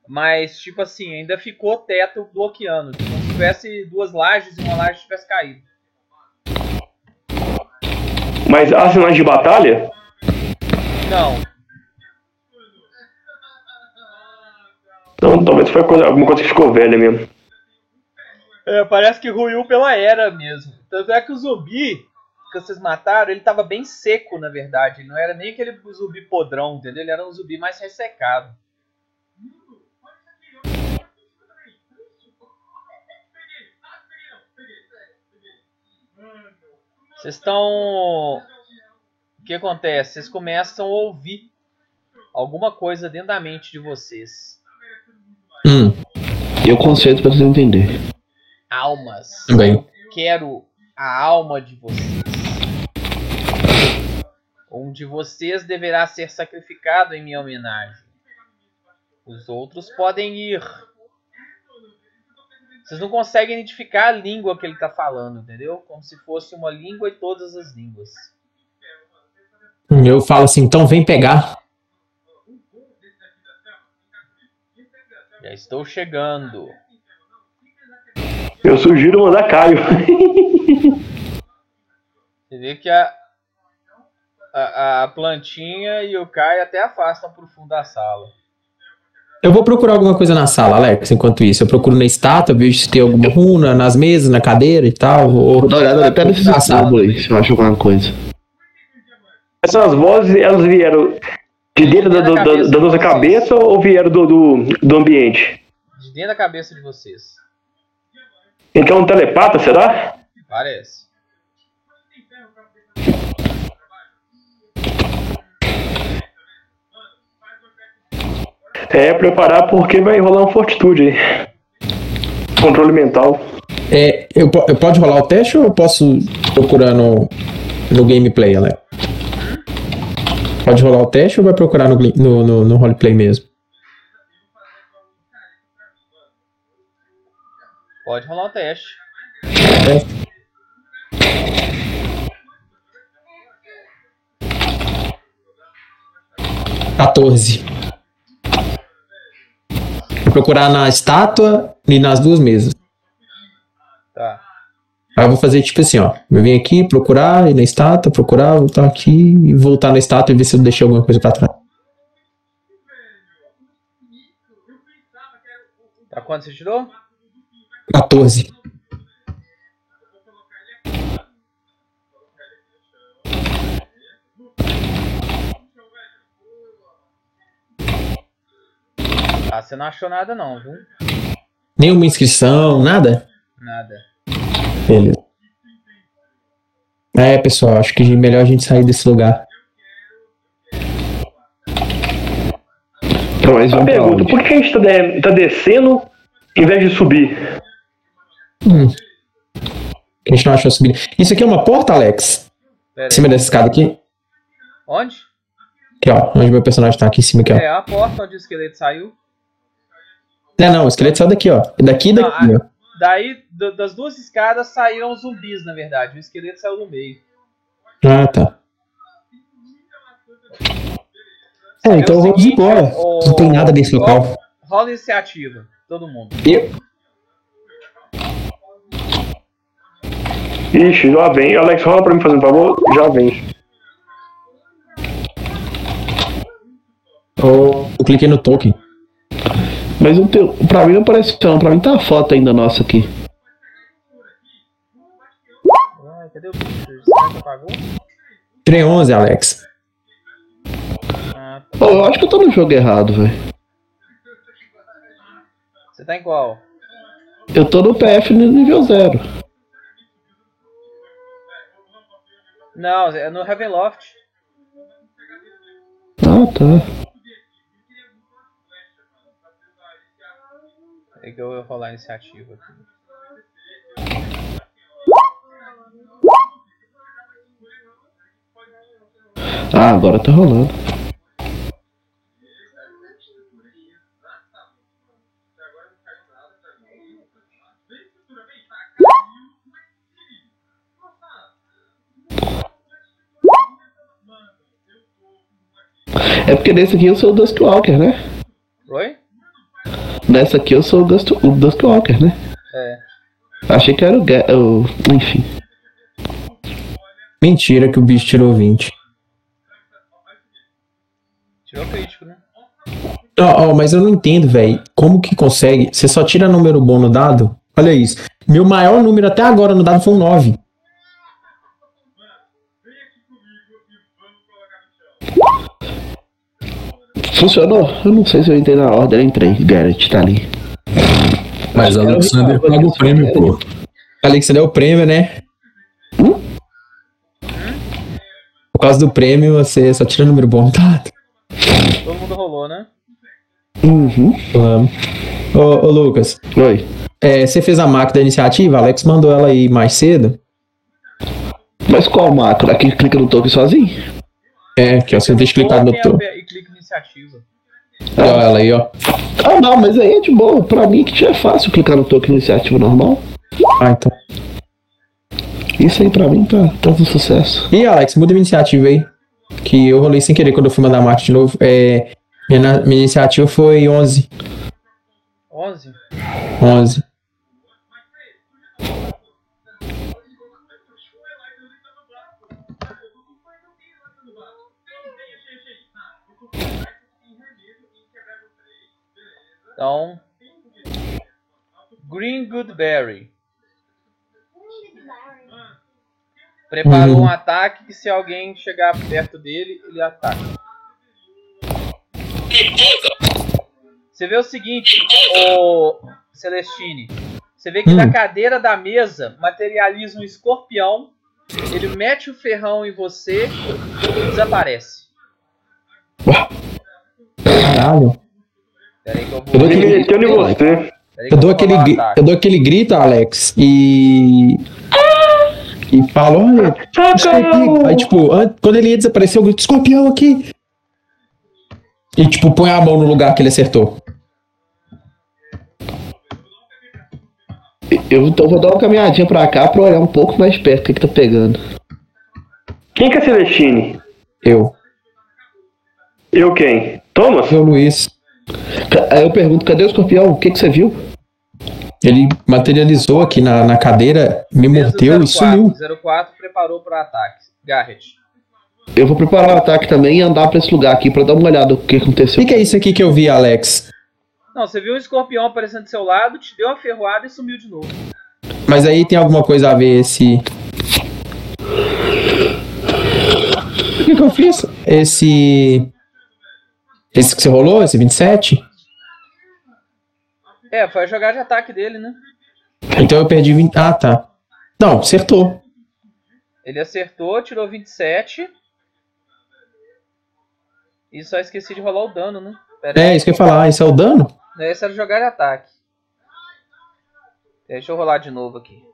mas tipo assim, ainda ficou teto bloqueando. Como se tivesse duas lajes e uma laje tivesse caído. Mas há sinais de batalha? Não, Então talvez foi coisa- alguma coisa que ficou velha mesmo. É, parece que ruiu pela era mesmo. Tanto é que o zumbi que vocês mataram, ele tava bem seco, na verdade. Não era nem aquele zumbi podrão, entendeu? Ele era um zumbi mais ressecado. Vocês estão. O que acontece? Vocês começam a ouvir alguma coisa dentro da mente de vocês. Hum. Eu conceito pra você entender. Almas. Bem. quero a alma de vocês. Um de vocês deverá ser sacrificado em minha homenagem. Os outros podem ir. Vocês não conseguem identificar a língua que ele está falando, entendeu? Como se fosse uma língua e todas as línguas. Eu falo assim, então vem pegar. Já estou chegando. Eu sugiro mandar Caio. Você vê que a, a, a plantinha e o Kai até afastam pro fundo da sala. Eu vou procurar alguma coisa na sala, Alex, enquanto isso. Eu procuro na estátua, vejo se tem alguma runa, nas mesas, na cadeira e tal. Vou Vou dar uma olhada até nesses aí, se eu acho alguma coisa. Essas vozes, elas vieram de dentro da, da- da- da nossa cabeça ou vieram do, do, do ambiente? De dentro da cabeça de vocês. Então, um telepata, será? Parece. É, preparar porque vai rolar um fortitude aí. Controle mental. É, eu, eu pode rolar o teste ou eu posso procurar no, no gameplay, Alex? Pode rolar o teste ou vai procurar no, no, no, no roleplay mesmo? Pode rolar o teste. Quatorze. Vou procurar na estátua e nas duas mesas. Tá. Aí eu vou fazer tipo assim, ó. Eu venho aqui procurar, ir na estátua, procurar, voltar aqui e voltar na estátua e ver se eu deixei alguma coisa pra trás. Tá quanto você tirou? 14. Ah, você não achou nada não, viu? Nenhuma inscrição, nada? Nada. Beleza. É, pessoal, acho que é melhor a gente sair desse lugar. Então, mas Uma pergunta, onde? por que a gente tá, de- tá descendo em vez de subir? Hum. A gente não achou subir. Isso aqui é uma porta, Alex? Pera Em cima aí. dessa escada aqui? Onde? Aqui, ó. Onde meu personagem tá aqui em cima, aqui, ó. É a porta onde o esqueleto saiu. Não, não, o esqueleto saiu daqui, ó. Daqui e Não, daqui, ó. Daí, das duas escadas saíram zumbis, na verdade. O esqueleto saiu do meio. Ah, tá. É, então É vamos embora. o- Não tem nada nesse local. Rola, rola iniciativa, todo mundo. Eu, Ixi, já vem. Alex, rola pra mim fazer um favor. Já vem. eu cliquei no token. Mas o teu, pra mim não parece não, pra mim tá a foto ainda nossa aqui. Ai, cadê o? Será que apagou? Tirei 11, Alex. Ah, tá. Pô, eu acho que eu tô no jogo errado, velho. Você tá em qual? Eu tô no PF no nível zero. Não, é no Ravenloft. Não, ah, tá. É que eu vou rolar a iniciativa aqui. Ah, agora tá rolando. É porque nesse aqui eu sou o Duskwalker, né? Oi? Nessa aqui eu sou o, Dust, o Duskwalker, né? É. Achei que era o, Ga- o. Enfim. Mentira que o bicho tirou 20. Tirou crítico, né? Ó, ó, mas eu não entendo, velho. Como que consegue? Você só tira número bom no dado? Olha isso. Meu maior número até agora no dado foi um 9. Funcionou? Eu não sei se eu entrei na ordem, eu entrei. Garrett tá ali. Mas o Alexander paga o prêmio, pô. Alexander é o prêmio, né? Hum? Por causa do prêmio, você só tira número bom dado. Todo mundo rolou, né? Uhum. Vamos. Ô, ô, Lucas, Oi. é, você fez a máquina da iniciativa? Alex mandou ela aí mais cedo. Mas qual macro? Aqui clica no token sozinho? É, que ó, você deixa clicado no Token topo. E clica em iniciativa. Olha ela aí, ó. Ah, não, mas aí é de boa. Pra mim que já é fácil clicar no token iniciativa normal. Ah, então. Isso aí pra mim tá, tá um sucesso. E Alex, muda minha iniciativa aí. Que eu rolei sem querer quando eu fui mandar máquina de novo. É, minha, minha iniciativa foi 11. 11? 11. Então. Green Goodberry. Preparou Uhum. um ataque que se alguém chegar perto dele, ele ataca. Você vê o seguinte, o Celestine. Você vê que Hum. da cadeira da mesa materializa um escorpião. Ele mete o ferrão em você e desaparece. Caralho. Pera aí que eu dou Ele aquele, meteu em você. Eu dou aquele, ataque. eu dou aquele grito, Alex, e. E falo, olha, escorpião. Aí, tipo, an- quando ele ia desaparecer, eu grito, escorpião aqui. E, tipo, põe a mão no lugar que ele acertou. Eu então vou dar uma caminhadinha pra cá pra olhar um pouco mais perto o que, que tá pegando. Quem que é Celestine? Eu. Eu quem? Thomas? Eu, Luiz. Aí eu pergunto, cadê o escorpião? O que, que você viu? Ele materializou aqui na, na cadeira, me mordeu e 04. sumiu. 04 preparou para ataque. Garrett. Eu vou preparar o ataque também e andar pra esse lugar aqui pra dar uma olhada no que O aconteceu. que, que é isso aqui que eu vi, Alex? Não, você viu um escorpião aparecendo do seu lado, te deu uma ferroada e sumiu de novo. Mas aí tem alguma coisa a ver esse. O que, que eu fiz? Esse. Esse que você rolou, esse 27? É, foi a jogada de ataque dele, né? Então eu perdi 20. Ah, tá. Não, acertou. Ele acertou, tirou 27. E só esqueci de rolar o dano, né? Pera aí. É, isso que eu ia falar. Isso é o dano? Esse era jogar de ataque. Deixa eu rolar de novo aqui.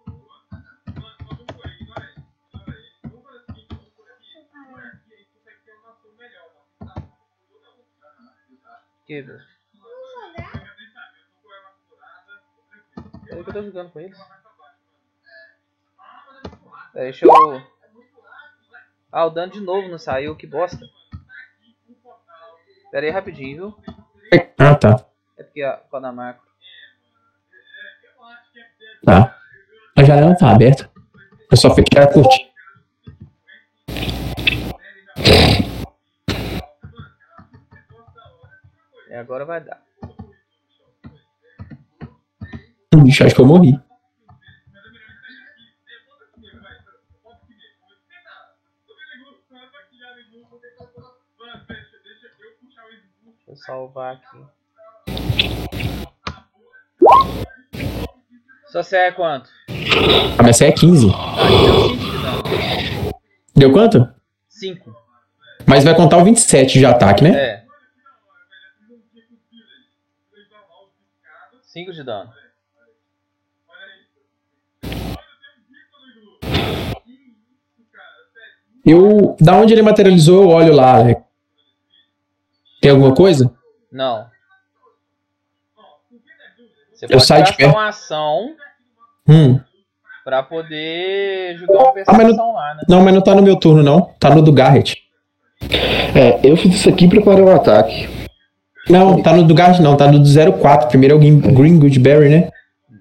Que, velho? Peraí que eu tô jogando com eles. Peraí, Deixa eu. Ah, o dano de novo não saiu, que bosta. Pera aí rapidinho, viu? Ah, tá. É porque a, quando a macro. Tá. A janela tá aberta. Eu só fiquei a curtir. Agora vai dar. Bicho, acho que eu morri. Deixa eu salvar aqui. Só você é quanto? A minha CE é 15. Ah, deu 5 de dano. Deu quanto? 5. Mas vai contar o 27 de ataque, né? É. 5 de dano. Eu. Da onde ele materializou, eu olho lá, né? Tem alguma coisa? Não. Você Eu saio de perto. uma ação Hum. pra poder jogar uma Ah, mas não- percepção lá, né? Não, mas não tá no meu turno, não. Tá no do Garrett. É, eu fiz isso aqui e preparei um ataque. Não, tá no do Garrett, não. Tá no do 04. Primeiro é o Green, Green Goodberry, né?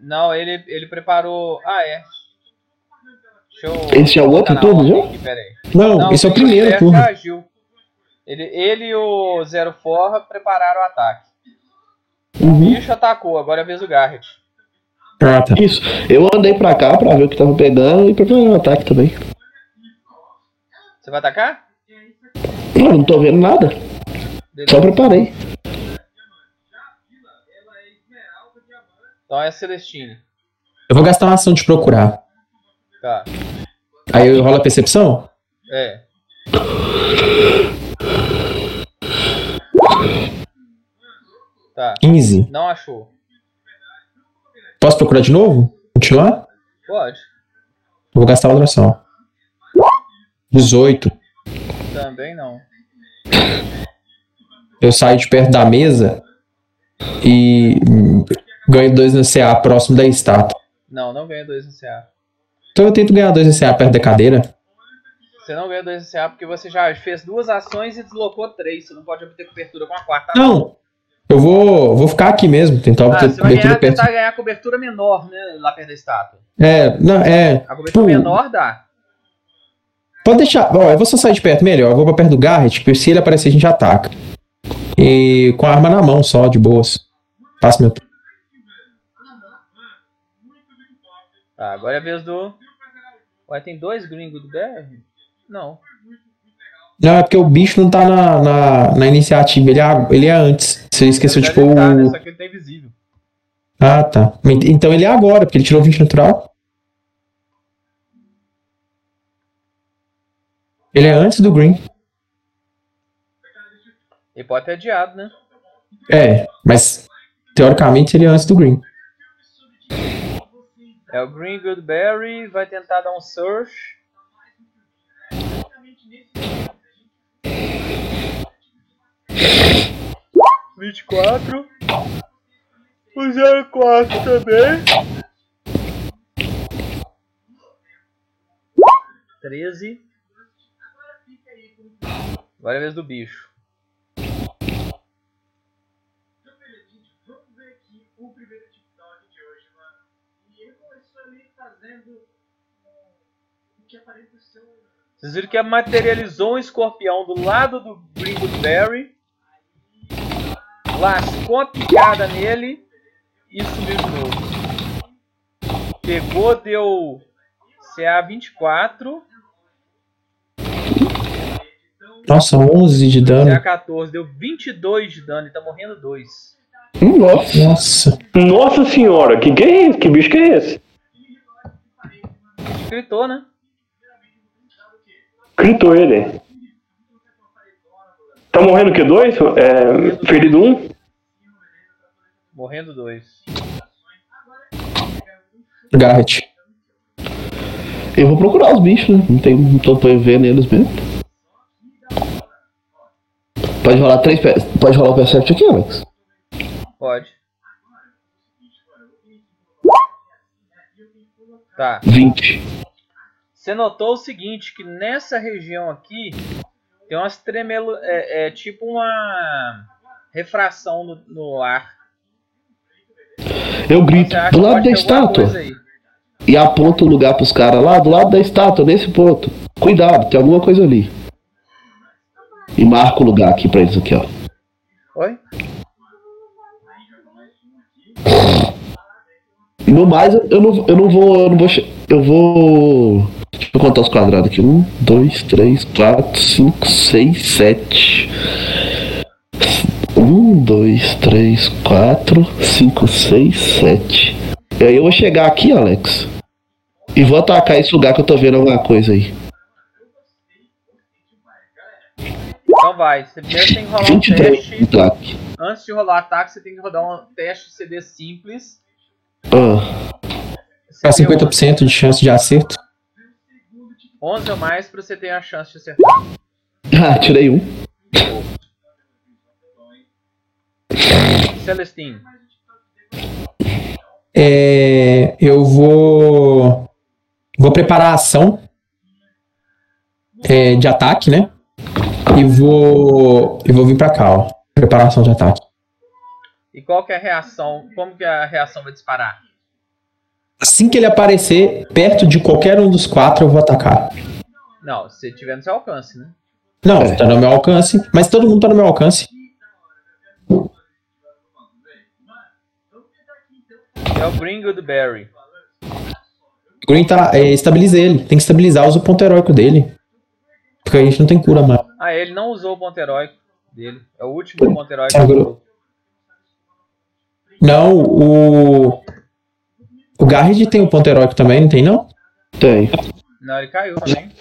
Não, ele, ele preparou. Ah, é. Eu. Esse é o outro turno já? Aqui, peraí. Não, esse é o primeiro Bear turno. agiu. Ele, ele e o Zero Forra prepararam o ataque. O Uhum. bicho atacou, agora é a vez do Garrett. Ah, tá. Isso. Eu andei pra cá pra ver o que tava pegando e preparei um ataque também. Você vai atacar? Não, não tô vendo nada. Beleza. Só preparei. Então é a Celestine. Eu vou gastar uma ação de procurar. Tá. Aí eu rolo a percepção? É. Tá. 15. Não achou. Posso procurar de novo? Continuar? Pode. Vou gastar outra ação. 18. Também não. Eu saio de perto da mesa e ganho 2 no CA próximo da estátua. Não, não ganha 2 no CA. Então eu tento ganhar 2 no CA perto da cadeira. Você não ganha 2 no CA porque você já fez duas ações e deslocou três. Você não pode obter cobertura com a quarta. Não! Eu vou, vou ficar aqui mesmo, tentar Ah, obter você vai cobertura ganhar, perto. tentar ganhar cobertura menor, né? Lá perto da estátua. É, não, é. A cobertura Pô. menor dá. Pode deixar. Ó, eu vou só sair de perto melhor. Eu vou pra perto do Garrett, porque se ele aparecer, a gente ataca. E com a arma na mão só, de boas. Passa meu. Tá, agora é a vez do. Ué, tem dois gringos do BR? Não. Não, é porque o bicho não tá na, na, na iniciativa. Ele é, ele é antes. Você esqueceu pôr tá, né? o. Só que ele tá invisível. Ah, tá. Então ele é agora, porque ele tirou 20 natural. Ele é antes do Green. Ele pode ter adiado, né? É, mas teoricamente ele é antes do Green. É o Green Goodberry, vai tentar dar um search. Vinte e quatro. O zero quatro também. Treze. Agora é a vez do bicho. Vocês viram que materializou um escorpião do lado do Greenwoodberry. Lascou a picada nele e sumiu de novo. Pegou, deu CA 24, Nossa, 11 de dano. CA 14, deu 22 de dano, ele tá morrendo 2. Nossa. Nossa. Nossa senhora, que que é esse? Que bicho que é esse? Gritou, né? Gritou ele. Tá morrendo o que? Dois? É, ferido um? Morrendo 2. Garrett. Eu vou procurar os bichos, né? Não, tem, não tô vendo eles mesmo. Pode rolar três. Pode rolar o Percept aqui, Alex? Pode. Tá. 20. Você notou o seguinte, que nessa região aqui tem umas tremelo... É, é tipo uma refração no, no ar. Eu grito, do lado da estátua. E aponto o lugar pros caras lá, do lado da estátua, nesse ponto. Cuidado, tem alguma coisa ali. E marco o lugar aqui pra eles aqui, ó. Oi? No mais, eu não, eu não vou. Eu não vou. Eu vou. Deixa eu contar os quadrados aqui. Um, dois, três, quatro, cinco, seis, sete. Um, dois, três, quatro, cinco, seis, sete. E aí eu vou chegar aqui, Alex. E vou atacar esse lugar que eu tô vendo alguma coisa aí. Então vai. Você primeiro tem que rolar um 23 teste. ataque. Antes de rolar ataque, você tem que rodar um teste CD simples. Ah, É CD 50% de chance de acerto. 11 ou mais pra você ter a chance de acertar. ah, tirei um. Celestine. É, eu vou. Vou preparar a ação é, de ataque, né? E vou. E vou vir pra cá, ó. Preparação de ataque. E qual que é a reação? Como que a reação vai disparar? Assim que ele aparecer perto de qualquer um dos quatro, eu vou atacar. Não, se tiver no seu alcance, né? Não, É. tá no meu alcance. Mas todo mundo tá no meu alcance. É o Gringold Berry. O Green tá. É, estabiliza ele. Tem que estabilizar, usa o ponto heróico dele. Porque a gente não tem cura mais. Ah, ele não usou o ponto heróico dele. É o último ponto heróico. Não, o. O Garrett tem o ponto heróico também, não tem não? Tem. Não, ele caiu também.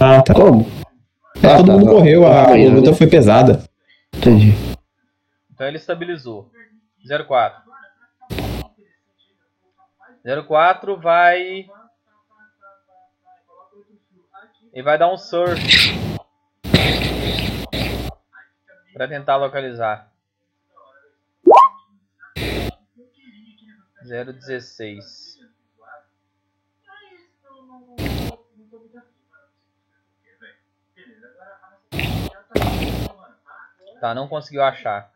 Ah, tá. Como? É, todo tá, mundo tá. morreu, a, a Amanhã, luta né? foi pesada. Entendi. Então ele estabilizou. 04. 04 vai. Ele vai dar um surf. Pra tentar localizar. 016. Tá, não conseguiu achar.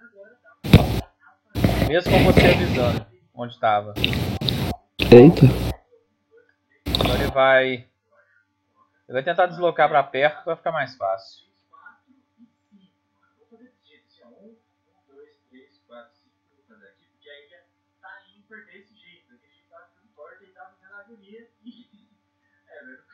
Mesmo com você avisando onde estava. Eita. Então ele vai. Ele vai tentar deslocar pra perto pra ficar mais fácil.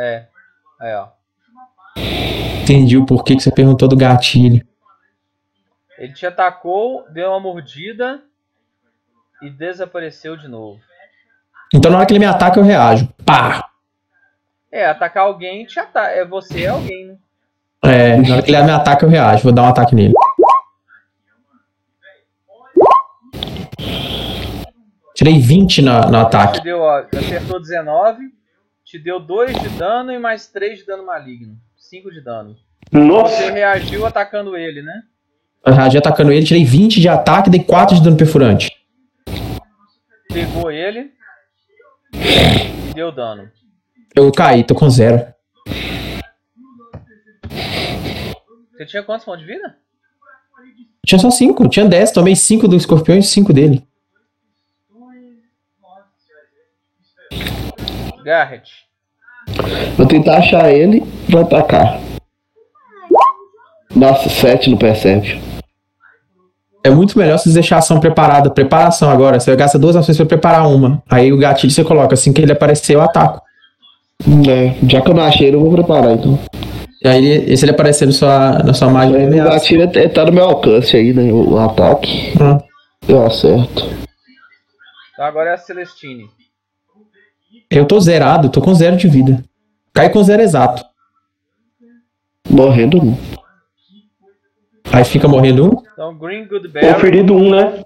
É. Aí, ó. Entendi o porquê que você perguntou do gatilho. Ele te atacou, deu uma mordida e desapareceu de novo. Então na hora que ele me ataca, eu reajo. Pá! É, atacar alguém te ataca. É você é alguém, né? É, na hora que ele me ataca, eu reajo. Vou dar um ataque nele. Tirei 20 na, no Te ataque. deu, ó, acertou 19, te deu 2 de dano e mais 3 de dano maligno. 5 de dano. Você Nossa, reagiu atacando ele, né? Eu reagi atacando ele, tirei 20 de ataque e dei 4 de dano perfurante. Pegou ele e deu dano. Eu caí, tô com zero. Você tinha quantos pontos de vida? Tinha só 5, tinha 10, tomei 5 do escorpião e 5 dele. Garrett. Vou tentar achar ele pra atacar. Nossa, 7 no percebe. É muito melhor você deixar a ação preparada. Preparação agora. Você gasta duas ações pra preparar uma. Aí o gatilho você coloca. Assim que ele aparecer, eu ataco. É, já que eu não achei ele, eu vou preparar então. E aí, ele- se ele aparecer na sua, na sua ele o ameaça. gatilho é- tá no meu alcance aí, né? O, o ataque. Ah. Eu acerto. Então agora é a Celestine. Eu tô zerado, tô com zero de vida. Cai com zero exato. Morrendo não. Aí fica morrendo um. Então Green Goodberry. conferido um, né?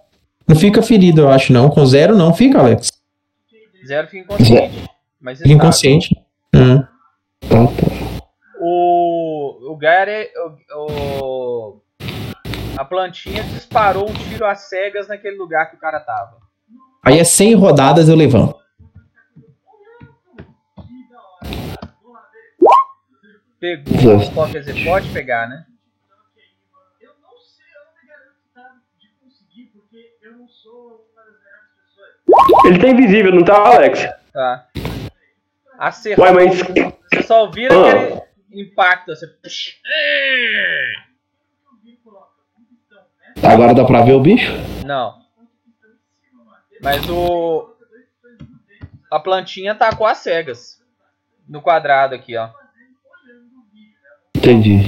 Não fica ferido, eu acho, não. Com zero não fica, Alex. Zero fica inconsciente. Mas Fica inconsciente. Hum. Ah, tá. O, o Gary, o, o- a plantinha disparou um tiro às cegas naquele lugar que o cara tava. Aí é 100 rodadas eu levanto. Pegou, dizer, pode pegar, né? Ele tá invisível, não tá, Alex? Tá. Acertou. Ué, mas. Você só vira Ah. que ele impacta. Você... Agora dá pra ver o bicho? Não. Mas o. A plantinha tacou as cegas. No quadrado aqui, ó. Entendi.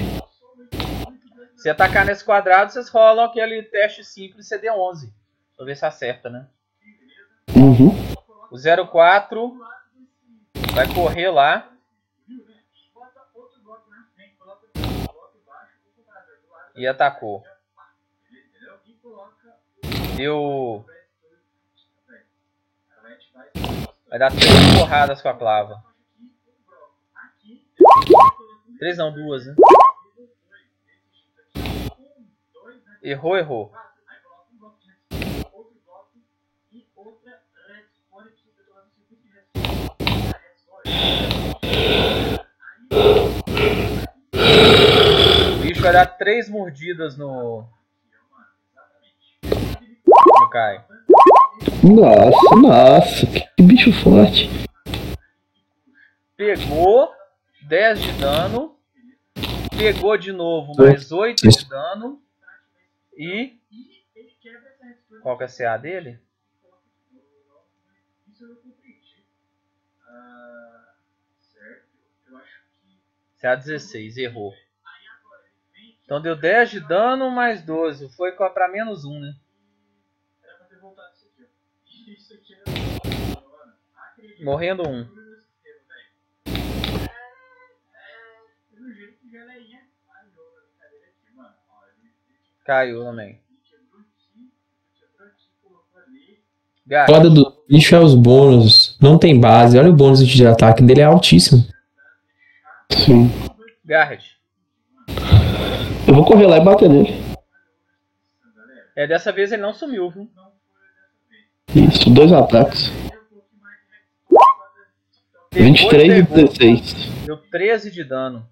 Se atacar nesse quadrado, vocês rolam aquele teste simples CD11. Pra ver se acerta, né? Uhum. O 04 vai correr lá. E atacou. Deu. Vai dar três porradas com a clava. Três não, duas, né? Errou, errou. O bicho vai dar três mordidas no. No Kai. Nossa, nossa, que bicho forte. Pegou 10 de dano. Pegou de novo mais 8 de dano. E. Qual que é a CA dele? CA 16, errou. Então deu 10 de dano mais 12. Foi pra menos 1, né? Morrendo um. Caiu também. Gato, Foda do bicho é os bônus. Não tem base. Olha o bônus de ataque dele é altíssimo. Sim. Garrett. Eu vou correr lá e bater nele. É, dessa vez ele não sumiu, viu? Isso, dois ataques. Pegou 23 e pegou. 16. Deu 13 de dano.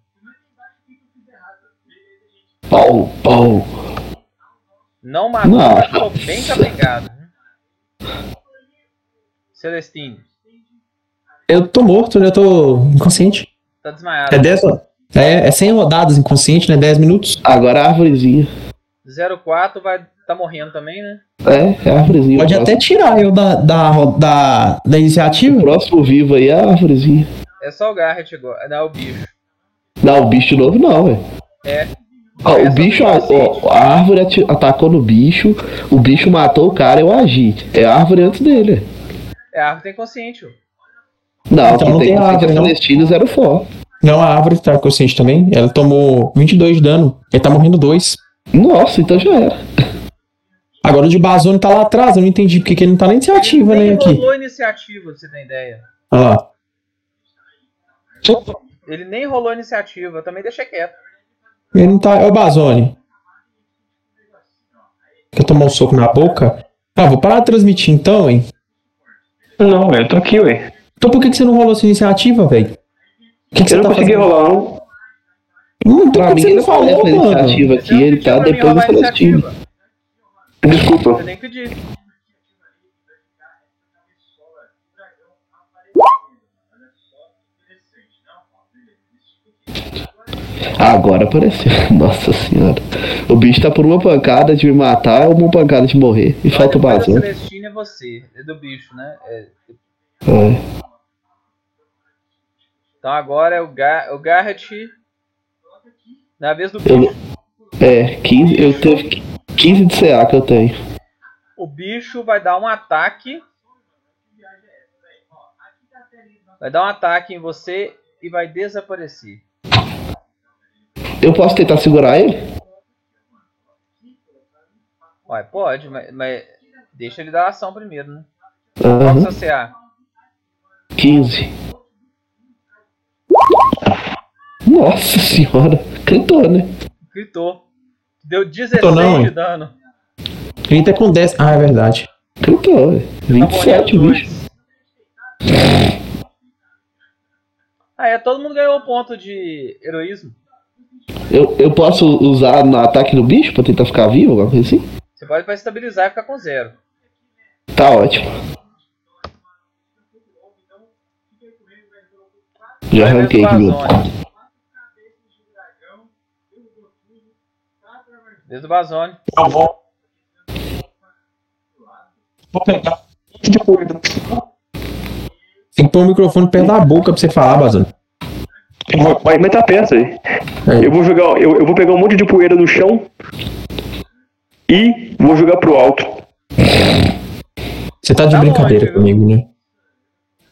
Pau, pau. Não matou, Não. mas ficou bem capengado. viu? Celestine, Eu tô morto, né? Eu tô inconsciente. tá desmaiado. É 10 é, é 100 rodadas inconsciente, né? 10 minutos. Agora a árvorezinha. 04 vai tá morrendo também, né? É, é a árvorezinha. Pode o até tirar eu da, da, da, da iniciativa. próximo vivo aí é a árvorezinha. É só o Garrett agora. Não, é o bicho. Não, o bicho novo não, velho. É. Ó, o bicho, ó, a árvore atacou no bicho, o bicho matou o cara, eu agi. É a árvore antes dele. É a árvore tem consciente. ó. Não, Então não tem tem árvore, é não. Celestino zero for. Não, a árvore tá consciente também. Ela tomou 22 de dano. Ele tá morrendo 2. Nossa, então já era. Agora o de Bazone tá lá atrás. Eu não entendi porque que ele não tá na iniciativa, Ele né? nem Aqui. rolou iniciativa, pra você ter ideia. Olha lá. Ele nem rolou iniciativa, eu também deixei quieto. Ele não tá. É o Bazone. Quer tomar um soco na boca? Ah, vou parar de transmitir então, hein? Não, eu tô aqui, ué. Então por que, que você não rolou essa iniciativa, velho? O que, que você Eu não tá consegui fazendo? rolar, não. Hum, por Pra que mim você ele não falou mano? iniciativa Você aqui, ele tá depois do Celestino. iniciativa. Desculpa. Você nem pediu. Agora apareceu. Nossa senhora. O bicho tá por uma pancada de me matar ou uma pancada de morrer. E falta o Depois da bazão. Celestine é você, é do bicho, né? É. É. Então agora é o, Gar o Garrett. Na vez do Eu- bicho. É, 15, eu tenho 15 de CA que eu tenho. O bicho vai dar um ataque. Vai dar um ataque em você e vai desaparecer. Eu posso tentar segurar ele? Ué, pode, mas, mas deixa ele dar a ação primeiro, né? Qual Aham. que é o seu CA? 15. Nossa senhora. Gritou, né? Gritou. Deu 16 Tô não, de hein? dano. Ele tá com 10. Ah, é verdade. Gritou, velho. Tá 27 o morrendo bicho. Ah, é, todo mundo ganhou um ponto de heroísmo. Eu, eu posso usar no ataque no bicho pra tentar ficar vivo, alguma coisa assim? Você pode pra estabilizar e ficar com zero. Tá ótimo. Já arranquei aqui meu. Desde o Bazone. Eu vou. Vou pegar. Tem que pôr o microfone perto da boca pra você falar, Bazano. Vai, mas tá perto aí. Aí. Eu vou jogar. Eu, eu vou pegar um monte de poeira no chão. E vou jogar pro alto. Você tá de Tá brincadeira longe, comigo, né?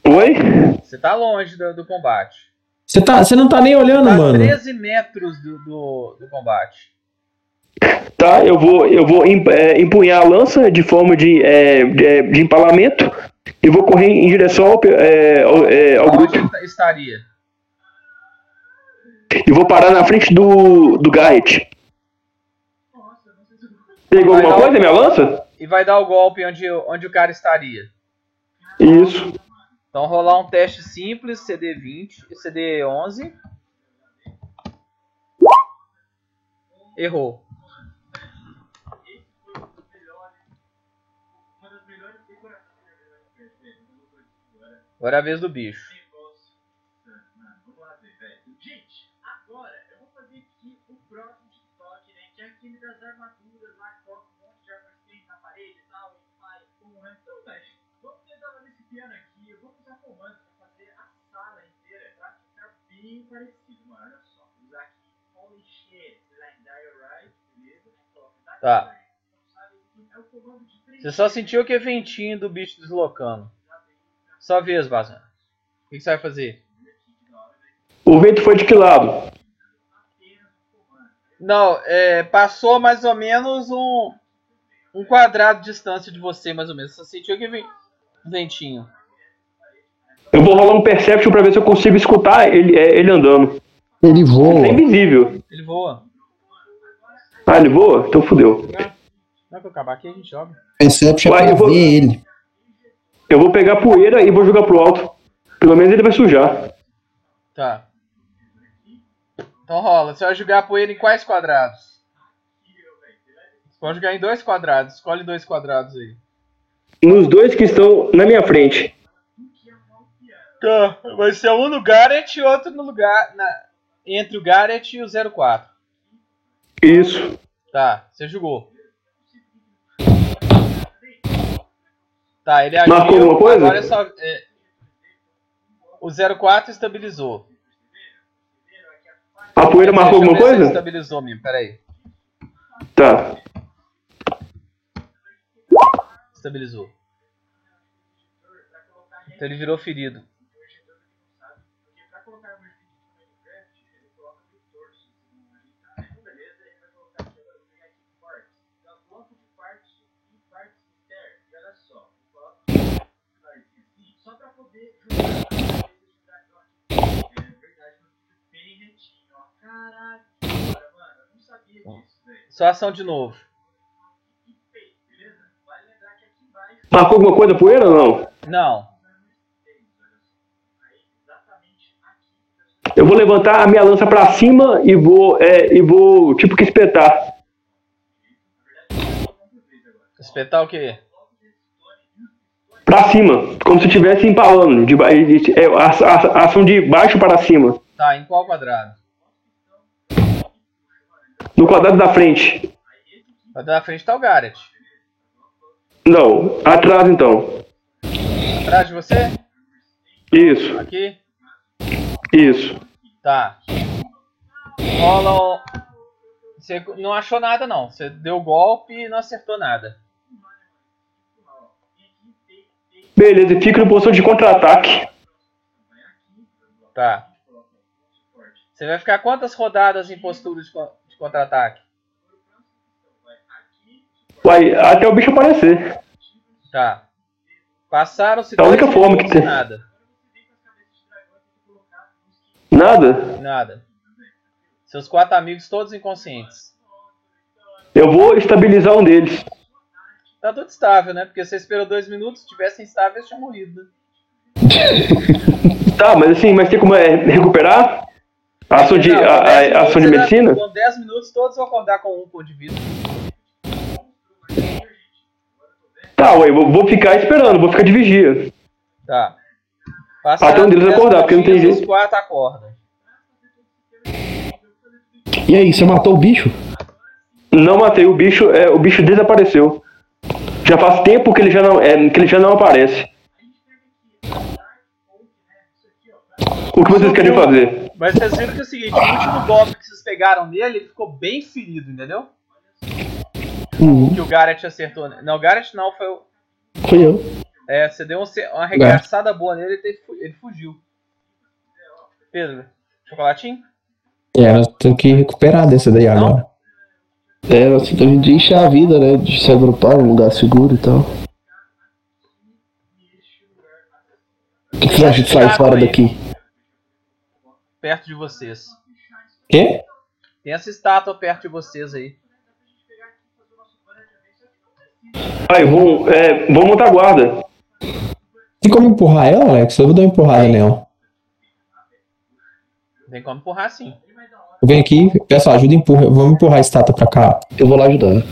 Oi? Você tá longe do, do combate. Você, tá, você não tá nem olhando, Tá a mano. 13 metros do, do, do combate. Tá, eu vou, eu vou é, empunhar a lança de forma de, é, de, é, de empalamento e vou correr em direção ao, é, ao, é, ao Onde grupo. ta- estaria? E vou parar na frente do, do Garrett. Pegou alguma coisa, um- minha lança? E vai dar o golpe onde, onde o cara estaria. Isso. Então rolar um teste simples, CD20 e CD11. Errou. Agora é a vez do bicho. Gente, agora eu vou fazer aqui o próximo TikTok, né? Que é aquele das armaduras lá, que coloca um monte de armas que tem na parede e tal, e faz como é. Então, velho, vamos piano aqui, eu vou usar comando pra fazer a sala inteira pra ficar bem parecido, mano. Olha só, vou usar aqui Holy Shit, Legendary Right, beleza? Tá. que é Você só sentiu aquele ventinho do bicho deslocando. Só vez, Bazan. O que que você vai fazer? O vento foi de que lado? Não, é, passou mais ou menos um, um quadrado de distância de você, mais ou menos. Você sentiu que vem ventinho. Eu vou rolar um Perception pra ver se eu consigo escutar ele, é, ele andando. Ele É voa. invisível. Ele voa. Ah, ele voa? Então fudeu. Não é que eu acabar aqui, a gente joga. Perception é Uai, pra eu vou- ver ele. Eu vou pegar poeira e vou jogar pro alto. Pelo menos ele vai sujar. Tá. Então rola. Você vai jogar a poeira em quais quadrados? Você pode jogar em dois quadrados. Escolhe dois quadrados aí. Nos dois que estão na minha frente. Tá. Vai ser um no Garrett e outro no lugar. na- entre o Garrett e o 04. Isso. Tá, você jogou. Tá, ele agiu. Marcou alguma coisa? Agora é só. é, o 04 estabilizou. A poeira marcou alguma coisa? Estabilizou mesmo, peraí. Tá. Estabilizou. Então ele virou ferido. Só pra poder jogar é verdade, bem retinho, ó. Caralho, cara, mano, eu não sabia disso, velho. Só ação de novo. Beleza? Vale lembrar que aqui embaixo Marcou alguma coisa poeira ou não? Não. Eu vou levantar a minha lança pra cima e vou, é, e vou tipo que espetar. Espetar o quê? Pra cima. Como se estivesse empalando. De, de- é, a, a- ação de baixo para cima. Tá, em qual quadrado? No quadrado da frente. Quadrado da frente tá o Garrett. Não. Atrás então. Atrás de você? Isso. Aqui? Isso. Tá. Rola. Você não achou nada, não. Você deu golpe e não acertou nada. Beleza, fica em posição de contra-ataque. Tá. Você vai ficar quantas rodadas em postura de contra-ataque? Vai, até o bicho aparecer. Tá. Passaram-se É a dois única forma que tem. nada. Nada. Nada. Seus quatro amigos todos inconscientes. Eu vou estabilizar um deles. Tá tudo estável, né? Porque você esperou dois minutos, se tivessem estável, eles tinham morrido. né? Tá, mas assim, mas tem como é, recuperar? A ação de, Não, a, 10 a- a ação de medicina? Com 10 minutos, todos vão acordar com um ponto de vida. Tá, ué, vou, vou ficar esperando, vou ficar de vigia. Tá. Até um deles 10 acordar, porque não tem jeito. Os quatro acordam. E aí, você matou o bicho? Não matei o bicho, é, o bicho desapareceu. Já faz tempo que ele já não, é, que ele já não aparece. O que vocês querem fazer? Mas vocês viram que é o seguinte, o último golpe que vocês pegaram nele, ele ficou bem ferido, entendeu? Uhum. Que o Garrett acertou. ne- Não, o Garrett não, foi o. Foi eu. É, você deu um uma arregaçada boa nele e ele, fu- ele fugiu. Pedro, chocolatinho? É, nós temos que recuperar dessa daí agora. É, assim, a gente enche a vida, né? De se agrupar num lugar seguro e tal. O que, que você acha de sair fora daqui? Perto de vocês. Quê? Tem essa estátua perto de vocês aí. Aí, vamos, é, vamos montar guarda. Tem como empurrar ela, Alex? Eu vou dar uma empurrada nela. Tem como empurrar sim. Eu venho aqui, pessoal, ajuda a empurrar. Vamos empurrar a estátua pra cá. Eu vou lá ajudar.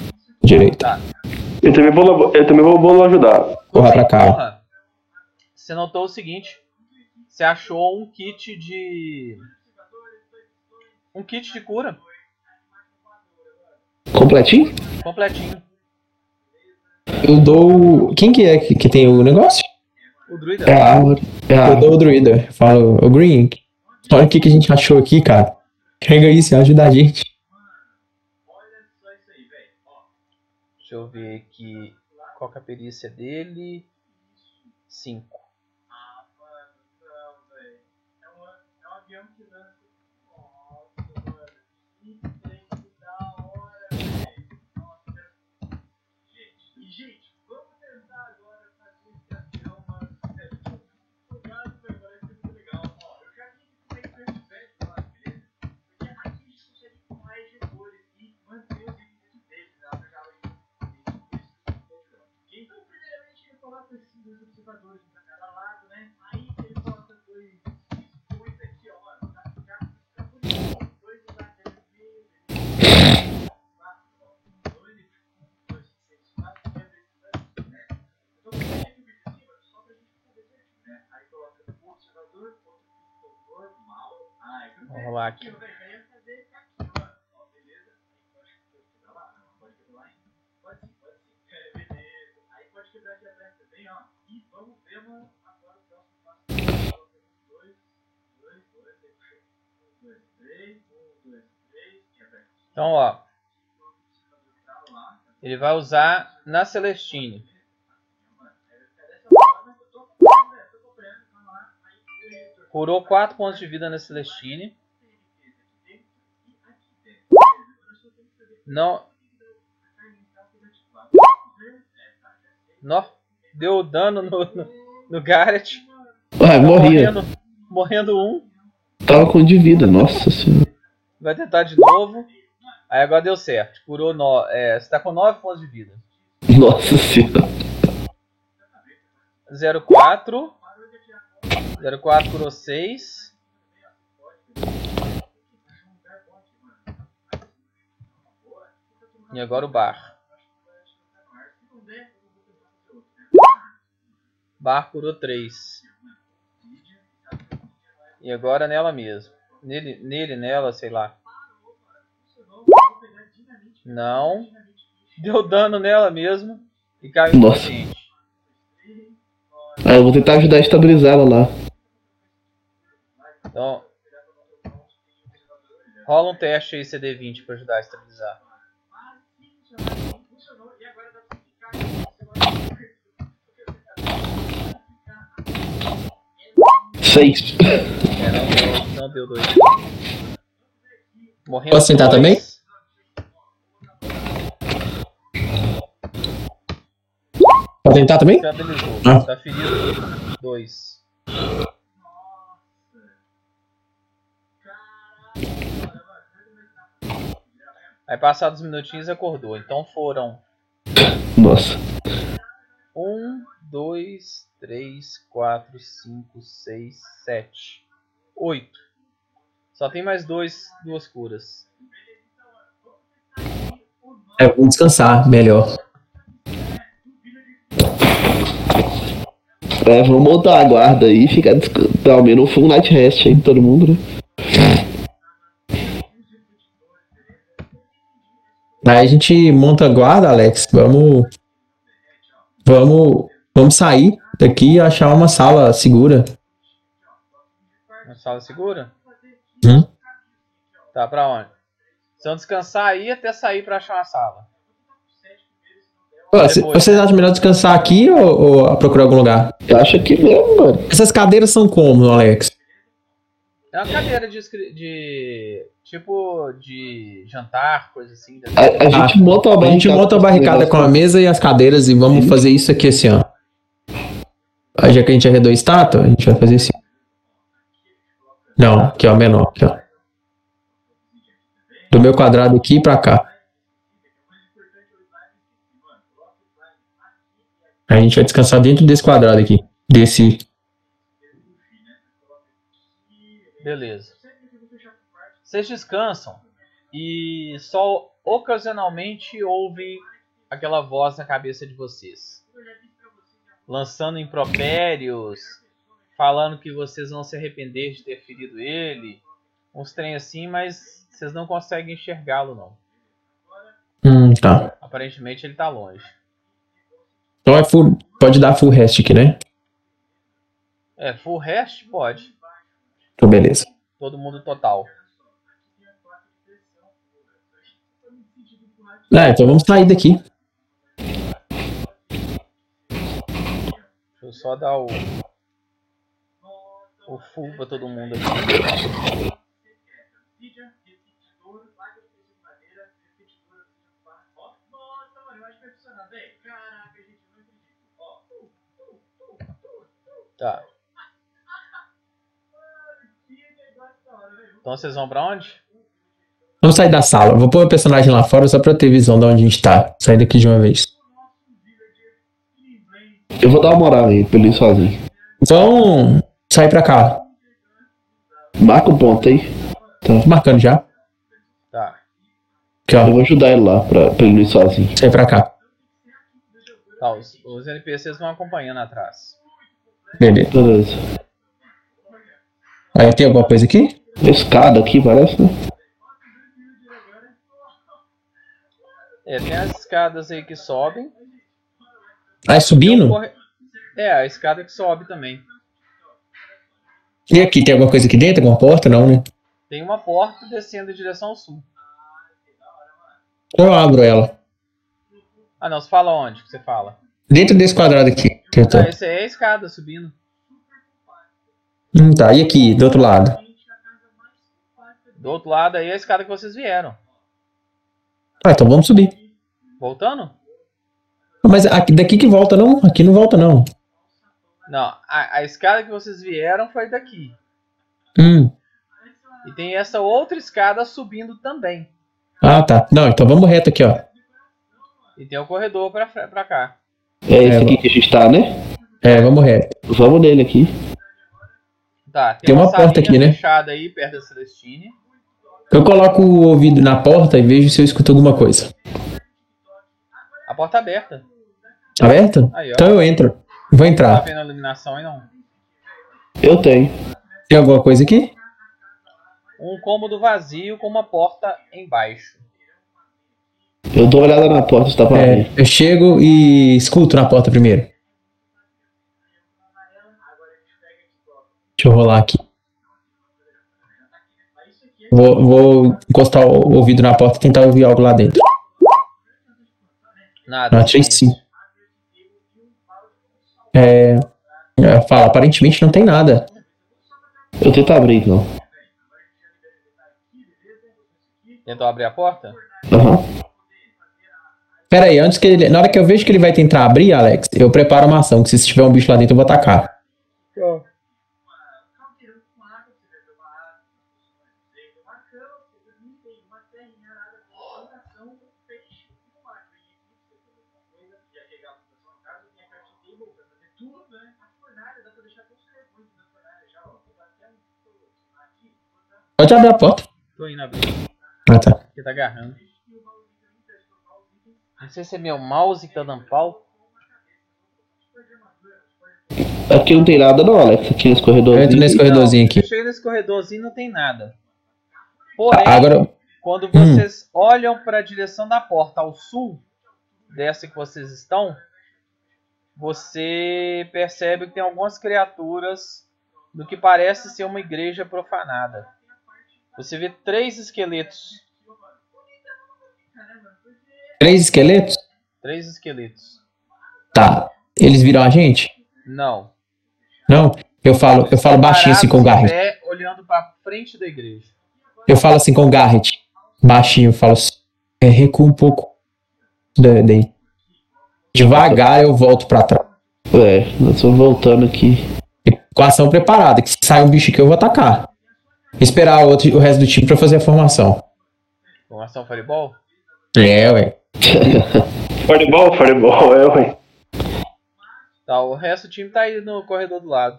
Direito. Eu também vou, eu também vou, vou ajudar. Empurrar pra cá. Porra, você notou o seguinte. Você achou um kit de. Um kit de cura. Completinho? Completinho. Eu dou. Quem que é que, que tem o negócio? O druida. É a árvore. É a Eu dou o druida. Eu falo, o Green, olha o que, que a gente achou aqui, cara. Pega isso, ajuda a gente. Deixa eu ver aqui. Qual que é a perícia dele? 5. Coloca esses dois observadores pra cada lado, né? Aí ele coloca dois dois aqui, ó, pra ficar ficar bonito. Dois laterais no meio, dois, dois, seis, quatro, né? Então, tem que vir de cima só pra gente né? Aí coloca um observador, outro observador, mal. Ai, Vamos rolar aqui. E vamos ver mano, agora o próximo passo. Dois, dois, dois, aí puxou. Um, dois, três, um, dois, três, quebra aqui. Então, ó. Ele vai usar na Celestine. Né? Curou 4 pontos de vida na Celestine. Não. Nó. Deu dano no, no, no Garrett. Ah, morria. Morrendo, morrendo um. Tava com de vida, nossa senhora. Vai tentar de novo. Aí agora deu certo. Curou no, é, você tá com 9 pontos de vida. Nossa senhora. 04. 04 curou 6. E agora o bar. Bar curou 3. E agora nela mesmo. Nele, nele, nela, sei lá. Não. Deu dano nela mesmo. E caiu Nossa. inconsciente. Ah, eu vou tentar ajudar a estabilizar ela lá. Então. Rola um teste aí, CD20, pra ajudar a estabilizar. Seis. É, não deu, não deu dois. Morrendo Posso sentar dois. também? Pode tentar também? Estabilizou. Ah. Tá ferido. Dois. Aí passados os minutinhos acordou. Então foram Nossa. Um, dois, três, quatro, cinco, seis, sete, oito. Só tem mais dois, duas curas. É, vou descansar melhor. É, vamos montar a guarda aí e ficar descansando. Ao menos um night rest aí, todo mundo, né? Aí a gente monta guarda, Alex. Vamos. Vamos. Vamos sair daqui e achar uma sala segura. Uma sala segura? Hum? Tá, pra onde? Vocês vão descansar aí até sair pra achar uma sala. Vocês acham melhor descansar aqui ou, ou procurar algum lugar? Eu acho que mesmo, mano. Essas cadeiras são como, Alex? É uma cadeira de, de tipo de jantar, coisa assim. A, a gente monta A barricada. gente monta a barricada com a mesa e as cadeiras e vamos fazer isso aqui assim, ó. Aí, já que a gente arredou a estátua, a gente vai fazer assim. Não, aqui ó, menor, aqui ó. Do meu quadrado aqui pra cá. Aí a gente vai descansar dentro desse quadrado aqui. Desse. Beleza. Vocês descansam e só ocasionalmente ouvem aquela voz na cabeça de vocês. Lançando impropérios, falando que vocês vão se arrepender de ter ferido ele. Uns trem assim, mas vocês não conseguem enxergá-lo não. Hum, tá. Aparentemente ele tá longe. Então é full, pode dar full rest aqui, né? É, full rest? Pode. Então beleza. Todo mundo total. Ah, então vamos sair daqui. Deixa eu só dar o. O full pra todo mundo aqui. Tá. Então vocês vão pra onde? Vamos sair da sala. Vou pôr o personagem lá fora só pra ter visão de onde a gente tá. Sair daqui de uma vez. Eu vou dar uma moral aí pra ele ir sozinho. Vamos sair pra cá. Marca o ponto aí. Tô marcando já. Tá. Aqui, ó. Eu vou ajudar ele lá pra, pra ele ir sozinho. Sair pra cá. Tá, os, os NPCs vão acompanhando atrás. Beleza. Beleza. Aí tem alguma coisa aqui? Escada aqui, parece, né? É, tem as escadas aí que sobem. Ah, é subindo? Corre- É, a escada que sobe também. E aqui, tem alguma coisa aqui dentro? Alguma porta? Não, né? Tem uma porta descendo em direção ao sul. Eu abro ela. Ah não, você fala onde que você fala? Dentro desse quadrado aqui. Que eu tô. Ah, esse aí é a escada subindo. Hum, tá. E aqui, do outro lado? Do outro lado aí é a escada que vocês vieram. Ah, então vamos subir. Voltando? Mas aqui, daqui que volta, não? Aqui não volta, não. Não, a, a escada que vocês vieram foi daqui. Hum. E tem essa outra escada subindo também. Ah, tá. Não, então vamos reto aqui, ó. E tem o corredor pra, pra cá. É esse É, aqui que a gente tá, né? É, vamos reto. Vamos nele aqui. Tá, tem, Tem uma salinha porta aqui, né? fechada aí perto da Celestine. Eu coloco o ouvido na porta e vejo se eu escuto alguma coisa. A porta aberta. Aberta? Aí. Então eu entro. Vou Tá entrar. vendo a iluminação aí não? Eu tenho. Tem alguma coisa aqui? Um cômodo vazio com uma porta embaixo. Eu dou uma olhada na porta se tá pra É, eu chego e escuto na porta primeiro. Deixa eu rolar aqui. Vou, vou encostar o ouvido na porta e tentar ouvir algo lá dentro. Nada. Não, achei sim. É, é, fala, aparentemente não tem nada. Eu tento abrir, então. Tentou abrir a porta? Aham. Pera aí, antes que ele. Na hora que eu vejo que ele vai tentar abrir, Alex, eu preparo uma ação, que se tiver um bicho lá dentro eu vou atacar. Pode abrir a porta. Tô indo abrir. Ah, tá. Porque tá agarrando. Não sei se é meu mouse que tá dando pau. Aqui não tem nada não, Alex. Aqui nesse corredor. Eu entro nesse corredorzinho Não, aqui. Eu cheguei nesse corredorzinho e não tem nada. Porém, Agora, Quando vocês olham para a direção da porta ao sul, dessa que vocês estão, você percebe que tem algumas criaturas do que parece ser uma igreja profanada. Você vê três esqueletos. Três esqueletos? Três esqueletos. Tá. Eles viram a gente? Não. Não? Eu falo, eu falo baixinho assim com o Garrett. pé, olhando para frente da igreja. Eu falo assim com o Garrett. Baixinho, eu falo assim. É, recua um pouco. Da- Daí. Devagar eu volto pra trás. É, nós estamos voltando aqui. E Com a ação preparada. Que se sair um bicho aqui eu vou atacar. Esperar o, outro, o resto do time pra fazer a formação. Formação Fireball? É, ué. Fireball, fireball, é, ué. Tá, o resto do time tá aí no corredor do lado.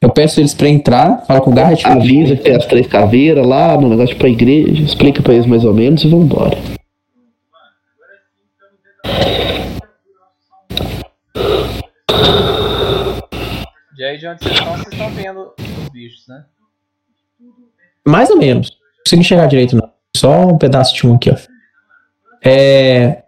Eu peço eles pra entrar, falo com o Garrett. Avisa que tem as três caveiras lá no negócio pra igreja, explica pra eles mais ou menos e vambora. De aí de onde vocês estão, vocês estão vendo os bichos, né? Mais ou menos. Não consegui enxergar direito, não. Só um pedaço de um aqui, ó. É.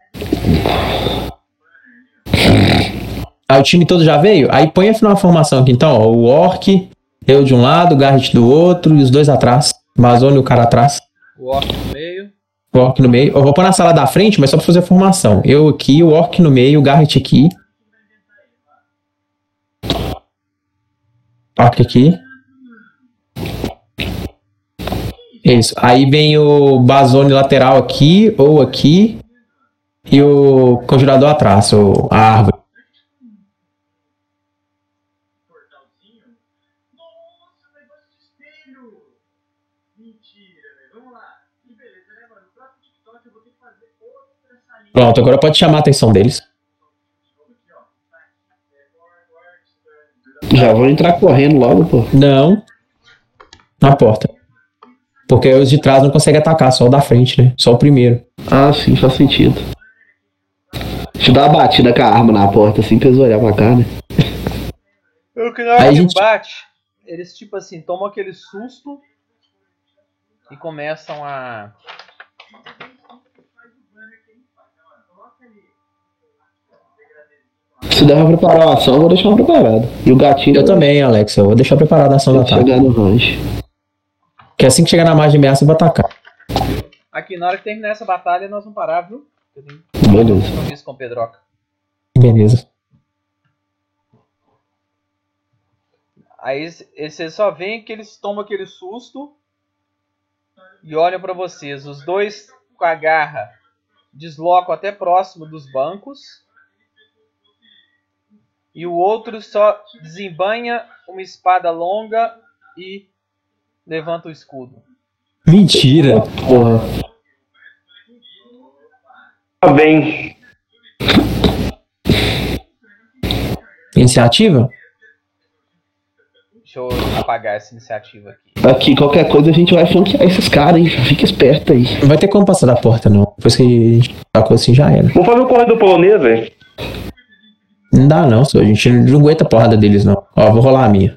Aí o time todo já veio? Aí põe a final formação aqui, então, ó. O Orc, eu de um lado, o Garrett do outro e os dois atrás. Mazone e o cara atrás. O orc no meio. O Orc no meio. Eu vou pôr na sala da frente, mas só pra fazer a formação. Eu aqui, o Orc no meio, o Garrett aqui. Orc aqui. Isso. Aí vem o Bazone lateral aqui, ou aqui. E o congelador atrás, ou a árvore. Pronto, agora pode chamar a atenção deles. Já vou entrar correndo logo, pô. Não. Na porta. Porque os de trás não conseguem atacar, só o da frente, né? Só o primeiro. Ah, sim, faz sentido. Deixa eu dar uma batida com a arma na porta, assim, pra eles olhar pra cá, né? Eu que na hora Aí a que gente- bate, eles tipo assim, tomam aquele susto e começam a. Se der pra preparar uma ação, eu vou deixar uma preparada. E o gatinho. Eu também, Alex. Eu vou deixar preparada a ação que ataque. chegar no range. Que assim que chegar na margem de ameaça, eu vou atacar. Aqui, na hora que terminar essa batalha, nós vamos parar, viu? Eu tenho Beleza. compromisso com o Pedroca. Beleza. Aí vocês só veem que eles tomam aquele susto e olham pra vocês. Os dois com a garra deslocam até próximo dos bancos. E o outro só desembanha uma espada longa e levanta o escudo. Mentira. Porra. Tá bem. Iniciativa? Deixa eu apagar essa iniciativa aqui. Aqui, qualquer coisa a gente vai flanquear esses caras, hein? Fica esperto aí. Não vai ter como passar da porta, não. Depois que a gente tacou assim, já era. Vamos fazer o corredor polonês, velho. Não dá, não, senhor. A gente não aguenta a porrada deles, não. Ó, vou rolar a minha.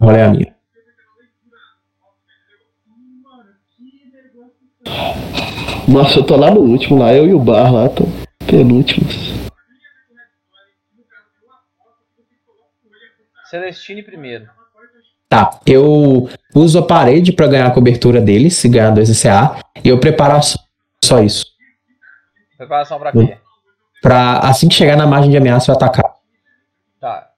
Rolei a minha. Nossa, eu tô lá no último, lá eu e o Bar lá, tô penúltimos. Celestine primeiro. Tá, eu uso a parede pra ganhar a cobertura deles, se ganhar 2 CA, e eu preparo. Só isso. Preparação pra quê? Pra assim que chegar na margem de ameaça, eu atacar. Tá.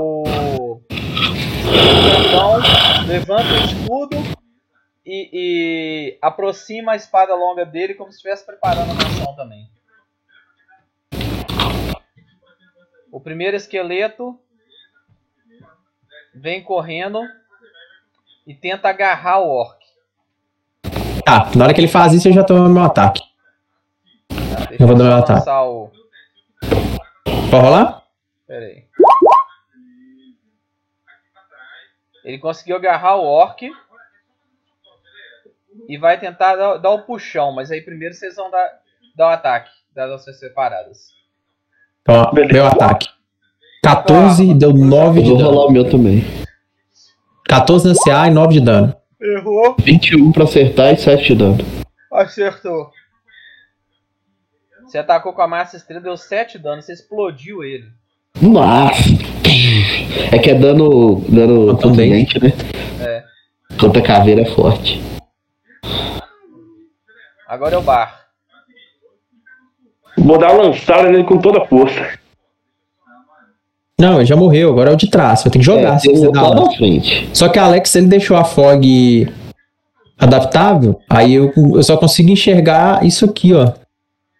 O levanta o escudo e, e aproxima a espada longa dele como se estivesse preparando uma ação também. O primeiro esqueleto vem correndo e tenta agarrar o orc. Tá, na hora que ele faz isso, eu já tomo meu ataque. Eu vou dar meu ataque. o. Pode rolar? Pera aí. Ele conseguiu agarrar o orc. E vai tentar dar, dar o puxão, mas aí primeiro vocês vão dar, dar o ataque das ações separadas. Então, ó, meu ataque. 14 deu 9 Eu de vou dano. rolar o meu também. 14 na CA e 9 de dano. Errou. 21 pra acertar e 7 de dano. Acertou. Você atacou com a massa estrela, deu 7 dano, você explodiu ele. Nossa! É que é dano, dano contundente, né? É. Contra caveira é forte. Agora é o bar. Vou dar uma lançada nele com toda a força. Não, ele já morreu, agora é o de trás. Eu tenho que jogar é, se dar na frente. Só que Alex, ele deixou a fog adaptável, aí eu, eu só consigo enxergar isso aqui, ó.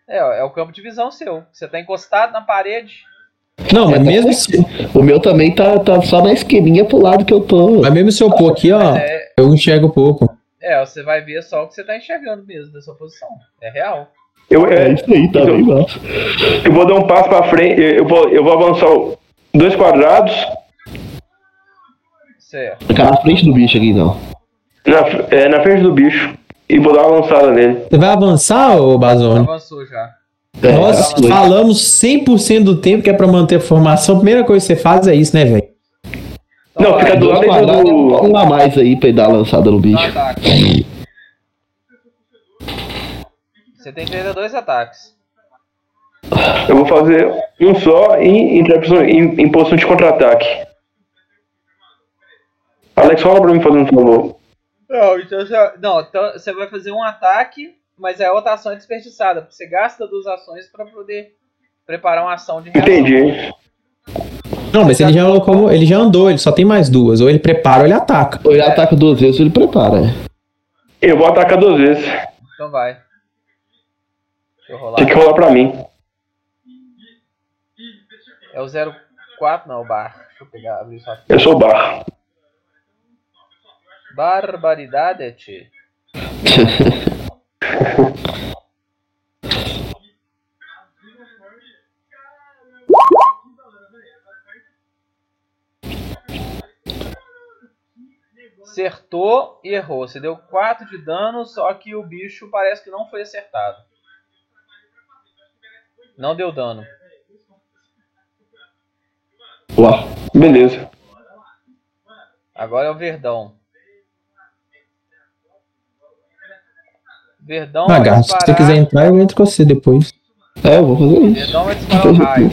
É, ó, é o campo de visão seu. Você tá encostado na parede. Não, mas É, tá mesmo, se, O meu também tá, tá só na esqueminha pro lado que eu tô. mas mesmo se eu pôr aqui, ó, é, eu enxergo pouco. é, você vai ver só o que você tá enxergando mesmo da sua posição. É real. Eu, É é, isso aí, tá bem massa. eu vou dar um passo pra frente. Eu vou, eu vou avançar dois quadrados. Certo. Ficar na frente do bicho aqui, não. Na, é, na frente do bicho. E vou dar uma lançada nele. Você vai avançar, ô Bazone? Avançou já. É, Nós doido. falamos 100% do tempo que é pra manter a formação. A primeira coisa que você faz é isso, né, velho? Então Não, fica do Dois lado quadrados do. um a mais aí pra ele dar a lançada no bicho. Você tem direito a dois ataques. Eu vou fazer um só em, em, em, posição de contra-ataque. Alex, fala pra mim fazer um favor. Não, então você, não, então você vai fazer um ataque, mas a outra ação é desperdiçada. porque Você gasta duas ações pra poder preparar uma ação de reação. Entendi. Não, mas ele já, como, ele já andou, ele só tem mais duas. Ou ele prepara ou ele ataca. Ou ele ataca duas vezes, ele prepara. é. Eu vou atacar duas vezes. Então vai. Deixa eu rolar. Tem que rolar pra mim. É o 04, não, o bar. Deixa eu pegar, abrir só aqui. Eu sou barro. Barbaridade, tchê. Acertou e errou. Você deu 4 de dano, só que o bicho parece que não foi acertado. Não deu dano. Uau. Beleza. Agora é o Verdão. Verdão Ah, vai gato, se você disparar. quiser entrar, eu entro com você depois. É, eu vou fazer isso. Verdão vai disparar o raio.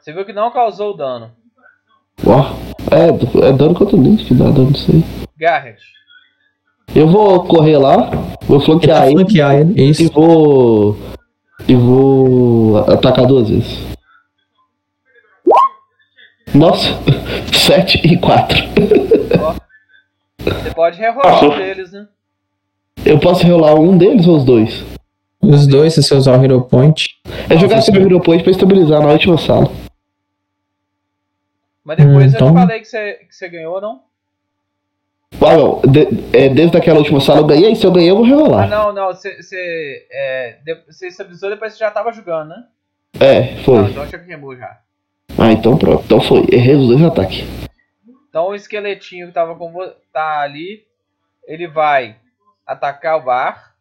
Você viu que não causou dano. Uau. É, é dano contundente que dá dano disso aí. Garrett. Eu vou correr lá, vou flanquear ele flanquear ele. e Isso. vou. E vou atacar duas vezes. Nossa, 7 e 4. Você pode rerolar um deles, né? Eu posso rolar um deles ou os dois? Os dois, se você usar o Hero Point. É jogar sobre o Hero Point pra estabilizar na última sala. Mas depois Hum, eu então- te falei que você, que você ganhou, não? Ah, não. De- é, desde aquela última sala eu ganhei, se eu ganhei eu vou Ah, rerolar. não, não. Você, você, é, de- você estabilizou depois você já tava jogando, né? É, foi. então achei que remou já. Ah, então pronto. Então foi. Errei os dois ataques. Então o esqueletinho que tava com vo- tá ali, ele vai atacar o bar.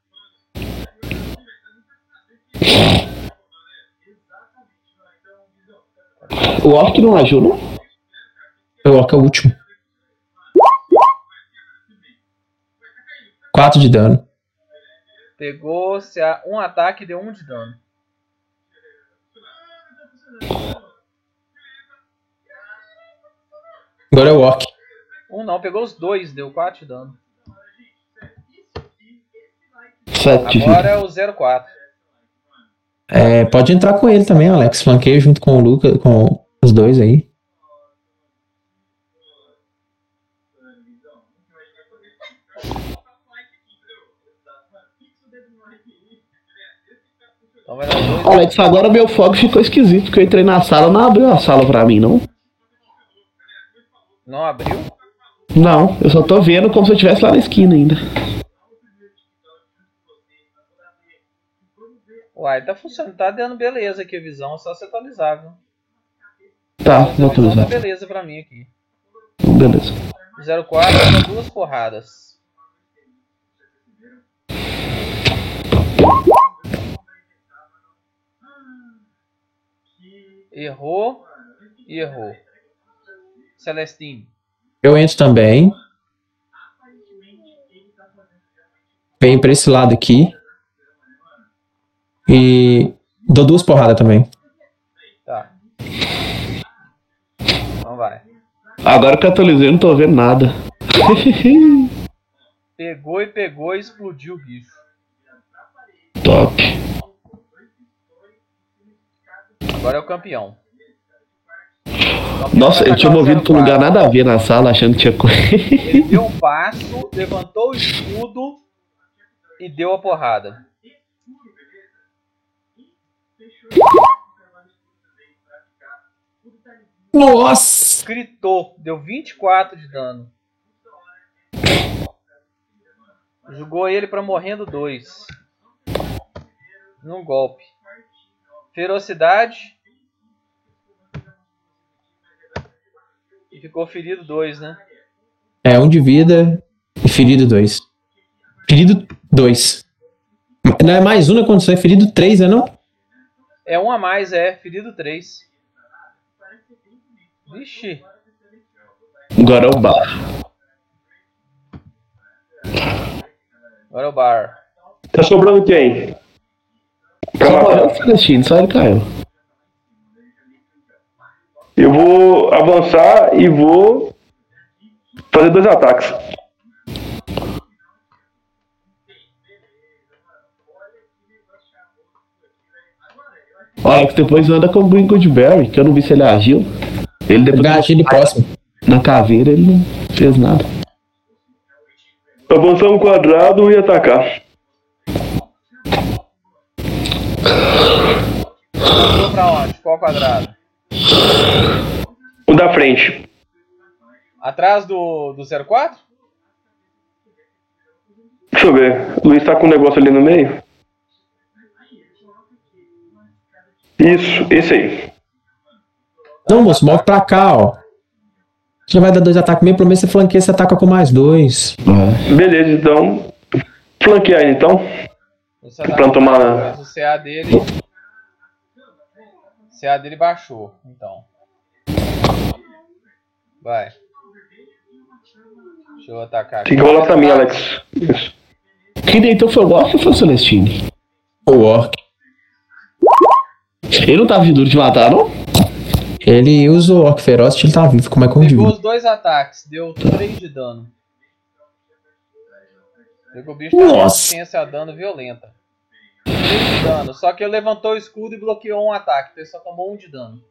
O Orc não ajuda. Eu orc é o último. 4 de dano. Pegou se a- um ataque e deu um de dano. Agora é o orc. Um não, pegou os dois, deu 4 de dano. 7 de Agora é o 04. É, pode entrar com ele também, Alex. Flanqueia junto com o Lucas, com os dois aí. Então vai dar dois. Alex, agora meu fogo ficou esquisito, porque eu entrei na sala, não abriu a sala pra mim, não. Não abriu? Não, eu só tô vendo como se eu estivesse lá na esquina ainda. Uai, tá funcionando, tá dando beleza aqui a visão, é só se atualizar, viu? Tá, A vou visão tá atualizar. beleza pra mim aqui. Beleza. 04 dá duas porradas. Errou e errou. Celestine. Eu entro também. Venho pra esse lado aqui. E dou duas porradas também. Tá. Então vai. Agora que eu atualizei, não tô vendo nada. Pegou e pegou e explodiu o bicho. Top. Agora é o campeão. Nossa, eu tinha movido pra um lugar nada a ver na sala, achando que tinha Ele coisa. deu um passo, levantou o escudo e deu a porrada. Nossa! Gritou, deu 24 de dano. Jogou ele pra morrendo 2. Num golpe. Ferocidade. E ficou ferido 2, né? É, um de vida e ferido dois. Ferido dois. Não é mais um na condição, é ferido três, né não? É um a mais, é. Ferido 3. Vixe. Agora é o bar. Agora é o bar. Tá sobrando quem? Só o Celestino, só ele caiu. Eu vou avançar e vou fazer dois ataques. O Alex depois anda com o Green Goodberry, que eu não vi se ele agiu. Ele depois Gatilho próximo. na caveira ele não fez nada. Avançar um quadrado e atacar. Pra onde? Qual quadrado? O da frente. Atrás do, do 04? Deixa eu ver. O Luiz tá com um negócio ali no meio. Isso, esse aí. Não, moço, move pra cá, ó. Já vai dar dois ataques mesmo, pelo menos você flanqueia, você ataca com mais dois. É. Beleza, então. Flanquear ele, então. Você Pra não tomar- o CA dele. O CA dele baixou, então. Vai. Deixa eu atacar aqui. Rolar pra mim, Alex. Isso. Quem deitou foi o Orc ou foi o Celestine? O Orc. Ele não tava de duro de matar, não? Ele usa o Orc Feroz, ele tá vivo, como é que de Pegou vida. os dois ataques, deu 3 de dano. Pegou o bicho tá com Nossa. a dano violenta. 3 de dano, só que ele levantou o escudo e bloqueou um ataque, então ele só tomou 1 de dano.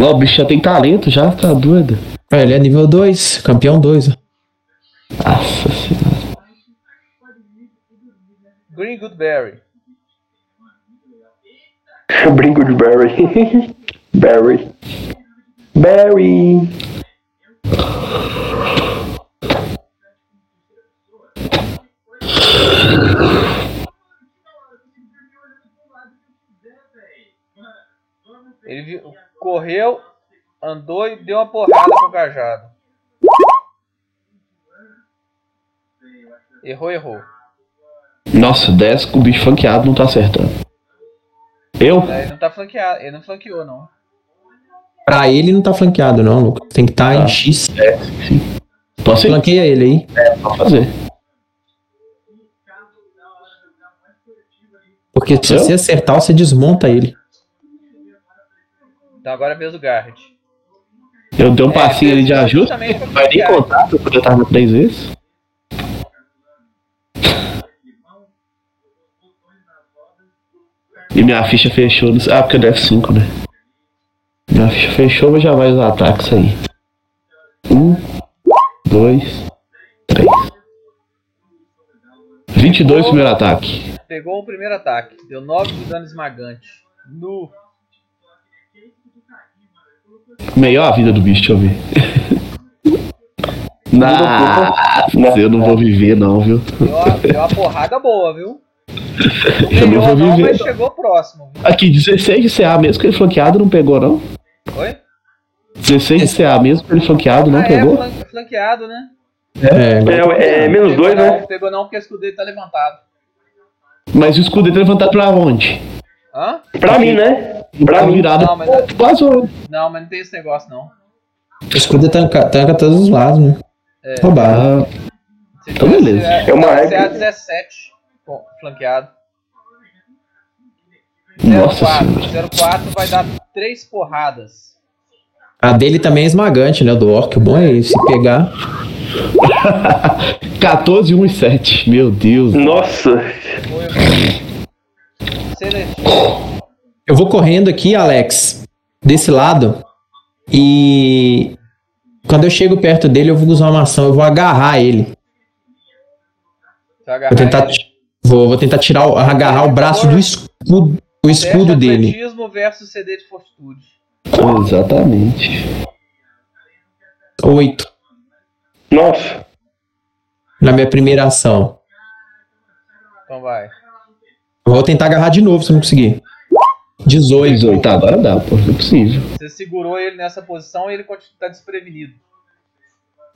Ó, o bicho já tem talento, já tá doido. É, ele é nível 2, campeão 2. Nossa senhora. Green Goodberry. Brinco de Barry. Barry. Barry. Ele viu- correu, andou e deu uma porrada com o cajado. Errou, errou. Nossa, 10 com o bicho flanqueado não tá acertando. Eu? É, Ele não tá flanqueado, ele não flanqueou, não. Pra ele não tá flanqueado, não, Lucas. Tem que estar Tá. em X. Posso ir? Flanqueia ele aí. Pode fazer. Porque se Eu? você acertar, você desmonta ele. Então agora é vez do Garrett. Eu dei um É, passinho ali de ajuda. Vai nem contar, porque eu tava três vezes. E minha ficha fechou. no- Ah, porque eu deve 5, né? Minha ficha fechou, mas já vai os ataques aí. Um, dois, três. 22 primeiro ataque. Pegou o primeiro ataque, deu 9 de dano esmagante. Nu. Melhor a vida do bicho, deixa eu ver. Nossa, eu não vou viver não, viu? Deu uma, porrada boa, viu? Eu não vou não, viver. mas chegou próximo. Aqui, 16 de CA mesmo que ele flanqueado não pegou, não? Oi? 16 de CA mesmo que ele flanqueado não ah, pegou? é flan- flanqueado, né? É, É, é menos dois, pegou né? Não, pegou não porque o escudo dele tá levantado. Mas o escudo dele é levantado pra onde? Hã? Pra mim, né? Pra Tá mim. virado. Não, mas- Vazou. Não, mas não tem esse negócio não. o escudo tanca, tanca todos os lados, né? É. Roubado. Ah, Então, beleza. É, É uma é regra. a 17 com- flanqueado. nossa 04, senhora. 04 vai dar 3 porradas. A dele também é esmagante, né? O do Orc. O bom é esse. Se pegar. 14, 1 e 7. Meu Deus. Nossa. Foi. Eu vou correndo aqui, Alex, desse lado. E quando eu chego perto dele, eu vou usar uma ação. Eu vou agarrar ele. Vai Vou agarrar tentar, ele. vou, vou tentar tirar, o- agarrar o braço do escudo, o escudo dele. atletismo versus CD de fortitude. Exatamente. Oito. Nossa. Na minha primeira ação. Então vai. Eu vou tentar agarrar de novo se eu não conseguir. 18. 18. Tá, agora dá, pô. Não é possível. Você segurou ele nessa posição e ele continua tá desprevenido.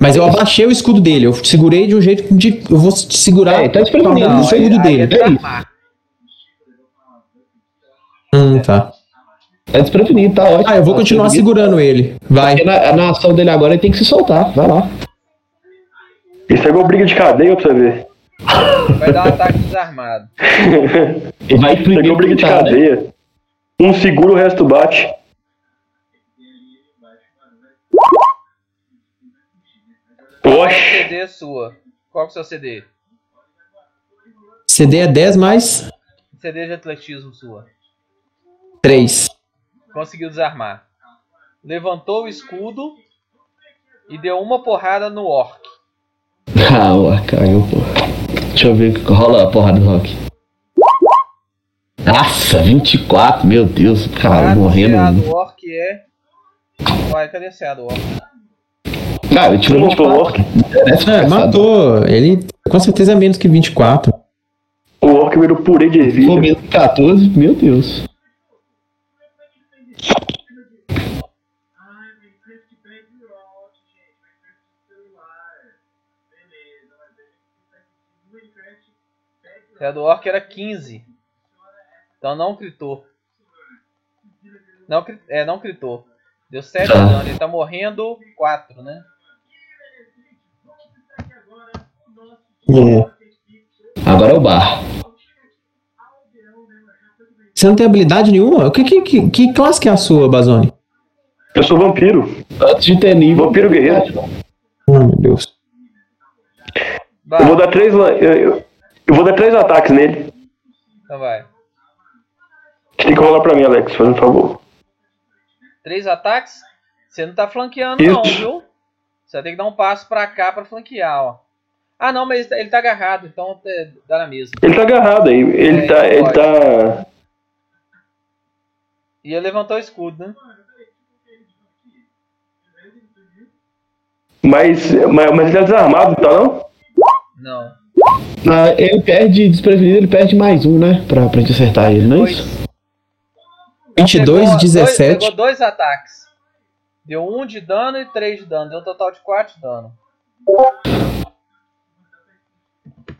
Mas eu abaixei o escudo dele. Eu segurei de um jeito de. Eu vou segurar É, tá desprevenido, o escudo dele. É é. Hum, tá. É desprevenido, tá ótimo. Ah, eu vou Tá continuar segurando ele. Vai. Na, na ação dele agora ele tem que se soltar. Vai lá. Isso é igual briga de cadeia pra você ver. Vai dar um ataque desarmado. Ele vai é primeiro igual briga de né? cadeia. Um segura, o resto bate. Qual Oxe. CD é sua? Qual que é o seu CD? CD é 10 mais CD de atletismo sua. 3. Conseguiu desarmar. Levantou o escudo e deu uma porrada no orc. Ah, ué, caiu, pô. Deixa eu ver. Rola a porrada do rock. Nossa, 24, meu Deus, cara, Ah, morrendo. CA do orc é. Vai, cadê o CA do orc? Cara, ele tirou Matou o 24. Merece É, caçado. matou. Ele com certeza é menos que 24. O orc virou purê de menos que 14, meu Deus. CA do orc era 15. Então não critou. Não, é, não critou. Deu 7 Tá. de dano. Ele tá morrendo 4, né? Agora é o bar. Você não tem habilidade nenhuma? O que, que, que, que classe que é a sua, Bazone? Eu sou vampiro. Antes de ter nível. Vampiro guerreiro. Oh, meu Deus. Vai, Eu vou dar três. Eu, eu- eu vou dar três ataques nele. então vai. Você tem que rolar pra mim, Alex, fazendo um favor. Três ataques? Você não tá flanqueando, não, Isso. viu? Você vai ter que dar um passo pra cá pra flanquear, ó. Ah, não, mas ele tá- agarrado, então é- dá na mesma. Ele tá agarrado aí. Ele É, tá. ele Ele tá. E ele levantou o escudo, né? Mas, mas, mas ele tá desarmado, tá não? Não. Ah, ele perde desprevenido, ele perde mais um, né? Pra, pra gente acertar ele, não é isso? 22, Pegou 17. Dois, pegou dois ataques. Deu um de dano e três de dano. Deu um total de quatro de dano.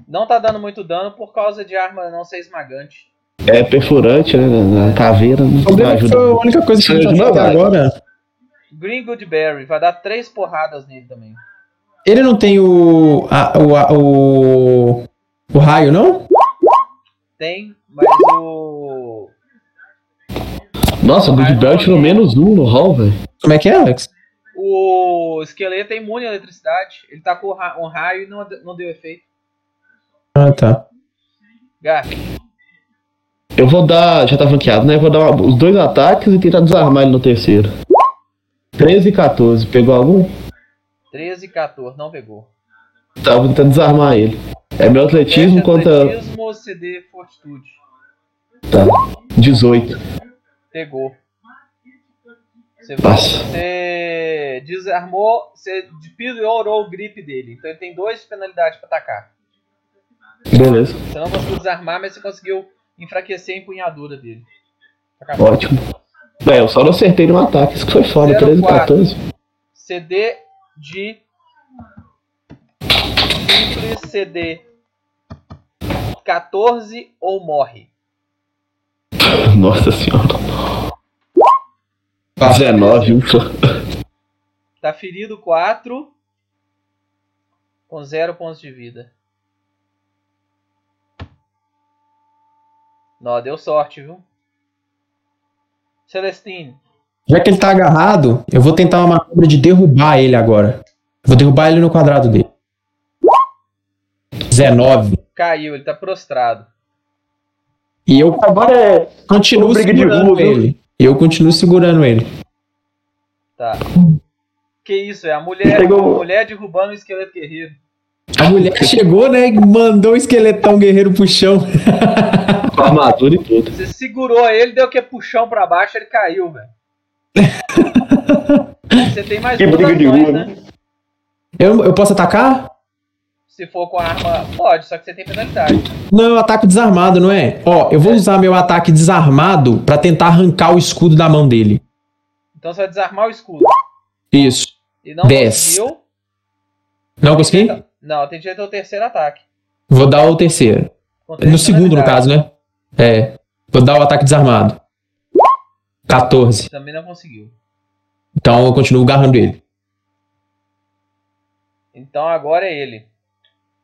Não tá dando muito dano por causa de arma não ser esmagante. É perfurante, né? Caveira. Não O problema ajuda. foi a única coisa que a gente até agora. Green Goodberry vai dar três porradas nele também. Ele não tem o. a- o, a- o. O raio, não? Tem, mas o. Nossa, o Good Belt tirou menos um no hall, velho. Como é que é, Alex? O esqueleto é imune à eletricidade. Ele tá com ra- um raio e não, não deu efeito. Ah, tá. Garf, Eu vou dar. Já tá flanqueado, né? Eu vou dar uma- os dois ataques e tentar desarmar ele no terceiro. 13 e 14. Pegou algum? 13 e 14, não pegou. Vou tentar desarmar ele. É meu atletismo contra. Atletismo ou CD Fortitude. Tá. 18. Pegou. Você, Passa. você desarmou, você piorou o grip dele. Então ele tem duas penalidades pra atacar. Beleza. Você não conseguiu desarmar, mas você conseguiu enfraquecer a empunhadura dele. Acabou. Ótimo. É, eu só não acertei no ataque. Isso que foi foda. Zero 13 e quatro. 14. CD de simples CD 14 ou morre. Nossa senhora. 19, ufa. Tá ferido 4 com 0 pontos de vida. Não, deu sorte, viu? Celestine, Já que ele tá agarrado, eu vou tentar uma manobra de derrubar ele agora. Vou derrubar ele no quadrado dele. 19. caiu, ele tá prostrado. E eu Agora é. continuo segurando rua, viu? ele. Eu continuo segurando ele. Tá. Que isso, é a mulher, Pegou- a mulher derrubando o esqueleto guerreiro. A mulher chegou, né? E mandou o esqueletão guerreiro pro chão. Com armadura e tudo. Você segurou ele, deu que puxão pra baixo, ele caiu, velho. Você tem mais Que duas briga de rua, né? Eu, eu posso atacar? Se for com a arma, pode, só que você tem penalidade. Não, eu ataco desarmado, não é? Ó, eu vou usar meu ataque desarmado pra tentar arrancar o escudo da mão dele. Então você vai desarmar o escudo. Isso. E não Dez. conseguiu. Não consegui? Não, tem direito ao terceiro ataque. Vou dar o terceiro. No segundo, no caso, né? É. Vou dar o ataque desarmado. 14. Também não conseguiu. Então eu continuo agarrando ele. Então agora é ele.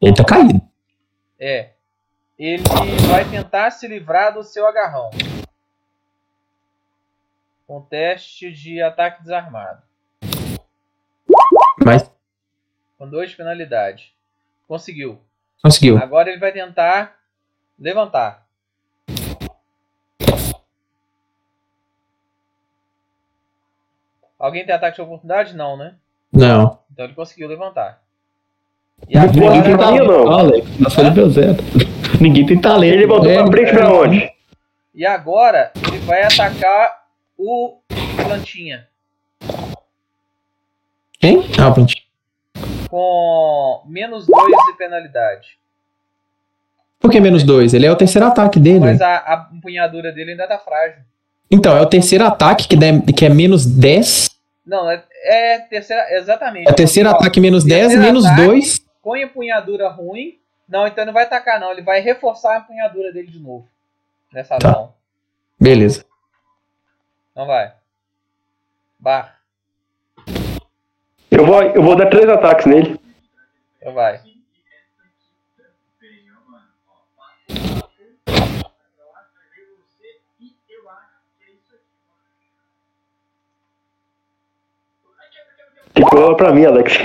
Ele tá caído. É. Ele vai tentar se livrar do seu agarrão. Com teste de ataque desarmado. Mas Com duas penalidades. Conseguiu. conseguiu. Agora ele vai tentar levantar. Alguém tem ataque de oportunidade? Não, né? Não. Então ele conseguiu levantar. E Não pode Ninguém tem Agora- agora, Ninguém talento, não. Alex. Nós falamos meu zero. Ninguém tem talento. Ele voltou É, pra frente pra onde? e agora ele vai atacar o plantinha. Quem? Ah, pronto. Com menos 2 de penalidade. Por que menos dois? Ele é o terceiro ataque dele. Mas a, a empunhadura dele ainda tá frágil. Então, é o terceiro ataque que, dá- que é menos 10. Não, é, é terceira. Exatamente. É terceiro Ó, ataque menos 10, terceiro menos ataque. 2. Com empunhadura ruim. Não, então ele não vai atacar, não. Ele vai reforçar a empunhadura dele de novo. Nessa Tá. ação. Beleza. Não vai. Bar. Eu vou, eu vou dar três ataques nele. Então vai. Que cola pra mim, Alex.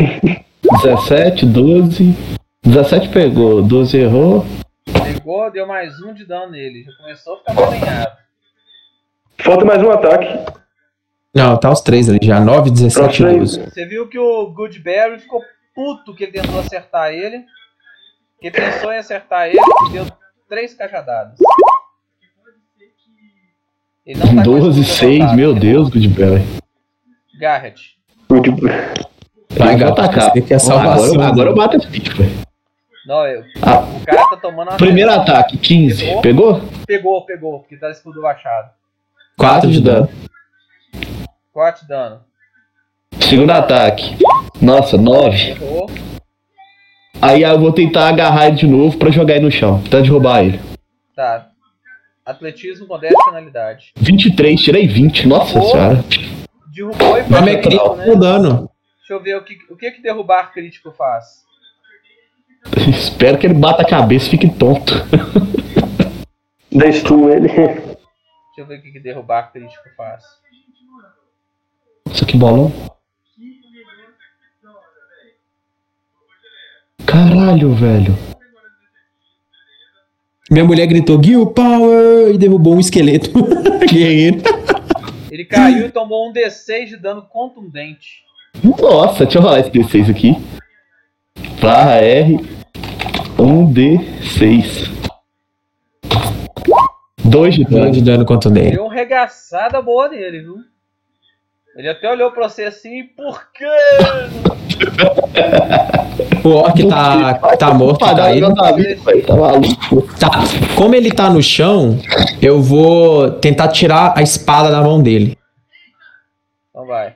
17, 12. 17 pegou, 12 errou. Pegou, deu mais um de dano nele. Já começou a ficar malenhado. Falta mais um ataque. Não, tá os três ali já. 9, 17 e Próximo aí. 12. Você viu que o Goodberry ficou puto que ele tentou acertar ele. Que ele pensou em acertar ele e deu três cajadadas. Ele não tá com 12, escudo 6, levantado. meu Deus, Goodberry. Garrett. Good- Vai, atacar. você que é salvação. Agora, agora eu bato esse bicho, velho. Não, eu. Ah. O cara tá tomando. Primeiro ataque, 15. Pegou? Pegou, pegou, porque tá escudo baixado. 4 de dano. 4 de dano. Segundo ataque. Nossa, 9. Errou. Aí eu vou tentar agarrar ele de novo pra jogar ele no chão. Tentar derrubar ele. Tá. Atletismo com 10 penalidade. 23, tirei 20. Nossa Boa. senhora. Derrubou e Mas foi é crítico, né? dano. Deixa eu ver o que, o que que derrubar crítico faz. Espero que ele bata a cabeça e fique tonto. Dá stun nele. Deixa eu ver o que, que derrubar crítico faz. Isso aqui bolão. Caralho, velho. Minha mulher gritou Gil Power e derrubou um esqueleto. Guerreiro. Ele caiu e tomou um D6 de dano contundente. Nossa, deixa eu rolar esse D6 aqui. Barra R. 1D6. 2 de Dano dano. de dano contundente. Deu uma regaçada boa nele, viu? Ele até olhou pra você assim, por quê? O orc tá, tá morto, tá aí. velho. Tá. Como ele tá no chão, eu vou tentar tirar a espada da mão dele. Então vai.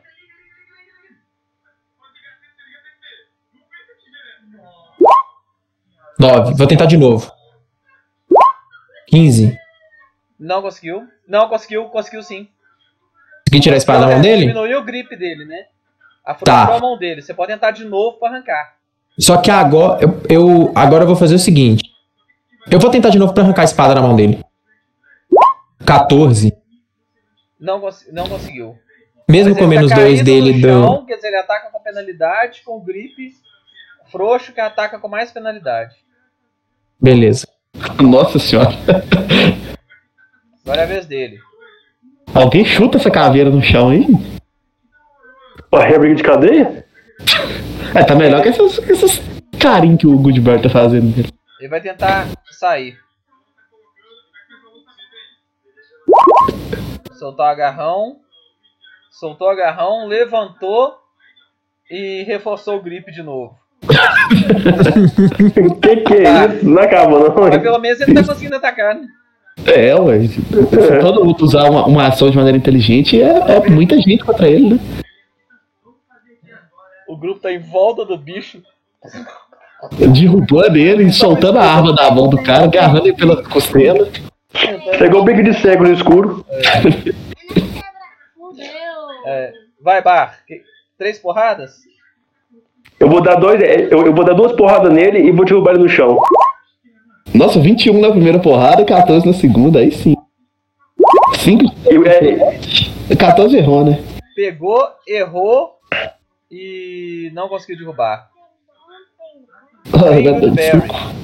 Nove. Vou tentar de novo. 15. Não conseguiu. Não conseguiu, conseguiu sim. Consegui tirar a espada da mão dele? Diminuiu o grip dele, né? Afrouxou Tá. a mão dele. Você pode tentar de novo pra arrancar. Só que agora eu, eu- agora eu vou fazer o seguinte. Eu vou tentar de novo pra arrancar a espada da mão dele. 14. Não, não conseguiu. Mesmo Mas com ele menos tá 2 caído dele do. chão, Quer dizer, ele ataca com penalidade, com grip frouxo que ataca com mais penalidade. Beleza. Nossa senhora. Agora é a vez dele. Alguém chuta essa caveira no chão aí? Ó, é briga de cadeia? É, tá melhor que essas, essas carinhos que o Goodbird tá fazendo. Ele vai tentar sair. Soltou o agarrão. Soltou o agarrão, levantou e reforçou o grip de novo. que que é isso? Não acaba não. Mas pelo menos ele tá conseguindo atacar, né? É, ué. Se todo mundo usar uma, uma ação de maneira inteligente, é, é muita gente contra ele, né? O grupo tá em volta do bicho. Derrubando ele e soltando a arma da mão do cara, agarrando ele pela costela. Pegou o bico de cego no escuro. É, vai, Bar. Três porradas? Eu vou dar dois. é, Eu, eu vou dar duas porradas nele e vou derrubar ele no chão. Nossa, 21 na primeira porrada e 14 na segunda, aí sim. 5 E, é, 14 errou, né? Pegou, errou e não conseguiu derrubar. Bem, Woodbury.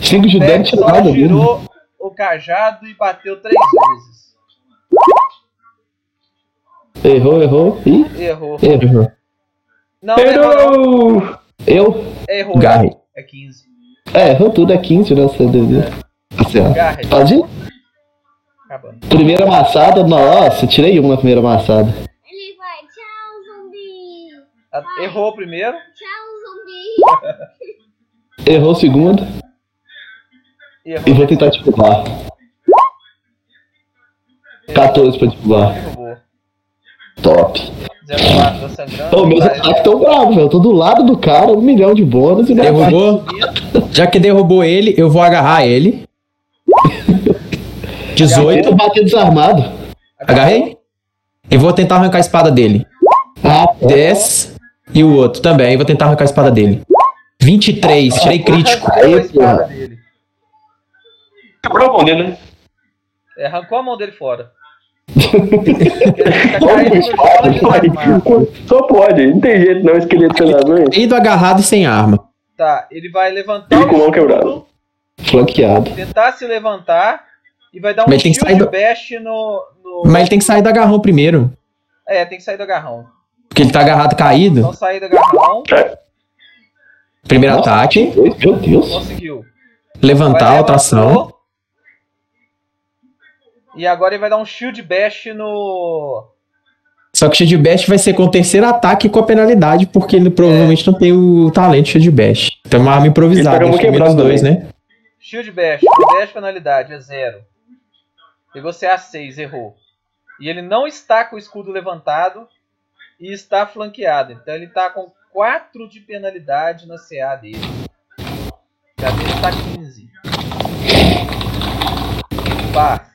5 de dano Beck tira só nada mesmo. tirou o cajado e bateu três vezes. Errou, errou. Ih, Errou. errou. Não, errou. Errou! Eu? Errou. Garre. É 15. É, errou tudo, é 15 na CDV. Assim, ó. Garre. Pode ir? Acabando. Primeira amassada, nossa, tirei um na primeira amassada. Ele vai, tchau, zumbi. A- Errou o primeiro. Tchau, zumbi. Errou o segundo Errou. e vou tentar derrubar. 14 pra derrubar. Derrubou. Top. 04 tá sangrando. Ô, meus Tá, ataques tão bravos, velho. Eu tô do lado do cara, um milhão de bônus e Derrubou? Já que derrubou ele, eu vou agarrar ele. 18. Eu bater desarmado. Agarrei. E vou tentar arrancar a espada dele. Ah, 10. E o outro também. Vou tentar arrancar a espada dele. 23. Tirei crítico. Arrancou a espada dele. Quebrou a mão dele, né? É, arrancou a mão dele fora. Tá chão desarmado. Só pode, não tem jeito não, esqueleto senador. Ido agarrado e sem arma. Tá, ele vai levantar Ele o com mão escudo, quebrada. flanqueado. tentar se levantar e vai dar um Mas sair do- bash no, no... Mas ele tem que sair do agarrão primeiro. É, tem que sair do agarrão. Porque ele tá agarrado caído. Então sair do agarrão, Primeiro Nossa, ataque. Meu Deus. conseguiu. Levantar, Vai, outra ação. levantou. E agora ele vai dar um shield bash no... Só que o Shield Bash vai ser com o terceiro ataque com a penalidade, porque ele provavelmente não tem o talento Shield Bash. Então é uma arma improvisada, que é dois, né? Shield bash. Shield bash penalidade é zero. Pegou CA6, errou. E ele não está com o escudo levantado e está flanqueado. Então ele está com 4 de penalidade na CA dele. A dele está 15. Pá,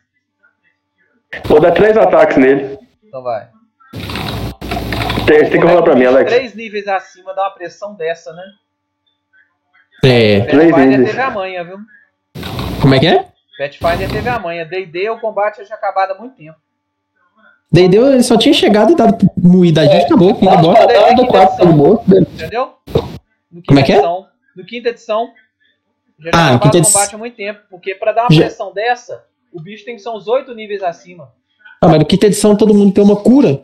Vou dar três ataques nele. então vai. Tem, tem que rolar pra mim, Alex. Três níveis acima dá uma pressão dessa, né? É. Três Pathfinder teve a manha, viu? Como é que é? Pathfinder teve a manha. D&D o combate já acabado há muito tempo. Daí deu, ele só tinha chegado e dado moída a gente, acabou. Indo embora. Patada, quatro pelo morto. Entendeu? No Como é que é? Edição, no quinta edição. Já Ah, no quinta o edi- combate há muito tempo. Porque pra dar uma Já- pressão dessa, o bicho tem que ser uns oito níveis acima. Ah, mas no quinta edição todo mundo tem uma cura.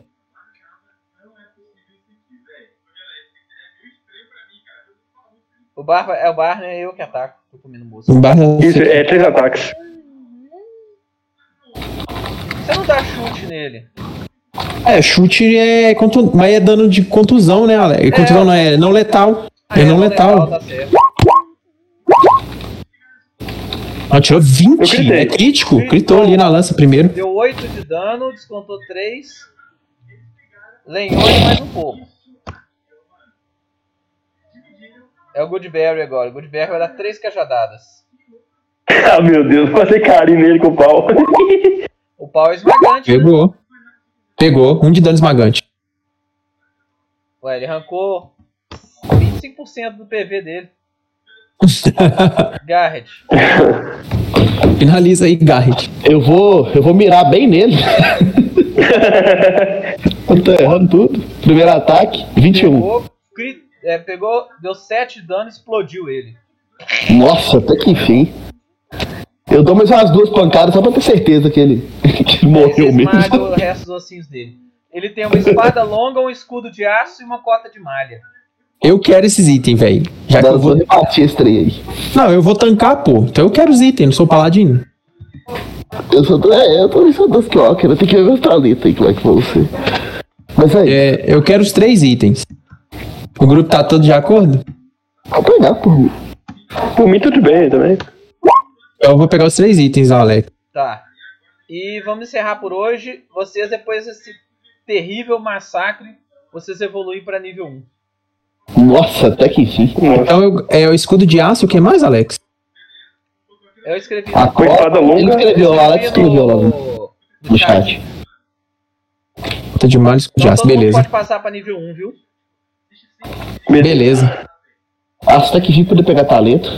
O Barba é o Barney, é eu que ataco. Tô comendo moço. Barra- Isso, é três ataques. Você não dá chute nele. É, chute é. Contu... Mas é dano de contusão, né, Alex? Contusão não é não letal. Ah, É não letal. tá certo. Ela tirou 20. Eu gritei. É crítico. Gritou ali na lança primeiro. Deu 8 de dano, descontou 3. Lenhou mais um pouco. É o Goodberry agora. O Goodberry vai dar 3 cajadadas. Ah, meu Deus, fazer carinho nele com o pau. O pau é esmagante. né? Pegou. Pegou. Um de dano esmagante. Ué, ele arrancou 25% do PV dele. Garrett. Finaliza aí, Garrett. Eu vou, eu vou mirar bem nele. eu tô errando tudo. Primeiro ataque, 21. Pegou, cri- é, pegou, deu 7 de dano e explodiu ele. Nossa, até que enfim. Eu dou mais umas duas pancadas só pra ter certeza que ele, que ele morreu esmaga mesmo. o resto dos ossinhos dele. Ele tem uma espada longa, um escudo de aço e uma cota de malha. Eu quero esses itens, velho. Já que Dá eu vou vou. repartir esse trem aí. Não, eu vou tancar, pô. Então eu quero os itens, não sou paladino. Eu sou é, eu tô sou dos Clocker, eu tenho que ver meus talentos aí, como é que vão ser. Mas aí, É, eu quero os três itens. O grupo tá todo de acordo? vou pegar por mim. Por mim, tudo bem também. Eu vou pegar os três itens, Alex. Tá. E vamos encerrar por hoje. Vocês, depois desse terrível massacre, vocês evoluem para nível 1. Nossa, até que enfim. Então eu- é o escudo de aço, o que mais, Alex? Eu escrevi A Com a espada longa. Ele escreveu, o Alex escreveu lá no, no, no chat. Tá de malho, escudo de Então, aço, beleza. pode passar para nível 1, viu? Beleza. Acho até que enfim poder pegar talento.